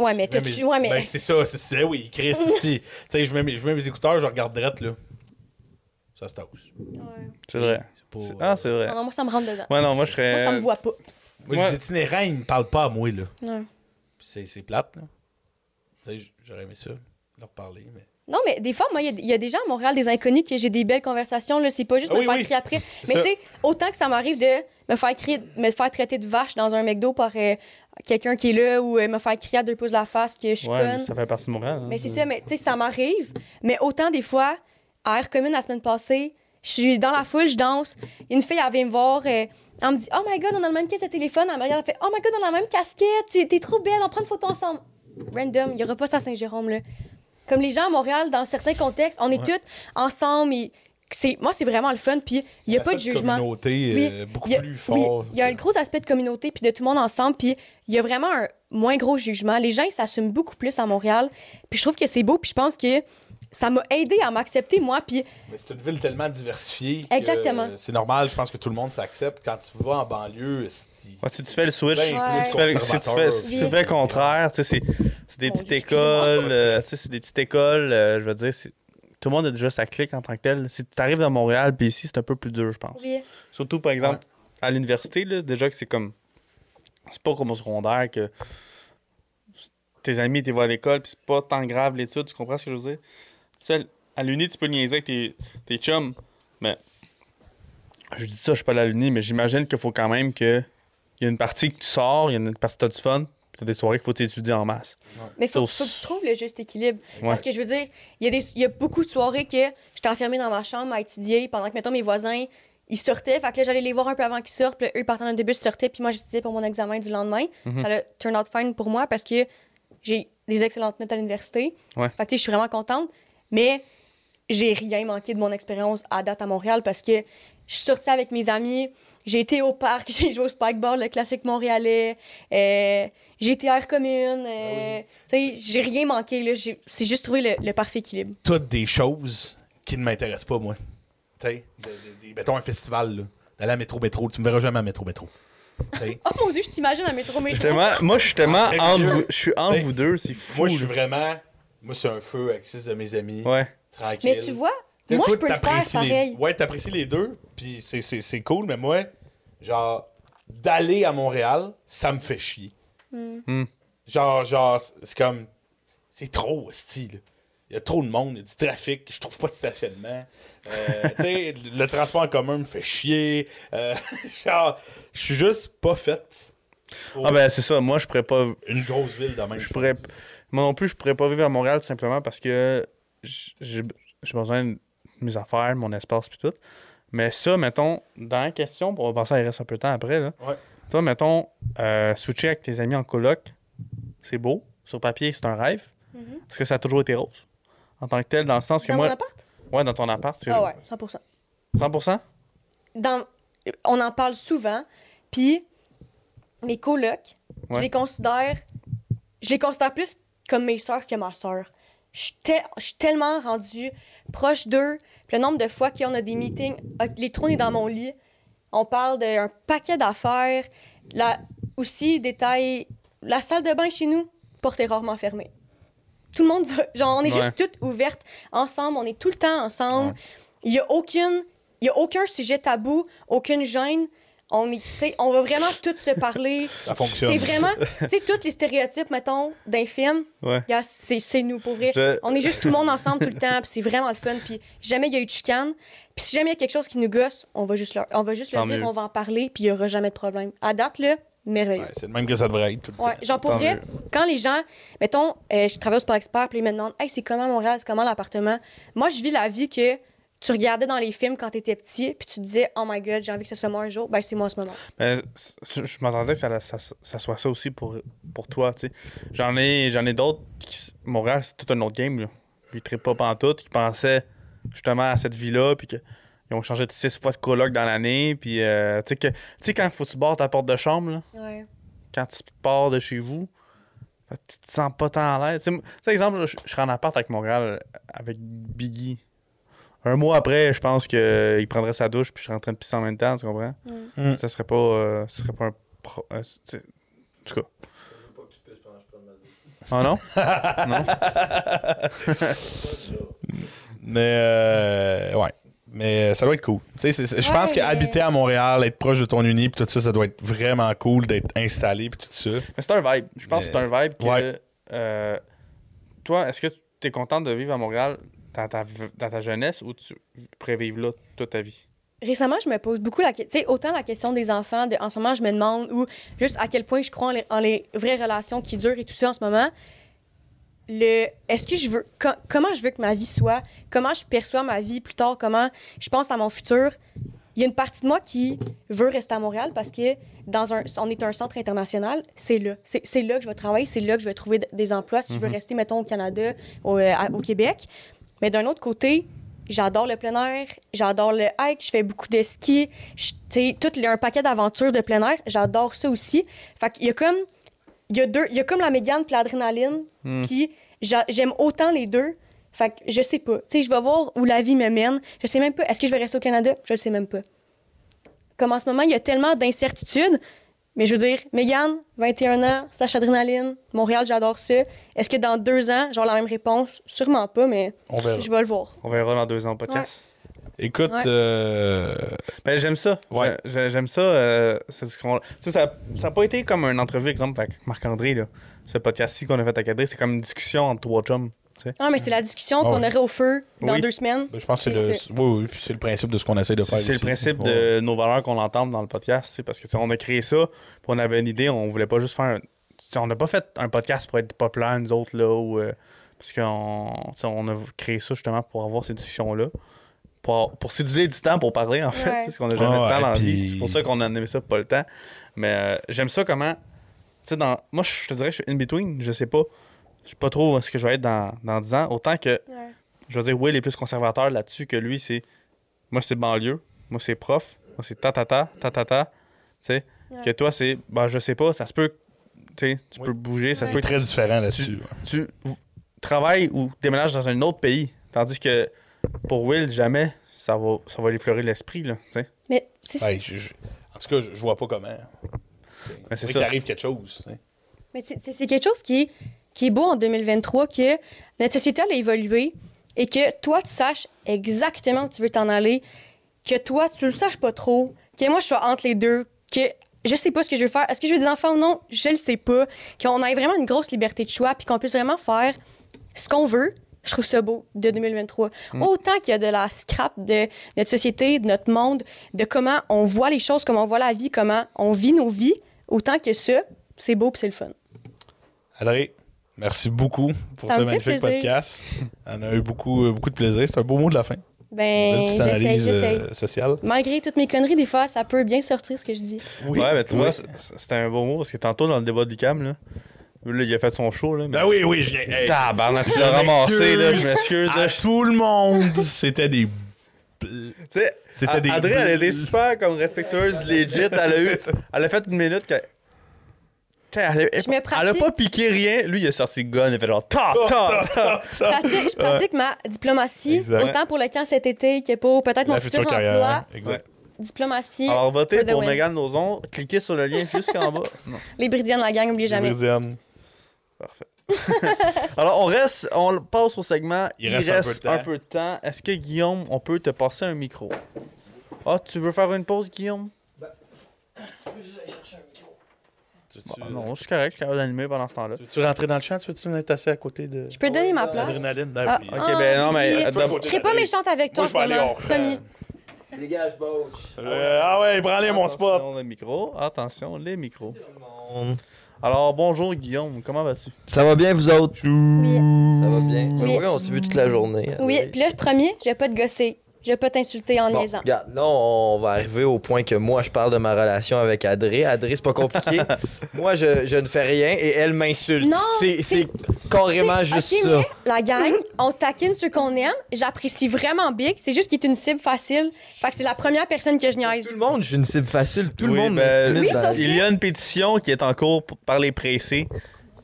Ouais, mais t'as-tu. mes- Ouais, mais. Ben, c'est ça, c'est ça, oui, Chris, si. Tu sais, je mets, mes- je mets mes écouteurs, je regarde direct, là. Ça se tasse. C'est vrai. C'est pas, C'est- Ah, c'est vrai. Ah non, moi, ça me rentre dedans. Ouais, non, moi, je serais. Moi, ça me voit pas. Moi, Ouais. les itinérants, ils me parlent pas à moi, là. Ouais. C'est, c'est plate, là. Tu sais, j'aurais aimé ça, leur parler, mais. Non, mais des fois, moi, il y a- il y, a des gens à Montréal, des inconnus, que j'ai des belles conversations. Là, c'est pas juste Ah me oui, faire oui. crier après. Mais tu sais, autant que ça m'arrive de me faire crier, me faire traiter de vache dans un McDo par euh, quelqu'un qui est là ou euh, me faire crier à deux pouces de la face que je suis Ouais, conne. ça fait partie de Montréal. hein. Mais c'est ça, mais tu sais, ça m'arrive. Mais autant des fois, à Air Commune la semaine passée, je suis dans la foule, je danse. Une fille, elle vient me voir. euh, elle me dit Oh my god, on a le même caisse de téléphone. Elle me regarde, elle fait Oh my god, on a la même casquette. T'es trop belle, on prend une photo ensemble. Random, il n'y aura pas ça à Saint-Jérôme, là. Comme les gens à Montréal, dans certains contextes, on est Ouais. tous ensemble. et moi, c'est vraiment le fun. Puis il n'y a pas de jugement. communauté Oui, euh, beaucoup il y a- plus oui, fort. il y a un gros aspect de communauté puis de tout le monde ensemble. Puis il y a vraiment un moins gros jugement. Les gens, ils s'assument beaucoup plus à Montréal. Puis je trouve que c'est beau. Puis je pense que ça m'a aidé à m'accepter, moi. Puis Mais c'est une ville tellement diversifiée. Exactement. euh, C'est normal, je pense que tout le monde s'accepte. Quand tu vas en banlieue, c'est. Ouais, si tu fais le switch, Ouais. si, tu fais, si tu fais, si tu fais le contraire, tu sais, c'est c'est des petites écoles, euh, tu sais, c'est des petites écoles, euh, je veux dire, c'est- tout le monde a déjà sa clique en tant que tel. Si tu arrives dans Montréal, puis ici, c'est un peu plus dur, je pense. oui, Surtout, par exemple, à l'université, là, déjà que c'est comme. C'est pas comme au secondaire que tes amis, t'es vois à l'école, puis c'est pas tant grave l'étude, tu comprends ce que je veux dire? Tu sais, à l'uni, tu peux niaiser avec tes, tes chums, mais. Je dis ça, je suis pas à l'uni, mais j'imagine qu'il faut quand même que. Il y a une partie que tu sors, il y a une partie que tu as du fun, puis t'as des soirées qu'il faut t'étudier en masse. mais faut, Sur- faut que tu trouves le juste équilibre. Ouais. Parce que je veux dire, il y, a des- il y a beaucoup de soirées que j'étais enfermée dans ma chambre à étudier pendant que, mettons, mes voisins, ils sortaient. Fait que là, j'allais les voir un peu avant qu'ils sortent. Puis là, eux, partant d'un début, ils sortaient. Puis moi, j'étudiais pour mon examen du lendemain. Mhm. Ça a turn out fine pour moi parce que j'ai des excellentes notes à l'université. Ouais. Fait que, tu sais, je suis vraiment contente. Mais j'ai rien manqué de mon expérience à date à Montréal parce que je suis sortie avec mes amis, j'ai été au parc, j'ai joué au spikeball, le classique montréalais, euh, j'ai été à Air Commune. euh, tu sais, j'ai rien manqué. là. J'ai- C'est juste trouver le, le parfait équilibre. Toutes des choses qui ne m'intéressent pas, moi. Tu sais, de- de- des- mettons un festival, là. D'aller à Métro Métro. Tu me verras jamais à Métro Métro. Tu sais. Oh mon dieu, je t'imagine à métro métro. Tellement- moi, je suis tellement entre vous, je suis entre Hey. vous deux, c'est fou. Moi, je suis vraiment. Moi, c'est un feu avec six de mes amis. Ouais. Tranquille. Mais tu vois, moi, je peux le faire t'apprécies les- pareil. Ouais, t'apprécies les deux, puis c'est- c'est c'est cool, mais moi, genre, d'aller à Montréal, ça me fait chier. Hmm. Genre, genre, c'est comme. C'est trop hostile. Il y a trop de monde, il y a du trafic, je trouve pas de stationnement. Euh, tu sais, le transport en commun me fait chier. Euh, genre, je suis juste pas faite. Ah ben c'est ça, moi je pourrais pas une grosse ville de même. je pourrais. Moi non plus je pourrais pas vivre à Montréal simplement parce que j'ai j'ai besoin de mes affaires, mon espace puis tout. Mais ça mettons dans la question, on va passer à il reste un peu de temps après là. Ouais. Toi mettons euh, switcher avec tes amis en coloc, c'est beau, sur papier c'est un rêve. Mhm. Est-ce que ça a toujours été rose en tant que tel dans le sens que Dans moi mon appart? ouais dans ton appart, Ah ouais, 100%. 100%. Dans... On en parle souvent, puis mes colocs, je les considère... Je les considère plus comme mes sœurs que ma sœur. Je suis te- tellement rendue proche d'eux. Le nombre de fois qu'on a des meetings, ah, les trônes dans mon lit, on parle d'un paquet d'affaires. Aussi, détail, la salle de bain chez nous, porte est rarement fermée. Tout le monde va... Genre, on est Ouais. juste toutes ouvertes ensemble, on est tout le temps ensemble. Il y a aucune... Y a aucun sujet tabou, aucune gêne. On, est, tu sais, on va vraiment toutes se parler. Ça fonctionne. C'est vraiment, tu sais, tous les stéréotypes, mettons, d'un film, Ouais. c'est c'est nous, pour vrai. Je- On est juste tout le monde ensemble tout le temps, puis c'est vraiment le fun. Puis jamais il y a eu de chicane. Puis si jamais il y a quelque chose qui nous gosse, on va juste, leur- on va juste le dire, mieux. on va en parler, puis il y aura jamais de problème. À date, là, merveilleux. Ouais, c'est le même que ça devrait être tout le Ouais, temps. genre pour Tant vrai, mieux. quand les gens, mettons, euh, je travaille au Sport Expert, puis ils me demandent, hey, c'est comment Montréal, c'est comment l'appartement? Moi, je vis la vie que tu regardais dans les films quand t'étais petit, puis tu te disais, oh my god, j'ai envie que ce soit moi un jour. Ben, c'est moi en ce moment. C- je m'attendais que ça, ça, ça soit ça aussi pour, pour toi, tu sais. J'en ai, j'en ai d'autres qui... Montréal, c'est tout un autre game, là. Ils trippent pas pantoute, qui pensaient justement à cette vie-là, puis qu'ils ont changé de six fois de coloc dans l'année, puis euh, tu sais que... Tu quand faut que tu barres ta porte de chambre, là, Ouais. quand tu pars de chez vous, que tu te sens pas tant à l'aise. Tu sais, tu exemple, je serais en appart avec Montréal, avec Biggie. Un mois après, je pense qu'il prendrait sa douche, puis je serais en train de pisser en même temps, tu comprends? Mm. Ça serait pas, euh, ça serait pas un. Pro, euh, tu en tout cas. Ah non? non? Mais euh, ouais. Mais ça doit être cool. Tu sais, je Ouais, pense mais- qu'habiter à Montréal, être proche de ton uni, puis tout ça, ça doit être vraiment cool d'être installé, puis tout ça. Mais c'est un vibe. Je pense que c'est un vibe que. Ouais. euh, toi, est-ce que tu es content de vivre à Montréal dans ta, dans ta jeunesse ou tu pourrais vivre là toute ta vie? Récemment, je me pose beaucoup la question. Tu sais, autant la question des enfants, de, en ce moment, je me demande ou juste à quel point je crois en les, en les vraies relations qui durent et tout ça en ce moment. Le, est-ce que je veux, co- comment je veux que ma vie soit, comment je perçois ma vie plus tard, comment je pense à mon futur? Il y a une partie de moi qui veut rester à Montréal parce que dans un, on est un centre international, c'est là. C'est, c'est là que je vais travailler, c'est là que je vais trouver des emplois si je veux rester, mettons, au Canada, au, euh, à- au Québec. Mais d'un autre côté, j'adore le plein air, j'adore le hike, je fais beaucoup de ski, tu sais, tout un paquet d'aventures de plein air, j'adore ça aussi. Fait qu'il y a comme, il y a deux, il y a comme la médiane puis l'adrénaline, puis j'a- j'aime autant les deux. Fait que je sais pas. Tu sais, je vais voir où la vie me mène. Je sais même pas. Est-ce que je vais rester au Canada? Je le sais même pas. Comme en ce moment, il y a tellement d'incertitudes. Mais je veux dire, Mégane, 21 ans, Sacha Adrénaline, Montréal, j'adore ça. Est-ce que dans deux ans, j'aurai la même réponse? Sûrement pas, mais On verra. je vais le voir. On verra dans deux ans au podcast. Écoute, Ouais. euh, Ben, j'aime ça. Ouais. J'ai- J'aime ça. euh, cette discussion-là. Tu sais, ça n'a pas été comme une entrevue, exemple, avec Marc-André. là. Ce podcast-ci qu'on a fait à Cadré, c'est comme une discussion entre trois chums. Sais. Ah, mais c'est la discussion Ah qu'on ouais. aurait au feu dans Oui. deux semaines. je pense que c'est le, c'est- oui, oui, puis c'est le principe de ce qu'on essaie de faire. C'est le principe Ouais. de nos valeurs qu'on entend dans le podcast. Parce que on a créé ça, puis on avait une idée, on voulait pas juste faire. un- On n'a pas fait un podcast pour être populaire, nous autres, là. Ou, euh, parce qu'on on a créé ça justement pour avoir ces discussions-là. Pour, pour séduire du temps pour parler, en fait. Ouais. Parce qu'on n'a jamais Ah le temps dans la puis- vie. C'est pour ça qu'on a aimé ça, pas le temps. Mais euh, j'aime ça comment. Tu sais, dans... moi, je te dirais que je suis in between. Je sais pas. Je sais pas trop ce que je vais être dans, dans 10 ans. Autant que, Ouais. je veux dire, Will est plus conservateur là-dessus que lui, c'est. Moi, c'est banlieue. Moi, c'est prof. Moi, c'est ta-ta-ta, ta-ta-ta. Tu sais, Ouais. que toi, c'est. Ben, je sais pas, ça se peut. Tu sais, tu Oui. peux bouger, ça Ouais. peut être Très différent là-dessus. tu travailles ou déménages dans un autre pays. Tandis que pour Will, jamais ça va, ça va lui fleurir l'esprit. Là, tu sais. Mais, je- je- en tout cas, je, je vois pas comment. Mais c'est C'est ça. qu'il arrive quelque chose. tu sais. Mais tu sais, c'est quelque chose qui est, qui est beau en 2023, que notre société elle a évolué et que toi, tu saches exactement où tu veux t'en aller, que toi, tu le saches pas trop, que moi, je sois entre les deux, que je sais pas ce que je veux faire. Est-ce que je veux des enfants ou non? Je le sais pas. Qu'on ait vraiment une grosse liberté de choix puis qu'on puisse vraiment faire ce qu'on veut. Je trouve ça beau de 2023. Autant qu'il y a de la scrap de notre société, de notre monde, de comment on voit les choses, comment on voit la vie, comment on vit nos vies, autant que ça, c'est beau puis c'est le fun. Adré, merci beaucoup pour Ça ce magnifique plaisir. podcast. On a eu beaucoup, euh, beaucoup de plaisir. C'est un beau mot de la fin. Ben, j'essaie, j'essaie. euh, sociale. Malgré toutes mes conneries, des fois, ça peut bien sortir ce que je dis. Ouais, mais tu Oui. vois, c'était un beau mot parce que tantôt dans le débat du cam, là, là il a fait son show. Là, mais... Ben oui, oui, je viens. hey, Tabarnak, tu l'as ramassé, là, je m'excuse. à là. tout le monde, c'était des. Tu sais, C'était des Adré, elle a été bulles. super comme respectueuse, legit. Elle a eu. Elle a fait une minute que. Elle, a- Je me elle a pratique. pas piqué rien. Lui, il a sorti le gun, il a fait genre ta ta ta. Je pratique, je pratique ma diplomatie, Exact. autant pour le camp cet été que pour peut-être mon futur, future carrière. emploi. hein, Exact. Diplomatie, Alors, votez pour. Megan Nozon. Cliquez sur le lien jusqu'en bas. Non. les Bridiens de la gang, n'oubliez jamais. Méridienne. Alors, on reste, on passe au segment. Il reste un peu de temps. temps. Est-ce que Guillaume, on peut te passer un micro? Ah, tu veux faire une pause, Guillaume? Tu Bon, veux-tu non, je suis correct, je suis capable d'animer pendant ce temps-là. tu veux-tu rentrer dans le champ? Tu veux-tu être assis à côté de. Je peux donner ma place. L'adrénaline? Ben Ah, oui. Ok, ah, ben non, mais. euh, d'abord- Je serai pas méchante avec toi Moi, je vais aller hors. Promis. Dégage, Boach. Euh, ah ouais, branlez mon spot. Attention, les micros. Attention, les micros. Alors, bonjour, Guillaume. Comment vas-tu? Ça va bien, vous autres? Oui. Ça va bien. Oui. Oui, on s'est vu toute la journée. Oui, puis là, promis, je vais pas te gosser. Je pas t'insulter en Bon, niaisant. regarde, là, on va arriver au point que moi, je parle de ma relation avec Adré. Adré, c'est pas compliqué. moi, je, je ne fais rien et elle m'insulte. Non, C'est carrément juste ça. mais la gang, on taquine ceux qu'on aime. J'apprécie vraiment Big. C'est juste qu'il est une cible facile. Fait que c'est la première personne que je Tout niaise. le monde, je suis une cible facile. Tout le monde ben, Oui, sauf vie. Il y a une pétition qui est en cours pour- par les pressés.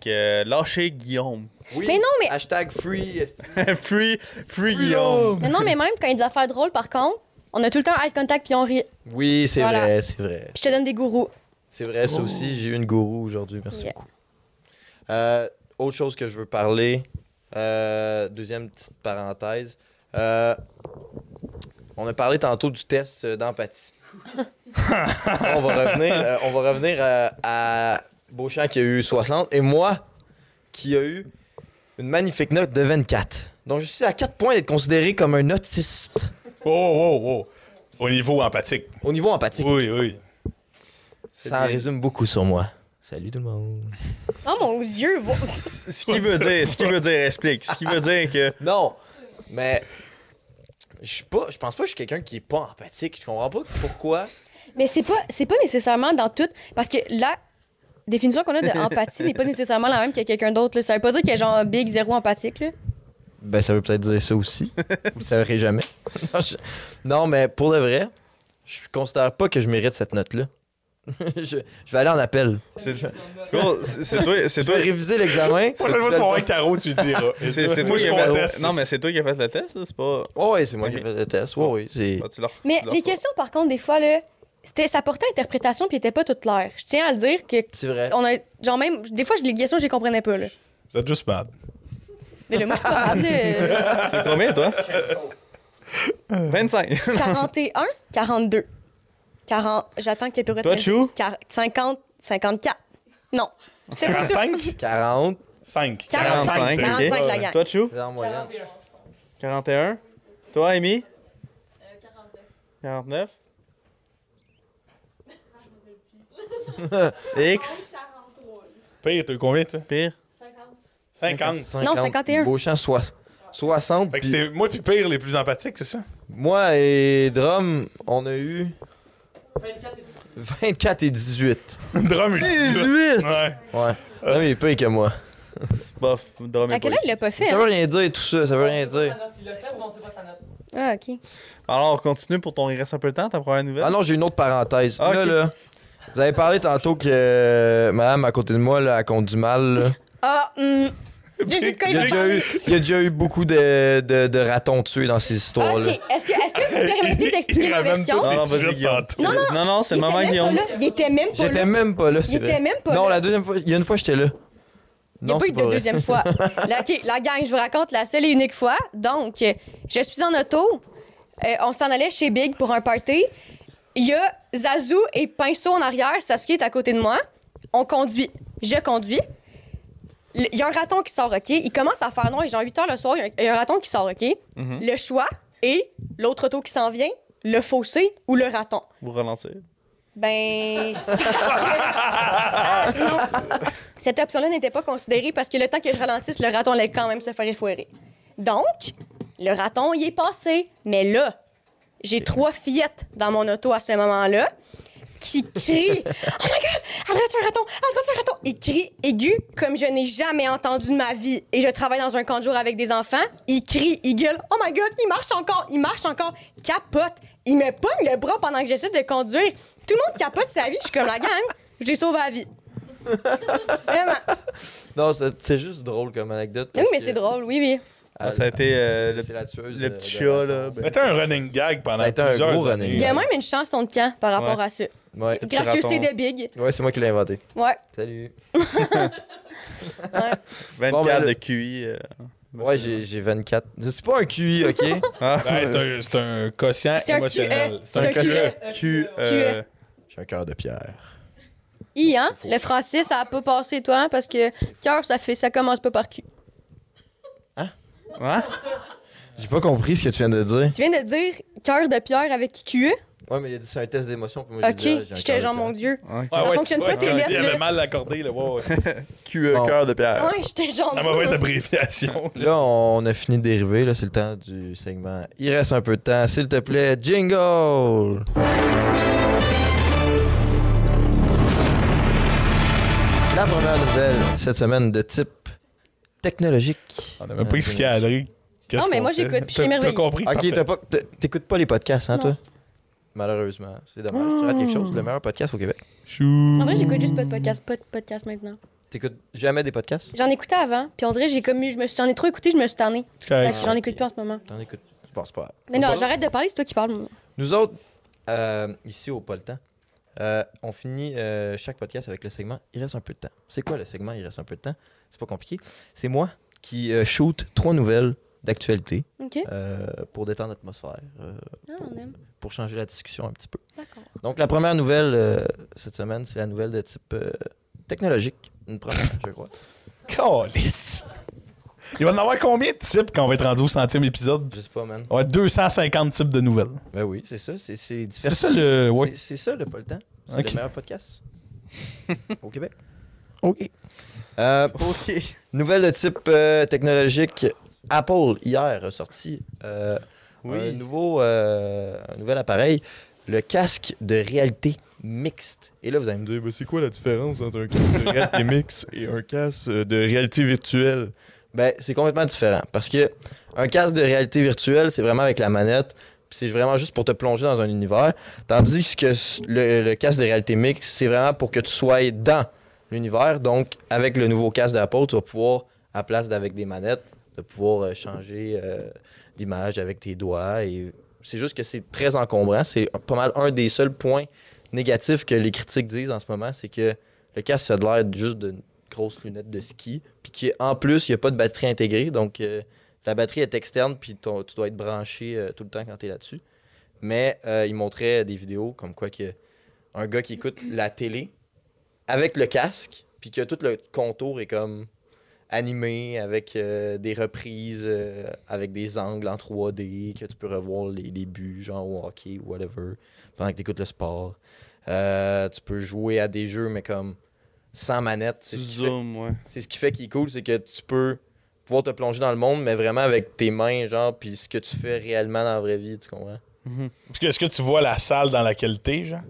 Que lâchez Guillaume. Oui. Mais non, mais- Hashtag free. free, free Guillaume. Mais non, mais même quand il y a des affaires drôles, par contre, on a tout le temps eye contact puis on rit. Oui, c'est Voilà. vrai, c'est vrai. Puis je te donne des gourous. C'est vrai, ça aussi. J'ai eu une gourou aujourd'hui. Merci Yeah. beaucoup. Euh, autre chose que je veux parler. euh, deuxième petite parenthèse. Euh, on a parlé tantôt du test euh, d'empathie. on va revenir, euh, on va revenir euh, à Beauchamp qui a eu 60 et moi qui a eu une magnifique note de 24. Donc je suis à 4 points d'être considéré comme un autiste Oh, oh, oh. Au niveau empathique. au niveau empathique. Oui, oui. Ça en résume beaucoup sur moi. Salut tout le monde. Oh mon Dieu, va- Ce qu'il veut dire, ce qu'il veut dire, explique. Ce qu'il veut dire que. Non, mais je suis pas, je pense pas que je suis quelqu'un qui est pas empathique. Je comprends pas pourquoi. Mais c'est pas, c'est pas nécessairement dans tout. Parce que la définition qu'on a de empathie n'est pas nécessairement la même que quelqu'un d'autre. là. Ça veut pas dire qu'il y a genre Big zéro empathique. Là. Ben ça veut peut-être dire ça aussi. Vous le saurez jamais. non, je- non, mais pour le vrai, je considère pas que je mérite cette note là. je, je vais aller en appel. C'est toi, c'est Je toi, vais réviser l'examen. Prochaine fois, tu vas voir Caro, tu lui diras. c'est toi qui je a fait. Non, mais c'est toi qui as fait le test, là, c'est pas. Oh, ouais, c'est moi qui ai fait le test. Ouais, oui, c'est. Ah, tu l'as- Mais les questions, par contre, des fois, là, c'était, ça portait interprétation puis était pas tout clair. Je tiens à le dire que C'est vrai. on a, genre même, des fois, les questions, je les comprenais pas. Là. Vous êtes juste mad. Mais là, moi, je suis pas capable de... T'es combien, toi? 25. 41, 42. 40, j'attends qu'il y ait plus Toi, Chou? 50, 54. Non, c'était pas sûr. 45? 40. 5. 45, 45 la gang. Toi, Chou? C'est en moyenne. 41. Toi, Amy? 49. X. Pire, t'as eu combien, toi? Pire. 50. Non, 51. Beauchamp, soix- 60. Fait que puis c'est moi puis Pire les plus empathiques, c'est ça? Moi et Drum, on a eu 24 et 18. Drum, il- 18! Ouais. Ouais. Non, mais il est pire que moi. Bof, dormez À quel pas âge il l'a pas fait? Ça hein? veut rien dire, tout ça. Ça veut rien dire. Ah, ok. Alors, on continue pour ton Il reste un peu de temps, ta première nouvelle? Ah non, j'ai une autre parenthèse. Ah, Là, ok. là, vous avez parlé tantôt que euh, madame à côté de moi, là, elle compte du mal. là. Ah, hum. Je sais de quoi Il il y, a va déjà parler. eu, il y a déjà eu beaucoup de, de, de ratons tués dans ces Ah, histoires-là. ok. Est-ce que, est-ce que vous me permettez d'expliquer ma version? non, non, vas-y, Guillaume. Non, Non, non, c'est Il le était moment, même pas Guillaume. là. Il était même pas J'étais là. même pas là, Il était même pas non, là. la deuxième fois, il y a une fois, j'étais là. Il n'y a Non, pas eu de pas vrai. deuxième fois. Là, OK, la gang, je vous raconte la seule et unique fois. Donc, euh, je suis en auto. Euh, on s'en allait chez Big pour un party. Il y a Zazou et Pinceau en arrière. Sasuke est à côté de moi. On conduit. Je conduis. Il y a un raton qui sort, OK? Il commence à faire noir. Il est genre 8 heures le soir. Il y a un- raton qui sort, OK? Le choix est l'autre auto qui s'en vient, le fossé ou le raton. Vous relancez. Ben, c'est parce que- Ah, non. Cette option-là n'était pas considérée parce que le temps que je ralentisse, le raton allait quand même se faire effoirer. Donc, le raton y est passé. Mais là, j'ai trois fillettes dans mon auto à ce moment-là qui crient Oh my god, droite, un raton, droite, un raton. Ils crient aigu comme je n'ai jamais entendu de ma vie. Et je travaille dans un camp de jour avec des enfants. Ils crient, ils gueulent Oh my god, il marche encore, il marche encore. Capote. Il me pogne le bras pendant que j'essaie de conduire. Tout le monde capote sa vie. Je suis comme la gang. J'ai sauvé la vie. Vraiment. Non, c'est juste drôle comme anecdote. Oui, mais que- c'est drôle, oui, oui. Ah, ça a été euh, le, petit de chat, là. ben, C'était un running gag pendant Ça a été un plusieurs gros années. running Il y a même une chanson de camp par rapport Ouais. à ça. Ouais, Gracieuseté de Big. ouais c'est moi qui l'ai inventé. Ouais. Salut. 24 ben, de QI. euh, Ouais, j'ai j'ai 24. C'est pas un QI, ok? Ah, Ouais, c'est un, quotient C'est un émotionnel. QE. C'est un un QE. Q. euh, J'ai un cœur de pierre. I, hein? Le français, ça a pas passé, toi, hein, parce que cœur, ça fait, ça commence pas par Q. Hein? J'ai pas compris ce que tu viens de dire. Tu viens de dire cœur de pierre avec QE? Ouais, mais il a dit c'est un test d'émotion. puis moi, j'ai Ok. ah, J'étais genre, de mon. Dieu. Ah Ça ouais, fonctionne tu- pas, ouais, tes lettres, Il avait mal accordé, là. Ouais. QE, Bon. cœur de pierre. Ouais, j'étais genre. La mauvaise abréviation. Là, on a fini de dériver. Là, c'est le temps du segment. Il reste un peu de temps. S'il te plaît, jingle! La première nouvelle cette semaine de type technologique. On n'a même pas expliqué à Adri. qu'est-ce Non, mais qu'on moi, fait. j'écoute, puis je suis T'as- émerveillée. Compris? Ok, Parfait. t'as pas- t'as- t'écoutes pas les podcasts, hein, Non. toi? Malheureusement. C'est dommage. Tu rates quelque chose. Le meilleur podcast au Québec. Chou. En vrai, j'écoute juste pas de podcast, pas de podcast maintenant. T'écoutes jamais des podcasts? J'en écoutais avant, puis on dirait, j'ai comme eu, je me suis, j'en ai trop écouté, je me suis tannée. C'est Fait correct. que j'en écoute plus en ce moment. T'en écoutes. Bon, c'est pas. Mais non, j'arrête de parler, c'est toi qui parles. Nous autres, euh, ici au Pas le temps, euh, on finit euh, chaque podcast avec le segment Il reste un peu de temps. C'est quoi le segment Il reste un peu de temps C'est pas compliqué. C'est moi qui euh, shoot trois nouvelles d'actualité euh, pour détendre l'atmosphère, euh, Ah, pour changer la discussion un petit peu. Donc, la première nouvelle euh, cette semaine, c'est la nouvelle de type euh, technologique. Une première, je crois. Calisse. Il va en avoir combien de types quand on va être rendu au centième épisode? Je sais pas, man. On va être 250 types de nouvelles. Ben oui, c'est ça. C'est c'est ça le. Ouais. C'est- C'est ça le Pas le temps. C'est le meilleur podcast au Québec. OK. Euh, Ok. Nouvelle de type euh, technologique. Apple, hier, a sorti euh, Oui. un, nouveau, euh, un nouvel appareil, le casque de réalité mixte. Et là, vous allez me dire, Ben, c'est quoi la différence entre un casque de réalité mixte et un casque de réalité virtuelle? Ben, c'est complètement différent. Parce que un casque de réalité virtuelle, c'est vraiment avec la manette, c'est vraiment juste pour te plonger dans un univers. Tandis que le casque de réalité mixte, c'est vraiment pour que tu sois dans l'univers. Donc, avec le nouveau casque d'Apple, tu vas pouvoir, à place d'avec des manettes, de pouvoir euh, changer euh, d'image avec tes doigts. Et c'est juste que c'est très encombrant. C'est pas mal un des seuls points négatifs que les critiques disent en ce moment, c'est que le casque, ça a l'air juste d'une grosse lunette de ski. Qu'en plus, il n'y a pas de batterie intégrée. Donc, euh, la batterie est externe, puis tu dois être branché euh, tout le temps quand tu es là-dessus. Mais euh, il montrait des vidéos comme quoi que un gars qui écoute la télé avec le casque, puis que tout le contour est comme animé avec des reprises, avec des angles en 3D, que tu peux revoir les, les buts, genre hockey whatever, pendant que tu écoutes le sport. Tu peux jouer à des jeux, mais comme sans manette. C'est Tu ce qui fait- zoomes, ouais. c'est ce qui fait qu'il est cool, c'est que tu peux pouvoir te plonger dans le monde, mais vraiment avec tes mains, genre, puis ce que tu fais réellement dans la vraie vie, tu comprends? Mhm. Est-ce que, est-ce que tu vois la salle dans laquelle t'es, genre?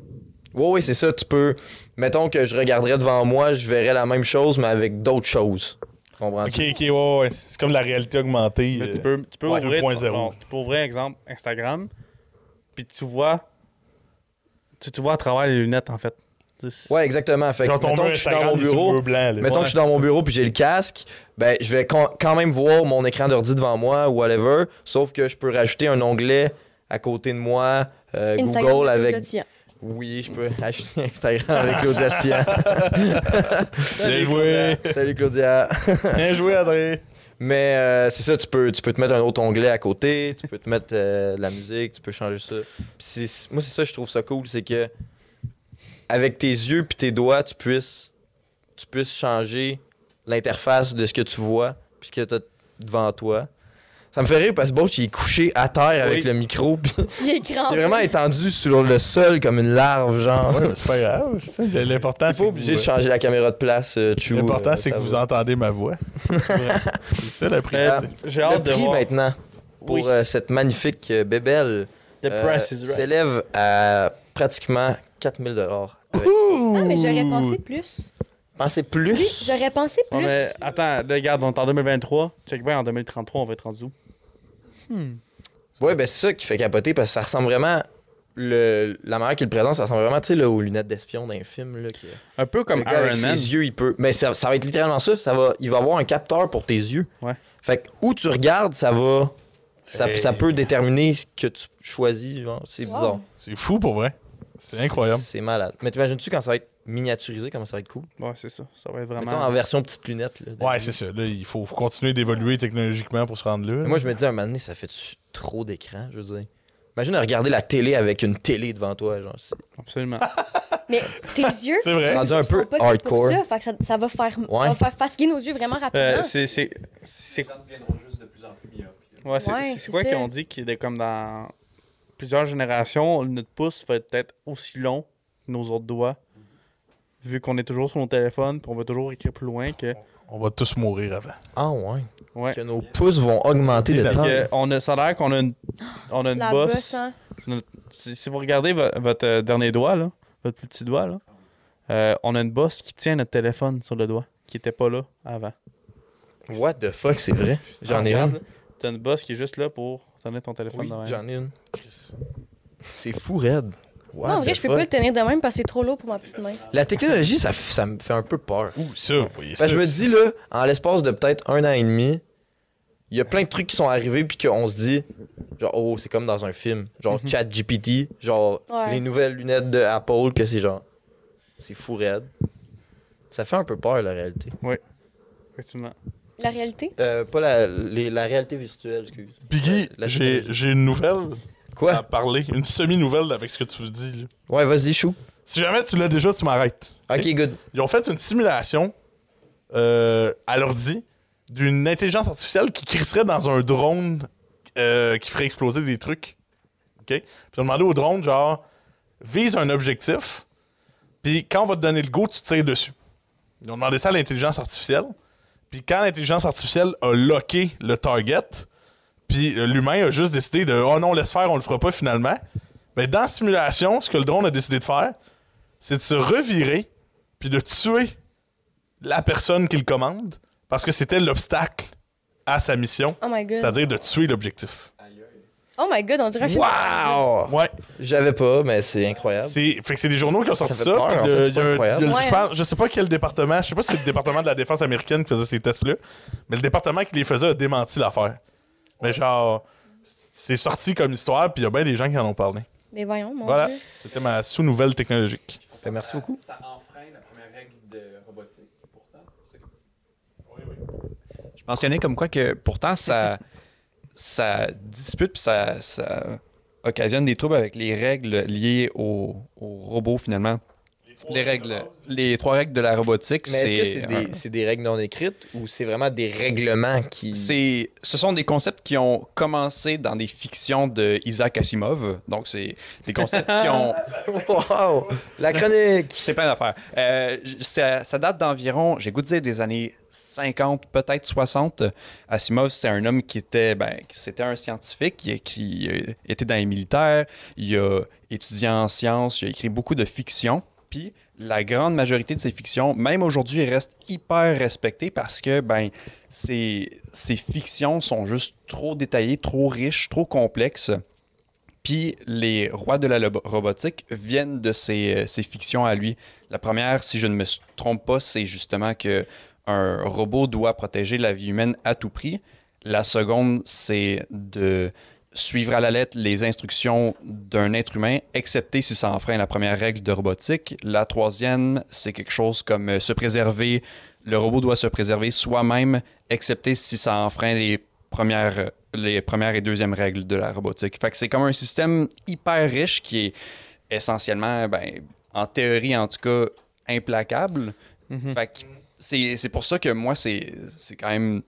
Oui, oui, c'est ça. Tu peux. Mettons que je regarderais devant moi, je verrais la même chose, mais avec d'autres choses. Comprends-tu? Ok, ok, ouais, ouais. C'est comme la réalité augmentée. Mais euh, tu peux, tu peux ouais, ouvrir, 2.0. bon, tu peux ouvrir, exemple, Instagram, puis tu vois, tu, tu vois à travers les lunettes, en fait. Ouais, exactement. Fait que, mettons que je suis dans mon bureau. blanc. Mettons que je suis dans mon bureau puis j'ai le casque, ben je vais quand même voir mon écran d'ordi devant moi ou whatever, sauf que je peux rajouter un onglet à côté de moi, euh, Instagram Google avec oui, je peux acheter Instagram avec Claudia Tian. Bien joué. Salut Claudia. Bien joué, André. Mais euh, c'est ça, tu peux, tu peux te mettre un autre onglet à côté, tu peux te mettre euh, de la musique, tu peux changer ça. Moi, c'est ça, je trouve ça cool, c'est que avec tes yeux puis tes doigts, tu puisses, tu puisses changer l'interface de ce que tu vois puis ce que tu as devant toi. Ça me fait rire parce que bon, il est couché à terre avec Oui. le micro, puis J'ai grand. il est vraiment étendu sur le sol comme une larve, genre. Ouais, mais c'est pas grave. L'important, c'est pas que obligé vous- de changer la caméra de place, euh, L'important, euh, c'est que vous entendez ma voix. c'est ça la Euh, priorité. J'ai Le hâte de prix voir. maintenant pour Oui. euh, cette magnifique euh, bébelle. The euh, price is right. s'élève à pratiquement 4000 dollars. Ah, mais j'aurais pensé plus. Pensez plus? Oui, j'aurais pensé plus. attends, là, regarde, on est en 2023. Check bien, en 2033, on va être rendu où? Ouais, ben c'est ça qui fait capoter parce que ça ressemble vraiment. Le, la manière qu'il le présente, ça ressemble vraiment tu sais, là, aux lunettes d'espion d'un film. Là, que, Un peu comme le gars avec Iron Man. ses yeux, il peut. Mais ça, ça va être littéralement ça. ça va, il va avoir un capteur pour tes yeux. Ouais. Fait que où tu regardes, ça va. Ça, Hey. ça peut déterminer ce que tu choisis. genre. C'est Wow. bizarre. C'est fou pour vrai. C'est incroyable. C'est malade. Mais t'imagines-tu quand ça va être miniaturisé, comment ça va être cool? Ouais, c'est ça. Ça va être vraiment. Mettons en version petite lunette. Là, Ouais, c'est ça. Là, il faut, continuer d'évoluer technologiquement pour se rendre là. Mais Moi, je me dis, un moment donné, ça fait trop d'écran, je veux dire? Imagine de regarder la télé avec une télé devant toi. Genre, Absolument. Mais tes yeux. C'est vrai. rendu un peu hardcore. Ça, fait que ça, ça va faire, ça Ouais. va faire fatiguer nos yeux vraiment rapidement. Euh, c'est. c'est- c'est- gens deviendront juste de plus en plus myopes. Ouais, c'est Ouais, quoi ont dit qu'il est comme dans plusieurs générations, notre pouce va être peut-être aussi long que nos autres doigts. Vu qu'on est toujours sur nos téléphones, puis on va toujours écrire plus loin que. On va tous mourir avant. Ah ouais. Ouais. Que nos pouces vont augmenter de. Que on a, ça a l'air qu'on a une, on a une La bosse. bosse, hein. Notre- Si, si vous regardez vo- votre dernier doigt, là, votre plus petit doigt, là, euh, on a une bosse qui tient notre téléphone sur le doigt, qui était pas là avant. What the fuck, c'est vrai? J'en ai une. là, T'as une bosse qui est juste là pour tenir ton téléphone Oui, elle. j'en ai une. C'est fou, raide. What Non, en vrai, je peux fuck? pas le tenir de même parce que c'est trop lourd pour ma petite main. La technologie, ça, ça me fait un peu peur. Ouh, ça, vous voyez ça. Parce que je me dis, là, en l'espace de peut-être un an et demi, il y a plein de trucs qui sont arrivés puis qu'on se dit, genre, oh, c'est comme dans un film. Genre, Mhm. ChatGPT, genre, Ouais. les nouvelles lunettes de Apple, que c'est genre, c'est fou raide. Ça fait un peu peur, la réalité. Effectivement. La réalité? Euh, pas la, les- la réalité virtuelle, excuse. Biggie, j'ai j'ai une nouvelle à parler. Une semi-nouvelle avec ce que tu dis. Là. Ouais, vas-y, chou. Si jamais tu l'as déjà, tu m'arrêtes. Ok, good. Ils ont fait une simulation euh, à l'ordi d'une intelligence artificielle qui crisserait dans un drone euh, qui ferait exploser des trucs. OK? Puis ils ont demandé au drone, genre, vise un objectif, puis quand on va te donner le go, tu tires dessus. Ils ont demandé ça à l'intelligence artificielle. Puis quand l'intelligence artificielle a locké le target, puis euh, l'humain a juste décidé de Oh non, laisse faire, on le fera pas finalement. Mais dans la simulation, ce que le drone a décidé de faire, c'est de se revirer puis de tuer la personne qui le commande parce que c'était l'obstacle à sa mission, Oh my god. c'est-à-dire de tuer l'objectif. Oh my god, on dirait. Wow! Ouais, J'avais pas, mais c'est incroyable. c'est fait que c'est des journaux qui ont sorti fait ça. peur, puis en le- fait, c'est il y a pas un- incroyable. Ouais. je, pense- je sais pas quel département, je sais pas si c'est le département de la défense américaine qui faisait ces tests-là, mais le département qui les faisait a démenti l'affaire. Mais genre, c'est sorti comme histoire, puis il y a bien des gens qui en ont parlé. Mais voyons, mon Voilà, dieu. c'était ma sous-nouvelle technologique. Fait merci beaucoup. Ça enfreint la première règle de robotique, pourtant. Je mentionnais comme quoi que pourtant ça, ça dispute puis ça, ça occasionne des troubles avec les règles liées au, au robot finalement. Les règles, les trois règles de la robotique, Mais est-ce que c'est des, c'est des règles non écrites ou c'est vraiment des règlements qui. C'est, ce sont des concepts qui ont commencé dans des fictions de Isaac Asimov. Donc, c'est des concepts qui ont. Wow! La chronique! C'est plein d'affaires. Euh, ça, ça date d'environ, j'ai goût de dire, des années 50, peut-être 60. Asimov, c'est un homme qui était, ben, c'était un scientifique qui, qui, était dans les militaires. Il a étudié en sciences, il a écrit beaucoup de fiction. Puis la grande majorité de ces fictions, même aujourd'hui, restent hyper respectées parce que ben, ces, fictions sont juste trop détaillées, trop riches, trop complexes. Puis les rois de la robotique viennent de ces, euh, ces fictions à lui. La première, si je ne me trompe pas, c'est justement que un robot doit protéger la vie humaine à tout prix. La seconde, c'est de suivre à la lettre les instructions d'un être humain, excepté si ça enfreint la première règle de robotique. La troisième, c'est quelque chose comme euh, se préserver. Le robot doit se préserver soi-même, excepté si ça enfreint les premières, les premières et deuxièmes règles de la robotique. Fait que c'est comme un système hyper riche qui est essentiellement, ben, en théorie en tout cas, implacable. Fait que c'est c'est pour ça que moi, c'est c'est quand même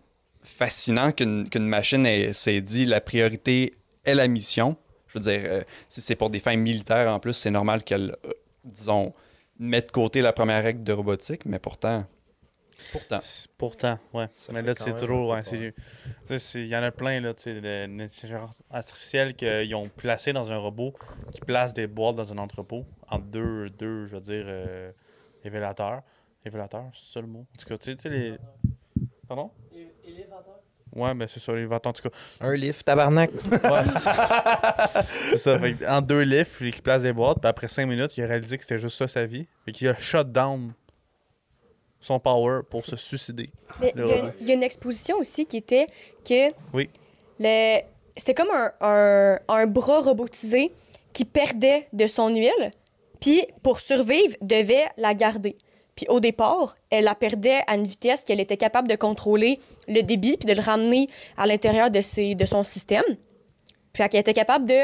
fascinant qu'une qu'une machine ait- s'est dit la priorité est la mission. Je veux dire, euh, si c'est pour des fins militaires en plus, c'est normal qu'elle, euh, disons, mette de côté la première règle de robotique, mais pourtant. Pourtant. Pourtant, ouais. Ça mais là, c'est trop. Ouais, Il y en a plein, là, tu sais, d'intelligence artificielle qu'ils ont placé dans un robot qui place des boîtes dans un entrepôt entre deux, deux je veux dire, euh, élévateurs. Élévateurs, c'est ça le mot? En tout cas, tu sais, tu sais, les. Pardon? Ouais, mais c'est ça, l'élévateur, en tout cas. Un lift, tabarnak. Ouais, c'est ça. C'est ça. Fait que en deux lifts, il place des boîtes, puis après cinq minutes, il a réalisé que c'était juste ça sa vie. Fait qu'il a shut down son power pour se suicider. Mais y, il y a une exposition aussi qui était que Oui. le c'était comme un, un, un bras robotisé qui perdait de son huile, puis pour survivre, devait la garder. Puis au départ, elle la perdait à une vitesse qu'elle était capable de contrôler le débit puis de le ramener à l'intérieur de, ses, de son système. Puis qu'elle était capable de...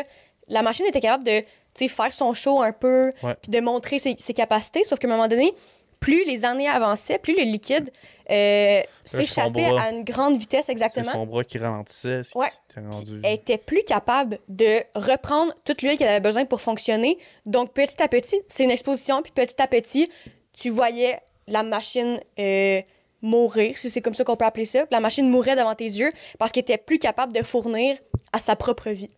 La machine était capable de faire son show un peu, Ouais. puis de montrer ses, ses capacités, sauf qu'à un moment donné, plus les années avançaient, plus le liquide euh, s'échappait à une grande vitesse exactement. son bras qui ralentissait. Ouais. qui était rendu- Elle était plus capable de reprendre toute l'huile qu'elle avait besoin pour fonctionner. Donc, petit à petit, c'est une exposition, puis petit à petit, tu voyais la machine euh, mourir, si c'est comme ça qu'on peut appeler ça. La machine mourait devant tes yeux parce qu'elle était plus capable de fournir à sa propre vie.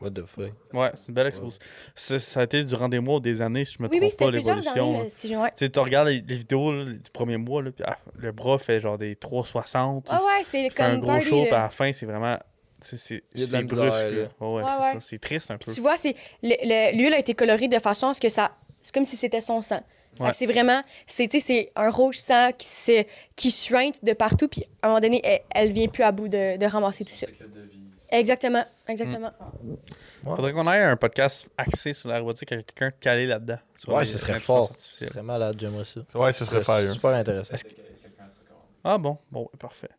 What the fuck? Ouais, c'est une belle exposition. Ça, ça a été durant des mois ou des années, si je me Oui, trompe oui, c'était pas, l'évolution. là, si ouais. Tu regardes les, les vidéos là, du premier mois, là, puis ah, le bras fait genre des 360. Ah ouais, c'est il fait un comme gros show, puis à la fin, c'est vraiment. C'est brusque. là. là. Ouais, ouais, Ouais, c'est triste un peu. Puis tu vois, l'huile a été colorée de façon à ce que ça. C'est comme si c'était son sang. Ouais. C'est vraiment. C'est tu sais, c'est un rouge sang qui, se, qui suinte de partout, puis à un moment donné, elle, elle vient plus à bout de, de ramasser tout ça. Exactement, exactement. Faudrait qu'on ait un podcast axé sur la robotique avec quelqu'un calé là-dedans. Ouais, ce serait fort. Ce serait malade, j'aimerais ça. Ouais, ce serait fire. Super intéressant. Ah bon, bon, parfait.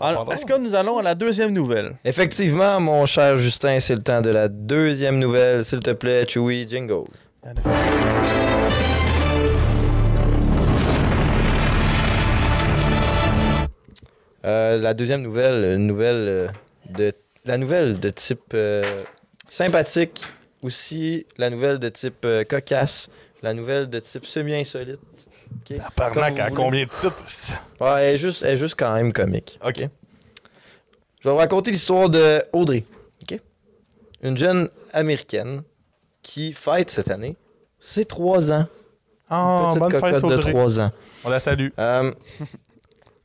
Alors. Est-ce que nous allons à la deuxième nouvelle? Effectivement, mon cher Justin, c'est le temps de la deuxième nouvelle. S'il te plaît, Chewy, jingle. Euh, la deuxième nouvelle, une nouvelle euh, de la nouvelle de type euh, sympathique, aussi la nouvelle de type euh, cocasse, la nouvelle de type semi-insolite. ok? Parnac, à combien de titres? Ouais, elle est juste, elle est juste quand même comique. Ok. Je vais vous raconter l'histoire de Audrey. ok? Une jeune américaine qui fête cette année ses trois ans. Oh, Une petite bonne cocotte fête, de trois ans. On la salue. Euh,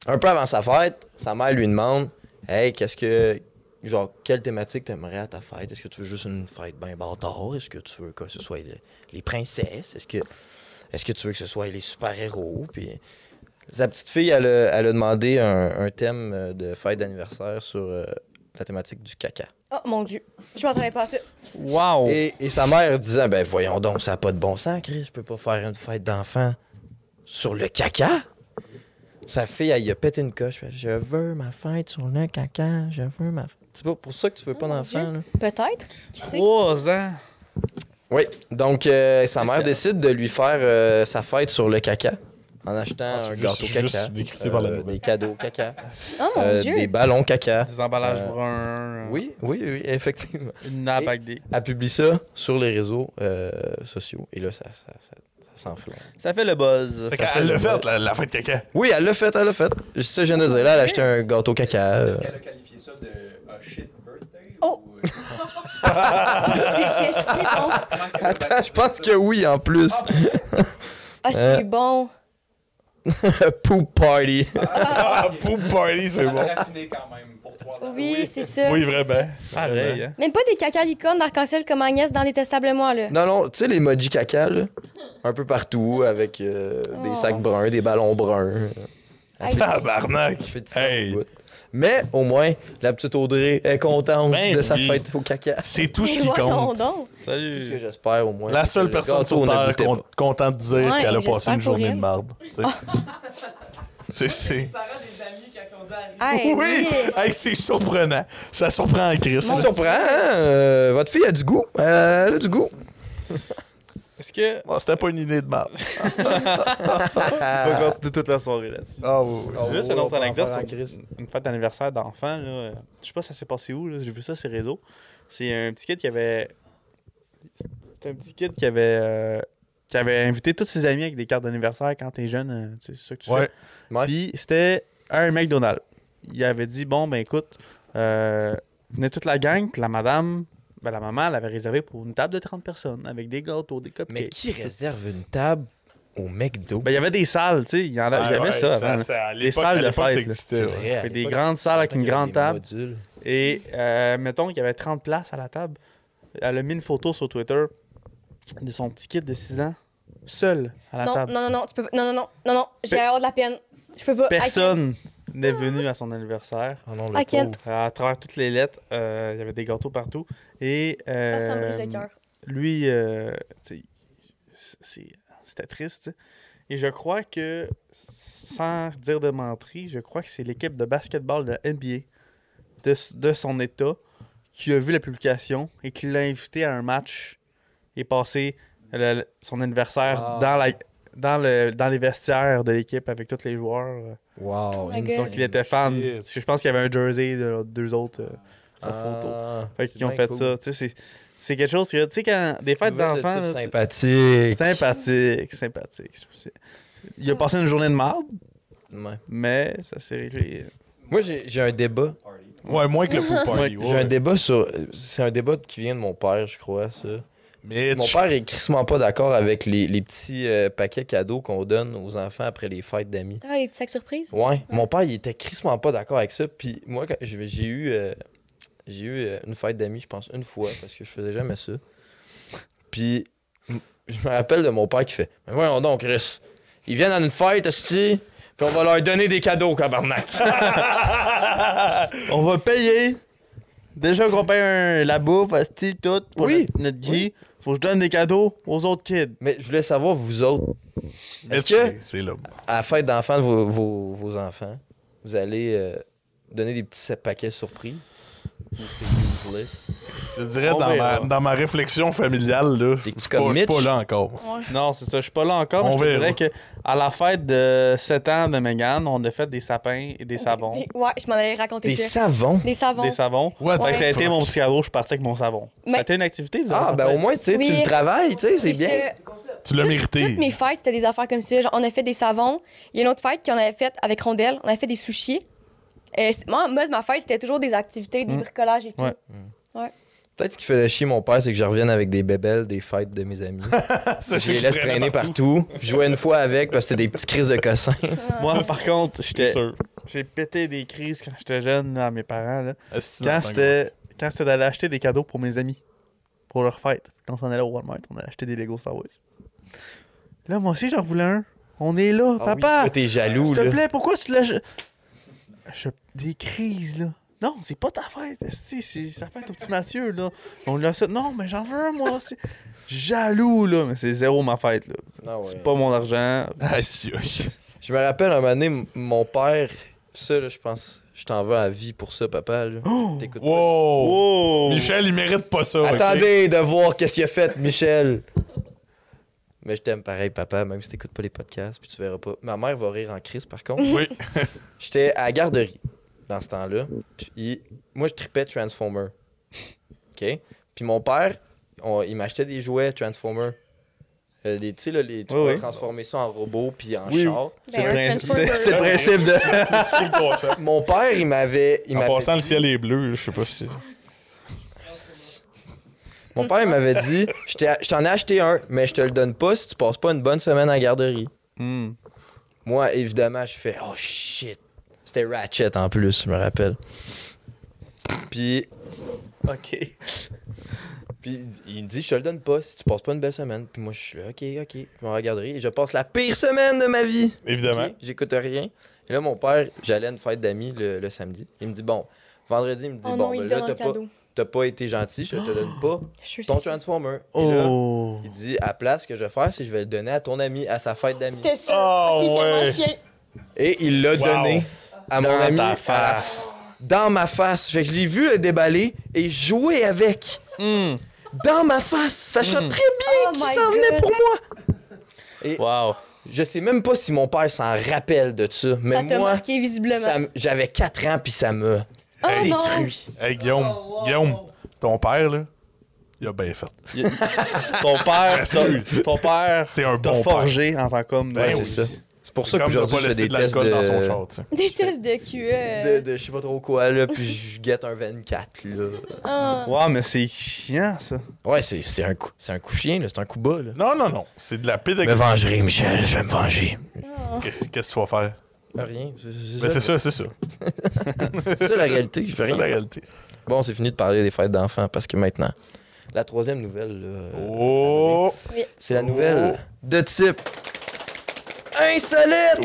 un peu avant sa fête, sa mère lui demande Hey, qu'est-ce que. Genre, quelle thématique t'aimerais à ta fête? Est-ce que tu veux juste une fête bien bâtard? Est-ce que tu veux que ce soit les, les princesses? Est-ce que, est que tu veux que ce soit les super-héros Puis sa petite fille, elle a, elle a demandé un, un thème euh, de fête d'anniversaire sur euh, la thématique du caca. Oh mon Dieu, je m'entendais pas à ça. Wow! Et, et sa mère disant Ben voyons donc, ça n'a pas de bon sens, Chris, je peux pas faire une fête d'enfant sur le caca. Sa fille, elle a pété une coche. Je veux ma fête sur le caca, je veux ma fête. C'est pas pour ça que tu veux pas Oh, d'enfant, là? Peut-être. Qui sait? Trois ans! Oui. Donc, euh, sa mère décide de lui faire euh, sa fête sur le caca en achetant Ah, un juste- gâteau juste caca, décrissé par la euh, des cadeaux caca, Oh mon euh, Dieu. des ballons caca. Des emballages Euh, bruns. Oui, oui, oui, effectivement. Une nappe Et- avec des. Elle publie ça sur les réseaux euh, sociaux. Et là, ça, ça, ça, ça fait le buzz. Fait Ça fait l'a le- fait, la, la fête caca. Oui, elle l'a fait, elle l'a fait. C'est ça que je viens de dire. Là, elle a acheté un gâteau caca. euh, Est-ce qu'elle a qualifié ça de a shit birthday? Oh! ou- C'est que si bon. Attends, je pense que oui en plus. Ah, c'est Euh. bon. Poop party. Ah, poop party, c'est bon. raffiné quand même pour toi. Oui, c'est ça. Oui, vraiment. Pareil, hein. Même pas des caca licornes d'arc-en-ciel comme Agnès dans Détestablement, là. Non, non, tu sais, les emojis caca, là. Un peu partout, avec euh, des Oh. sacs bruns, des ballons bruns. Hey, Tabarnak. Ça fait ça, Hey. au bout. Mais au moins, la petite Audrey est contente Ben de sa oui. fête au caca. C'est tout ce qui voyons compte. donc. C'est ce que Salut. j'espère au moins. La seule le personne gâteau sur ne Terre goûtait con- pas. contente de dire Ouais, qu'elle a j'espère passé une pour journée elle. de marde. tu sais. C'est- c'est. Hey, Oui! Hey, c'est surprenant. Ça surprend Chris. Ça surprend, hein? Euh, votre fille a du goût. Euh, elle a du goût. Est-ce que. Bon, C'était pas une idée de marde. On va continuer toute la soirée là-dessus. Ah oui, oui. Oh, Juste ouais, une on autre anecdote sur crise. une fête d'anniversaire d'enfant. là. Je sais pas ça s'est passé où, là. j'ai vu ça sur les réseaux. C'est un petit kid qui avait. C'est un petit kid qui avait. euh, qui avait invité tous ses amis avec des cartes d'anniversaire quand t'es jeune. euh, tu sais, c'est ça que tu Ouais. fais. Ouais. Puis c'était un McDonald's. Il avait dit bon, ben écoute, euh, venez toute la gang, puis la madame. Ben, la maman, elle avait réservé pour une table de 30 personnes avec des gâteaux, des cupcakes. Mais qui réserve une table au McDo? Ben, il y avait des salles, tu sais. Il y, en a- il y Ah, avait ouais, ça avant. là. ça, Des salles de ça fête, vrai. des grandes salles avec une grande table. modules. Et euh, mettons qu'il y avait 30 places à la table. Elle a mis une photo sur Twitter de son petit kid de 6 ans, seul à la Non, table. non, non, non, tu peux pas- Non, non, non, non, non, j'ai avoir de la peine. Je peux pas. Personne n'est venu à son anniversaire. Oh non, le pauvre. À travers toutes les lettres, euh, il y avait des gâteaux partout. Et Ah, Ça me brise euh, le cœur. lui, euh, c'était triste. Et je crois que, sans dire de menterie, je crois que c'est l'équipe de basketball de NBA de son état qui a vu la publication et qui l'a invité à un match et passé le- son anniversaire dans, la, dans, le, dans les vestiaires de l'équipe avec tous les joueurs. Wow. Oh. Donc il était fan. Shit. Parce que je pense qu'il y avait un jersey de deux autres euh, sur Ah, photo. Fait c'est qu'ils ont fait cool. ça. Tu sais, c'est- quelque chose que, tu sais, quand des fêtes de d'enfants, c'est- sympathique. sympathique, sympathique. Il a passé une journée de marde, Ouais. mais ça s'est réglé. Moi, j'ai j'ai un débat. Ouais, moins que le pool party. J'ai un débat sur. C'est un débat qui vient de mon père, je crois, ça. Mais Mon tu- père est crissement pas d'accord avec les, les petits euh, paquets cadeaux qu'on donne aux enfants après les fêtes d'amis. Ah, les petits sacs surprises? Ouais, mon père, il était crissement pas d'accord avec ça. Puis moi, quand j'ai eu, euh, j'ai eu euh, une fête d'amis, je pense, une fois, parce que je faisais jamais ça. Puis je me rappelle de mon père qui fait Mais voyons donc, Chris, ils viennent à une fête, esti, puis on va leur donner des cadeaux, cabarnak. On va payer. Déjà qu'on paye un- la bouffe, tout, pour Oui, notre, notre Guy. Faut que je donne des cadeaux aux autres kids. Mais je voulais savoir, vous autres, est-ce que C'est là. à la fête d'enfants de vos, vos, vos enfants, vous allez euh, donner des petits paquets surprises? C'est useless? Je dirais, On dans ma, dans ma réflexion familiale, là, je suis pas, comme je suis pas Mitch. là encore. Non, c'est ça. Je suis pas là encore, mais On je te verra. dirais que à la fête de 7 ans de Megan, on a fait des sapins et des savons. Des- Ouais, je m'en allais raconter Des ça. savons? Des savons. Des savons. What Fait que the ça a été fuck? mon petit cadeau, je suis parti avec mon savon. Mais- Ça a été une activité, Ah, ben au moins, tu sais, tu Oui. le travailles, tu sais, c'est bien. ça. Tu l'as mérité. Toutes mes fêtes, c'était des affaires comme ça. Genre, on a fait des savons. Il y a une autre fête qu'on avait faite avec Rondelle. On avait fait des sushis. Euh, moi, mode, ma fête, c'était toujours des activités, des Mm. bricolages et tout. Ouais. Peut-être ce qui faisait chier mon père, c'est que je revienne avec des bébelles des fêtes de mes amis. Ça, je les laisse traîner partout. Je jouais une fois avec parce que c'était des petits crises de cossins. Moi, par contre, C'est j'étais, sûr. j'ai pété des crises quand j'étais jeune à mes parents. Là. Esti, Quand c'était, quand c'était d'aller acheter des cadeaux pour mes amis, pour leur fête. Quand on s'en allait au Walmart, on allait acheter des Lego Star Wars. Là, moi aussi, j'en voulais un. On est là, Ah papa! oui, T'es jaloux, S'il te plaît, pourquoi tu l'as. Je... Des crises, là. Non, c'est pas ta fête. Si, c'est sa fête au petit Mathieu, là. On lui a fait. Non, mais j'en veux un, moi. C'est jaloux, là. Mais c'est zéro ma fête, là. Ah ouais. C'est pas mon argent. Je me rappelle un moment donné, mon père, ça, là, je pense, je t'en veux à vie pour ça, papa. Là. T'écoutes pas. Wow! Oh! Michel, il mérite pas ça. Attendez de voir qu'est-ce qu'il a fait, Michel. Mais je t'aime pareil, papa, même si t'écoutes pas les podcasts, puis tu verras pas. Ma mère va rire en crise, par contre. Oui. J'étais à la garderie dans ce temps-là. Puis moi, je tripais Transformer. OK? Puis mon père, on- il m'achetait des jouets Transformer. Euh, sais, là, les, tu Oui, peux oui. transformer ça en robot puis en Oui. char. C'est Ben, le principe- de. Mon père, il m'avait. Il En passant, le ciel est bleu, je sais pas si. Mon père il m'avait dit Je t'en ai acheté un, mais je te le donne pas si tu passes pas une bonne semaine en garderie. Hmm. Moi, évidemment, je fais Oh shit. C'était Ratchet en plus, je me rappelle. Puis, OK. puis il me dit Je te le donne pas si tu passes pas une belle semaine. Puis moi, je suis là Ok, ok. Je vais en garderie. Et je passe la pire semaine de ma vie. Évidemment. J'écoute rien. Et là, mon père, j'allais à une fête d'amis le, le samedi. Il me dit Bon, vendredi, il me dit Oh Bon, non, ben il là, t'as pas, cadeau. T'as pas été gentil, je te donne pas Je suis ton. Transformer. Et là, Oh. il dit à place, ce que je vais faire, c'est que je vais le donner à ton ami à sa fête d'amis. C'était ça. Oh, c'est ouais. chien. Et il l'a Wow. donné à mon Dans ami ta à la- face. dans ma face. Fait que je l'ai vu le déballer et jouer avec. Hmm. Dans ma face. Sachant Hmm. très bien Oh qu'il s'en venait pour moi. Wow. Je sais même pas si mon père s'en rappelle de ça. Mais Ça t'a moi, marqué visiblement. j'avais 4 ans puis ça m'a Oh non. détruit. Hey, Guillaume, Guillaume, ton père, là, il a bien fait. Ton père, ton, ton père C'est un t'a bon père. forgé en tant qu'homme. Ben Ouais, oui. c'est ça. C'est pour ça Comme de qu'aujourd'hui, pas je fais laisser des de tests l'alcool de... dans son char, tu sais. Des tests de QE. de, de je sais pas trop quoi, là, puis je guette un 24, là. Ah. Wow, mais c'est chiant, ça. Ouais, c'est c'est un, coup- c'est un coup chien, là, c'est un coup bas, là. Non, non, non. C'est de la Me pédagogie. vengerai, Michel, je vais me venger. Qu'est-ce que tu vas faire? Rien, c'est c'est Ben, ça, c'est ça, c'est ça. c'est ça la réalité, je fais C'est rien. la réalité. Bon, c'est fini de parler des fêtes d'enfants, parce que maintenant, la troisième nouvelle, là, Oh! c'est la nouvelle de type insolite!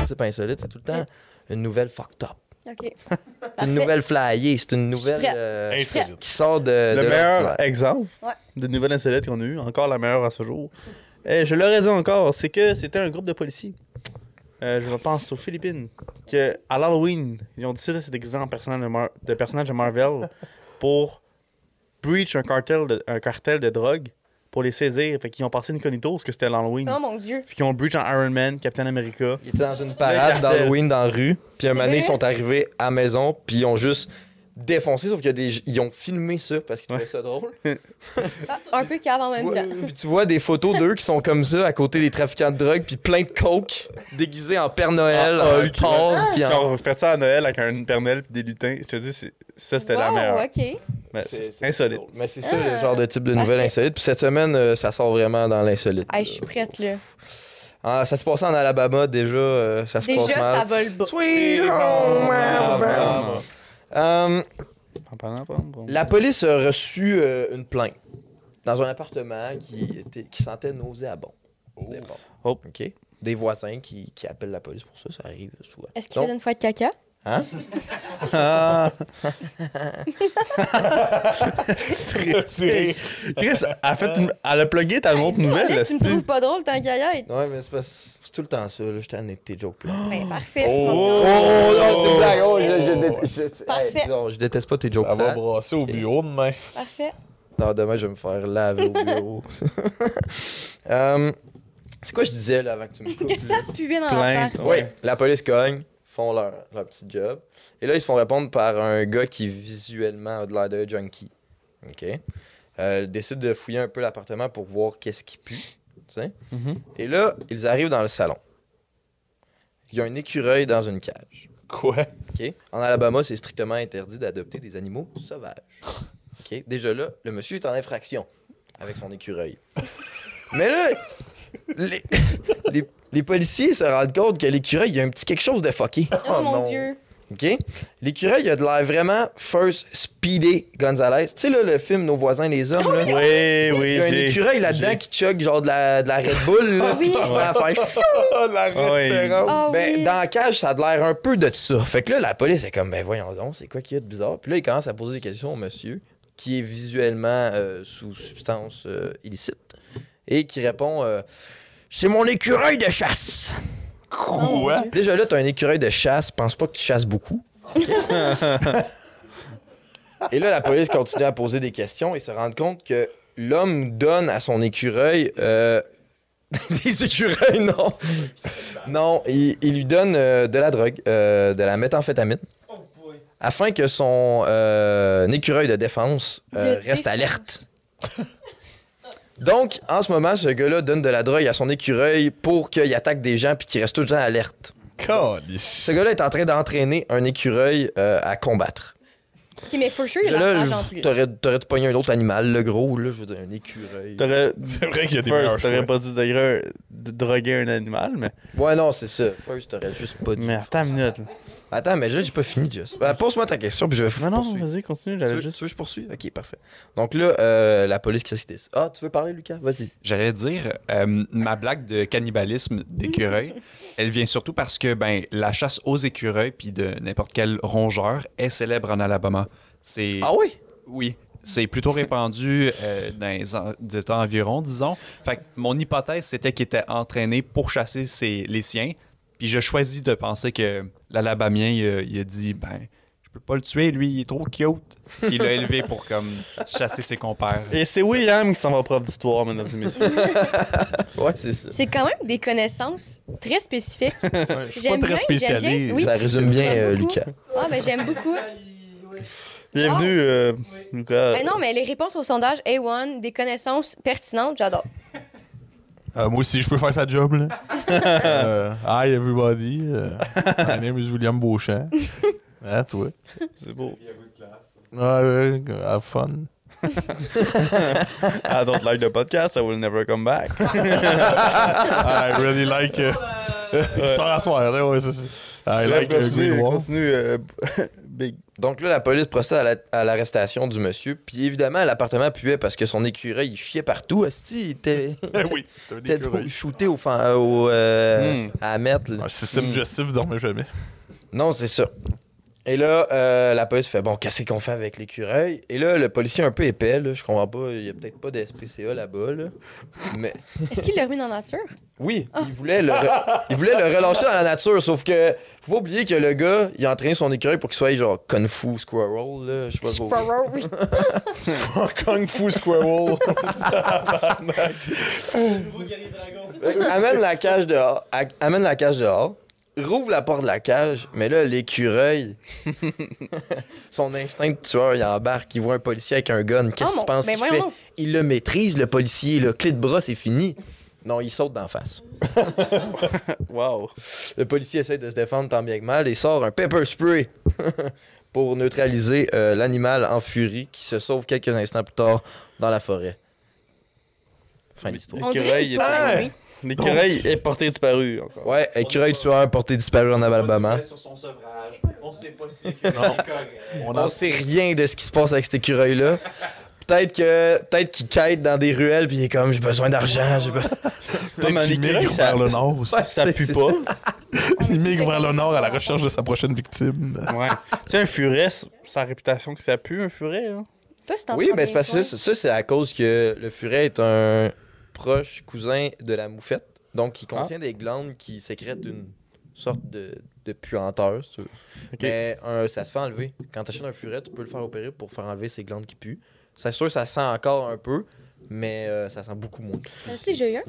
De type insolite, c'est tout le temps une nouvelle fucked up. OK. C'est une nouvelle flyée, c'est une nouvelle euh, qui sort de, Le de meilleur exemple Ouais. de nouvelle insolite qu'on a eu, encore la meilleure à ce jour. Eh, je l'aurais dit encore, c'est que c'était un groupe de policiers. Euh, je pense aux Philippines. Que à l'Halloween, ils ont décidé de se déguiser en personnage de, Mar- de personnage de Marvel pour breach un cartel de, un cartel de drogue pour les saisir. Fait qu'ils ont passé incognito parce que c'était l'Halloween. Oh mon Dieu. Puis qu'ils ont breach en Iron Man, Captain America. Ils étaient dans une parade d'Halloween dans la rue, puis un moment donné, ils sont arrivés à la maison, puis ils ont juste défoncé, sauf qu'ils ont filmé ça parce qu'ils trouvaient ça drôle. Ah, un peu cave en même vois, temps. puis tu vois des photos d'eux qui sont comme ça à côté des trafiquants de drogue, puis plein de coke, déguisés en Père Noël, Ah, en Hulk, Thor, Ah! puis Ils en... ont fait ça à Noël avec un pernel puis des lutins. Je te dis, c'est- ça c'était la meilleure. OK. Mais C'est- insolite. drôle. Mais c'est ça Ah, le genre de type de nouvelle insolite. Puis cette semaine, euh, ça sort vraiment dans l'insolite. Hey, je suis prête, là. Ah, ça se passait en Alabama déjà, euh, ça se passe Déjà, mal. ça vole bas. Sweet home Alabama. Euh, La police a reçu euh, une plainte dans un appartement qui, était, qui sentait nauséabond. au départ. Oh. OK? Des voisins qui, qui appellent la police pour ça, ça arrive souvent. Est-ce qu'il faisait une fois de caca? Hein? Ah. Chris, elle a, fait une- elle a plugué ta Hey, nouvelle, tu là, Tu me trouves pas drôle, tant qu'à y? Ouais, mais c'est pas- c'est tout le temps ça. Là. J'étais en de tes jokes. Là. Ben, parfait. Oh. On- Oh, non, c'est une blague. Oh, je, Oh. je, déteste- je- Parfait. hey, non, je déteste pas tes jokes. Ça va plates. brasser au bureau demain. Parfait. Non, demain, je vais me faire laver au bureau. Euh, c'est quoi je disais là avant que tu me coupes? Que ça puait dans l'appart. Oui, la police cogne, font leur, leur petit job. Et là, ils se font répondre par un gars qui visuellement a de l'air de junkie. OK? Euh, ils décident de fouiller un peu l'appartement pour voir qu'est-ce qui pue. Mhm. Et là, ils arrivent dans le salon. Il y a un écureuil dans une cage. Quoi? OK? En Alabama, c'est strictement interdit d'adopter des animaux sauvages. OK? Déjà là, le monsieur est en infraction avec son écureuil. Mais là, les, les- les policiers se rendent compte que l'écureuil, il y a un petit quelque chose de fucké. Oh, mon non. Dieu. OK? L'écureuil, il a de l'air vraiment First Speedy Gonzalez. Tu sais, là, le film Nos voisins les hommes, là. Oui, oui, Il y a un écureuil là-dedans qui chug genre de la, de la Red Bull, là, Ah oui. qui se met à faire ça. la Ah oui. Ah Ben, dans la cage, ça a de l'air un peu de ça. Fait que là, la police est comme, ben voyons donc, c'est quoi qu'il y a de bizarre? Puis là, il commence à poser des questions au monsieur, qui est visuellement euh, sous substance euh, illicite, et qui répond, euh, c'est mon écureuil de chasse. Quoi? Déjà là, t'as un écureuil de chasse, pense pas que tu chasses beaucoup. et là, la police continue à poser des questions et se rend compte que l'homme donne à son écureuil euh, des écureuils, non. Non, il, il lui donne euh, de la drogue, euh, de la méthamphétamine, afin que son euh, écureuil de défense euh, reste défense. alerte. Donc, en ce moment, ce gars-là donne de la drogue à son écureuil pour qu'il attaque des gens puis qu'il reste tout le temps alerte. Calice. Ce gars-là est en train d'entraîner un écureuil euh, à combattre. Ok, mais for sure, il a Là, en plus. t'aurais t'aurais dû pogner un autre animal, le gros, là, je veux dire, un écureuil. T'aurais. C'est vrai qu'il y a des First, T'aurais pas dû d'ailleurs de droguer un animal, mais. Ouais, non, c'est ça. First, t'aurais juste pas dû. Mais attends une minute. là. Attends, mais là, j'ai pas fini, Just. Ben, Pose-moi ta question, puis je vais Non, non, poursuivre. vas-y, continue. Tu J'avais veux, juste. tu veux que je poursuis? Ok, parfait. Donc là, euh, la police, qu'est-ce qu'ils disent? Ah, tu veux parler, Lucas? Vas-y. J'allais dire, euh, ma blague de cannibalisme d'écureuil, elle vient surtout parce que ben, la chasse aux écureuils puis de n'importe quel rongeur est célèbre en Alabama. C'est Ah oui? oui, c'est plutôt répandu euh, dans les en- des États environs, disons. Fait que mon hypothèse c'était qu'il était entraîné pour chasser ses, les siens. Puis je choisis de penser que l'Alabamien il, a- il a dit ben je peux pas le tuer lui, il est trop cute. Puis il l'a élevé pour comme chasser ses compères. Et c'est William qui s'en va prof d'histoire, mesdames et messieurs. Ouais, c'est ça. C'est quand même des connaissances très spécifiques. Je suis pas très spécialiste. Oui. Ça résume bien, euh. Lucas. Ah, ben j'aime beaucoup. Bienvenue, euh, Lucas. Ben non, mais les réponses au sondage A1, des connaissances pertinentes, j'adore. Euh, moi aussi, je peux faire sa job, là. Euh, hi, everybody. Euh, my name is William Beauchamp. Ah, toi. C'est beau. Ah, ouais, have fun. I don't like the podcast, I will never come back. I really like... Uh, Sans rasseoir, là, ouais, c'est ça. I like uh, continue, Green Wall. continue, Big. Donc là, la police procède à la- à l'arrestation du monsieur. Puis évidemment, l'appartement puait parce que son écureuil, il chiait partout. Esti, il était, oui, c'est un il était shooté au, fan- au, euh, Hmm. à mettre. Un système Mm. digestif dormait jamais. Non, c'est ça. Et là, euh, la police fait bon, qu'est-ce qu'on fait avec l'écureuil? Et là, le policier un peu épais, là, je comprends pas, il y a peut-être pas de SPCA là-bas, là. Mais Est-ce qu'il l'a remis dans la nature? oui, il voulait le, re- il voulait le relâcher dans la nature, sauf que faut pas oublier que le gars, il a entraîné son écureuil pour qu'il soit genre kung fu squirrel, là, je sais pas. Squirrel, oui. Kung Fu Squirrel. Amène la cage dehors, amène la cage dehors, rouvre la porte de la cage, mais là, l'écureuil, son instinct de tueur, il embarque, il voit un policier avec un gun, qu'est-ce Oh que mon- tu penses ben qu'il fait? Il le maîtrise, le policier, le clé de bras, c'est fini. Non, il saute d'en face. Wow. Le policier essaie de se défendre tant bien que mal et sort un pepper spray pour neutraliser euh, l'animal en furie qui se sauve quelques instants plus tard dans la forêt. Fin de l'histoire. L'écureuil est-. L'écureuil est porté disparu encore. Ouais, écureuil tueur porté disparu en Alabama. sur son sevrage. On sait pas si On On sait rien de ce qui se passe avec cet écureuil-là. Peut-être que peut-être qu'il quête dans des ruelles puis il est comme j'ai besoin d'argent, j'ai pas. Peut-être mais un écureuil, migre ça- vers le nord aussi. Ouais, Ça pue pas. Il migre vers le nord à la recherche de sa prochaine victime. Ouais. tu sais, un furet, c'est sa réputation que ça pue, un furet, là. Toi, Oui, mais c'est parce que ça, ça, c'est à cause que le furet est un proche cousin de la moufette. Donc, il contient des glandes qui sécrètent une sorte de, de puanteur. si tu veux. Ok. Mais un- ça se fait enlever. Quand tu achètes un furet, tu peux le faire opérer pour faire enlever ces glandes qui puent. C'est sûr, ça sent encore un peu, mais euh, ça sent beaucoup moins. Eu un?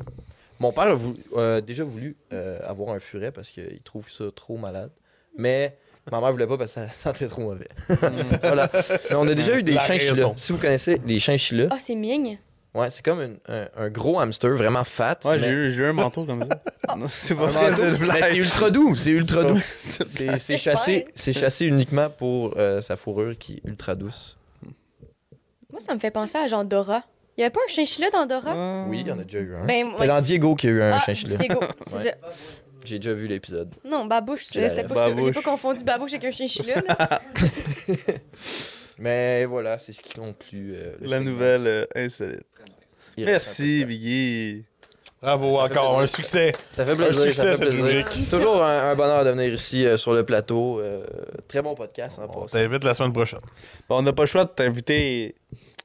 Mon père a voulu- euh, déjà voulu euh, avoir un furet parce qu'il trouve ça trop malade. Mais ma mère voulait pas parce que ça sentait trop mauvais. voilà. Mais on a déjà eu des La chinchillas. Si vous connaissez les chinchillas, Ah, c'est migne. Ouais, c'est comme une- un, un gros hamster vraiment fat. Ouais, mais- j'ai eu, j'ai eu un manteau comme ça. Non, c'est pas un vrai, manteau. c'est une Mais c'est ultra doux, c'est ultra doux. C'est C'est c'est C'est chassé, c'est chassé uniquement pour euh, sa fourrure qui est ultra douce. Moi, ça me fait penser à genre Dora. Il y avait pas un chinchilla dans Dora? Ah. Oui, il y en a déjà eu un. Ben, c'est dans Diego qu'il y a eu un Ah, chinchilla. Diego, c'est Ouais. ça. J'ai déjà vu l'épisode. Non, babouche, Tu l'as- c'était pas sûr. J'ai babouche. pas confondu babouche avec un chinchilla, là. Mais voilà, c'est ce qui conclut euh, le La segment. nouvelle euh, insolite. Merci. Biggie. Bravo, Ça encore un succès. Ça fait plaisir. succès, ça fait cette rubrique. Toujours un, un bonheur de venir ici euh, sur le plateau. euh, très bon podcast en On passant. t'invite la semaine prochaine. Bon, on n'a pas le choix de t'inviter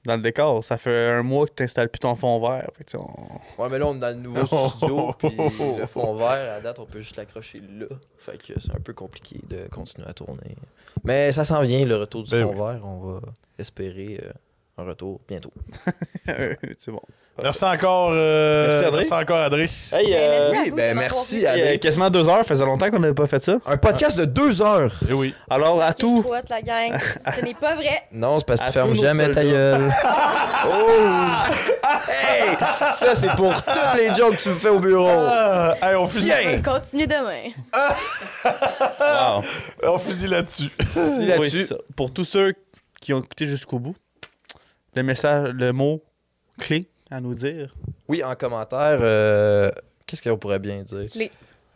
dans le décor. Ça fait un mois que tu n'installes plus ton fond vert. Fait on- Ouais, mais là, on est dans le nouveau studio. Puis le fond vert, à date, on peut juste l'accrocher là. Fait que c'est un peu compliqué de continuer à tourner. Mais ça s'en vient, le retour du Ben fond oui. vert. On va espérer euh, un retour bientôt. c'est bon. Merci encore, euh, Merci, Adré. merci encore, Adré. Hey, Ben, euh, merci à oui, vous ben, merci vu. à- il y a Adré. quasiment deux heures, faisait longtemps qu'on n'avait pas fait ça. Un podcast de deux heures. Eh oui. Alors, à tout. la gang. Ce n'est pas vrai. Non, c'est parce que À tu fermes jamais ta gueule. oh! Hey! Ça, c'est pour toutes les jokes que tu me fais au bureau. Ah, hey, on finit, On va continuer demain. Wow. on finit là-dessus. Finis Oui, là-dessus. Pour tous ceux qui ont écouté jusqu'au bout, le message, le mot clé à nous dire? Oui, en commentaire, euh, qu'est-ce qu'on pourrait bien dire? Slay.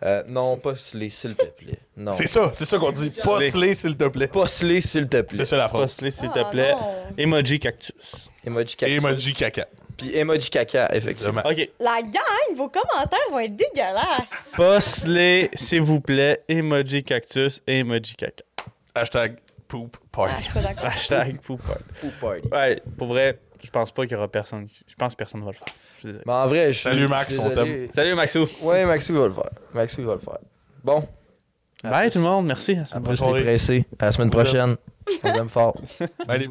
Euh, non, pas slay, s'il te plaît. Non. C'est ça, c'est ça qu'on dit. Pas slay, s'il te plaît. Pas slay, s'il te plaît. C'est ça la phrase. Postez, s'il te Ah, plaît. Emoji cactus. Emoji caca. Emoji caca. Puis emoji caca, effectivement. OK. La gang, vos commentaires vont être dégueulasses. Postez, s'il vous plaît, emoji cactus et emoji caca. Hashtag poop Ah, je party. suis pas d'accord. Hashtag poop party. Poop party. Ouais, pour vrai, je pense pas qu'il y aura personne. qui- Je pense que personne va le faire. Je suis désolé. Mais en vrai, je suis. Salut, Max, je suis on désolé. Salut Maxou. Ouais, Maxou il va le faire. Maxou il va le faire. Bon. Bye tout le monde, merci. À la semaine je pressé. À la semaine prochaine. On vous aime fort. Allez.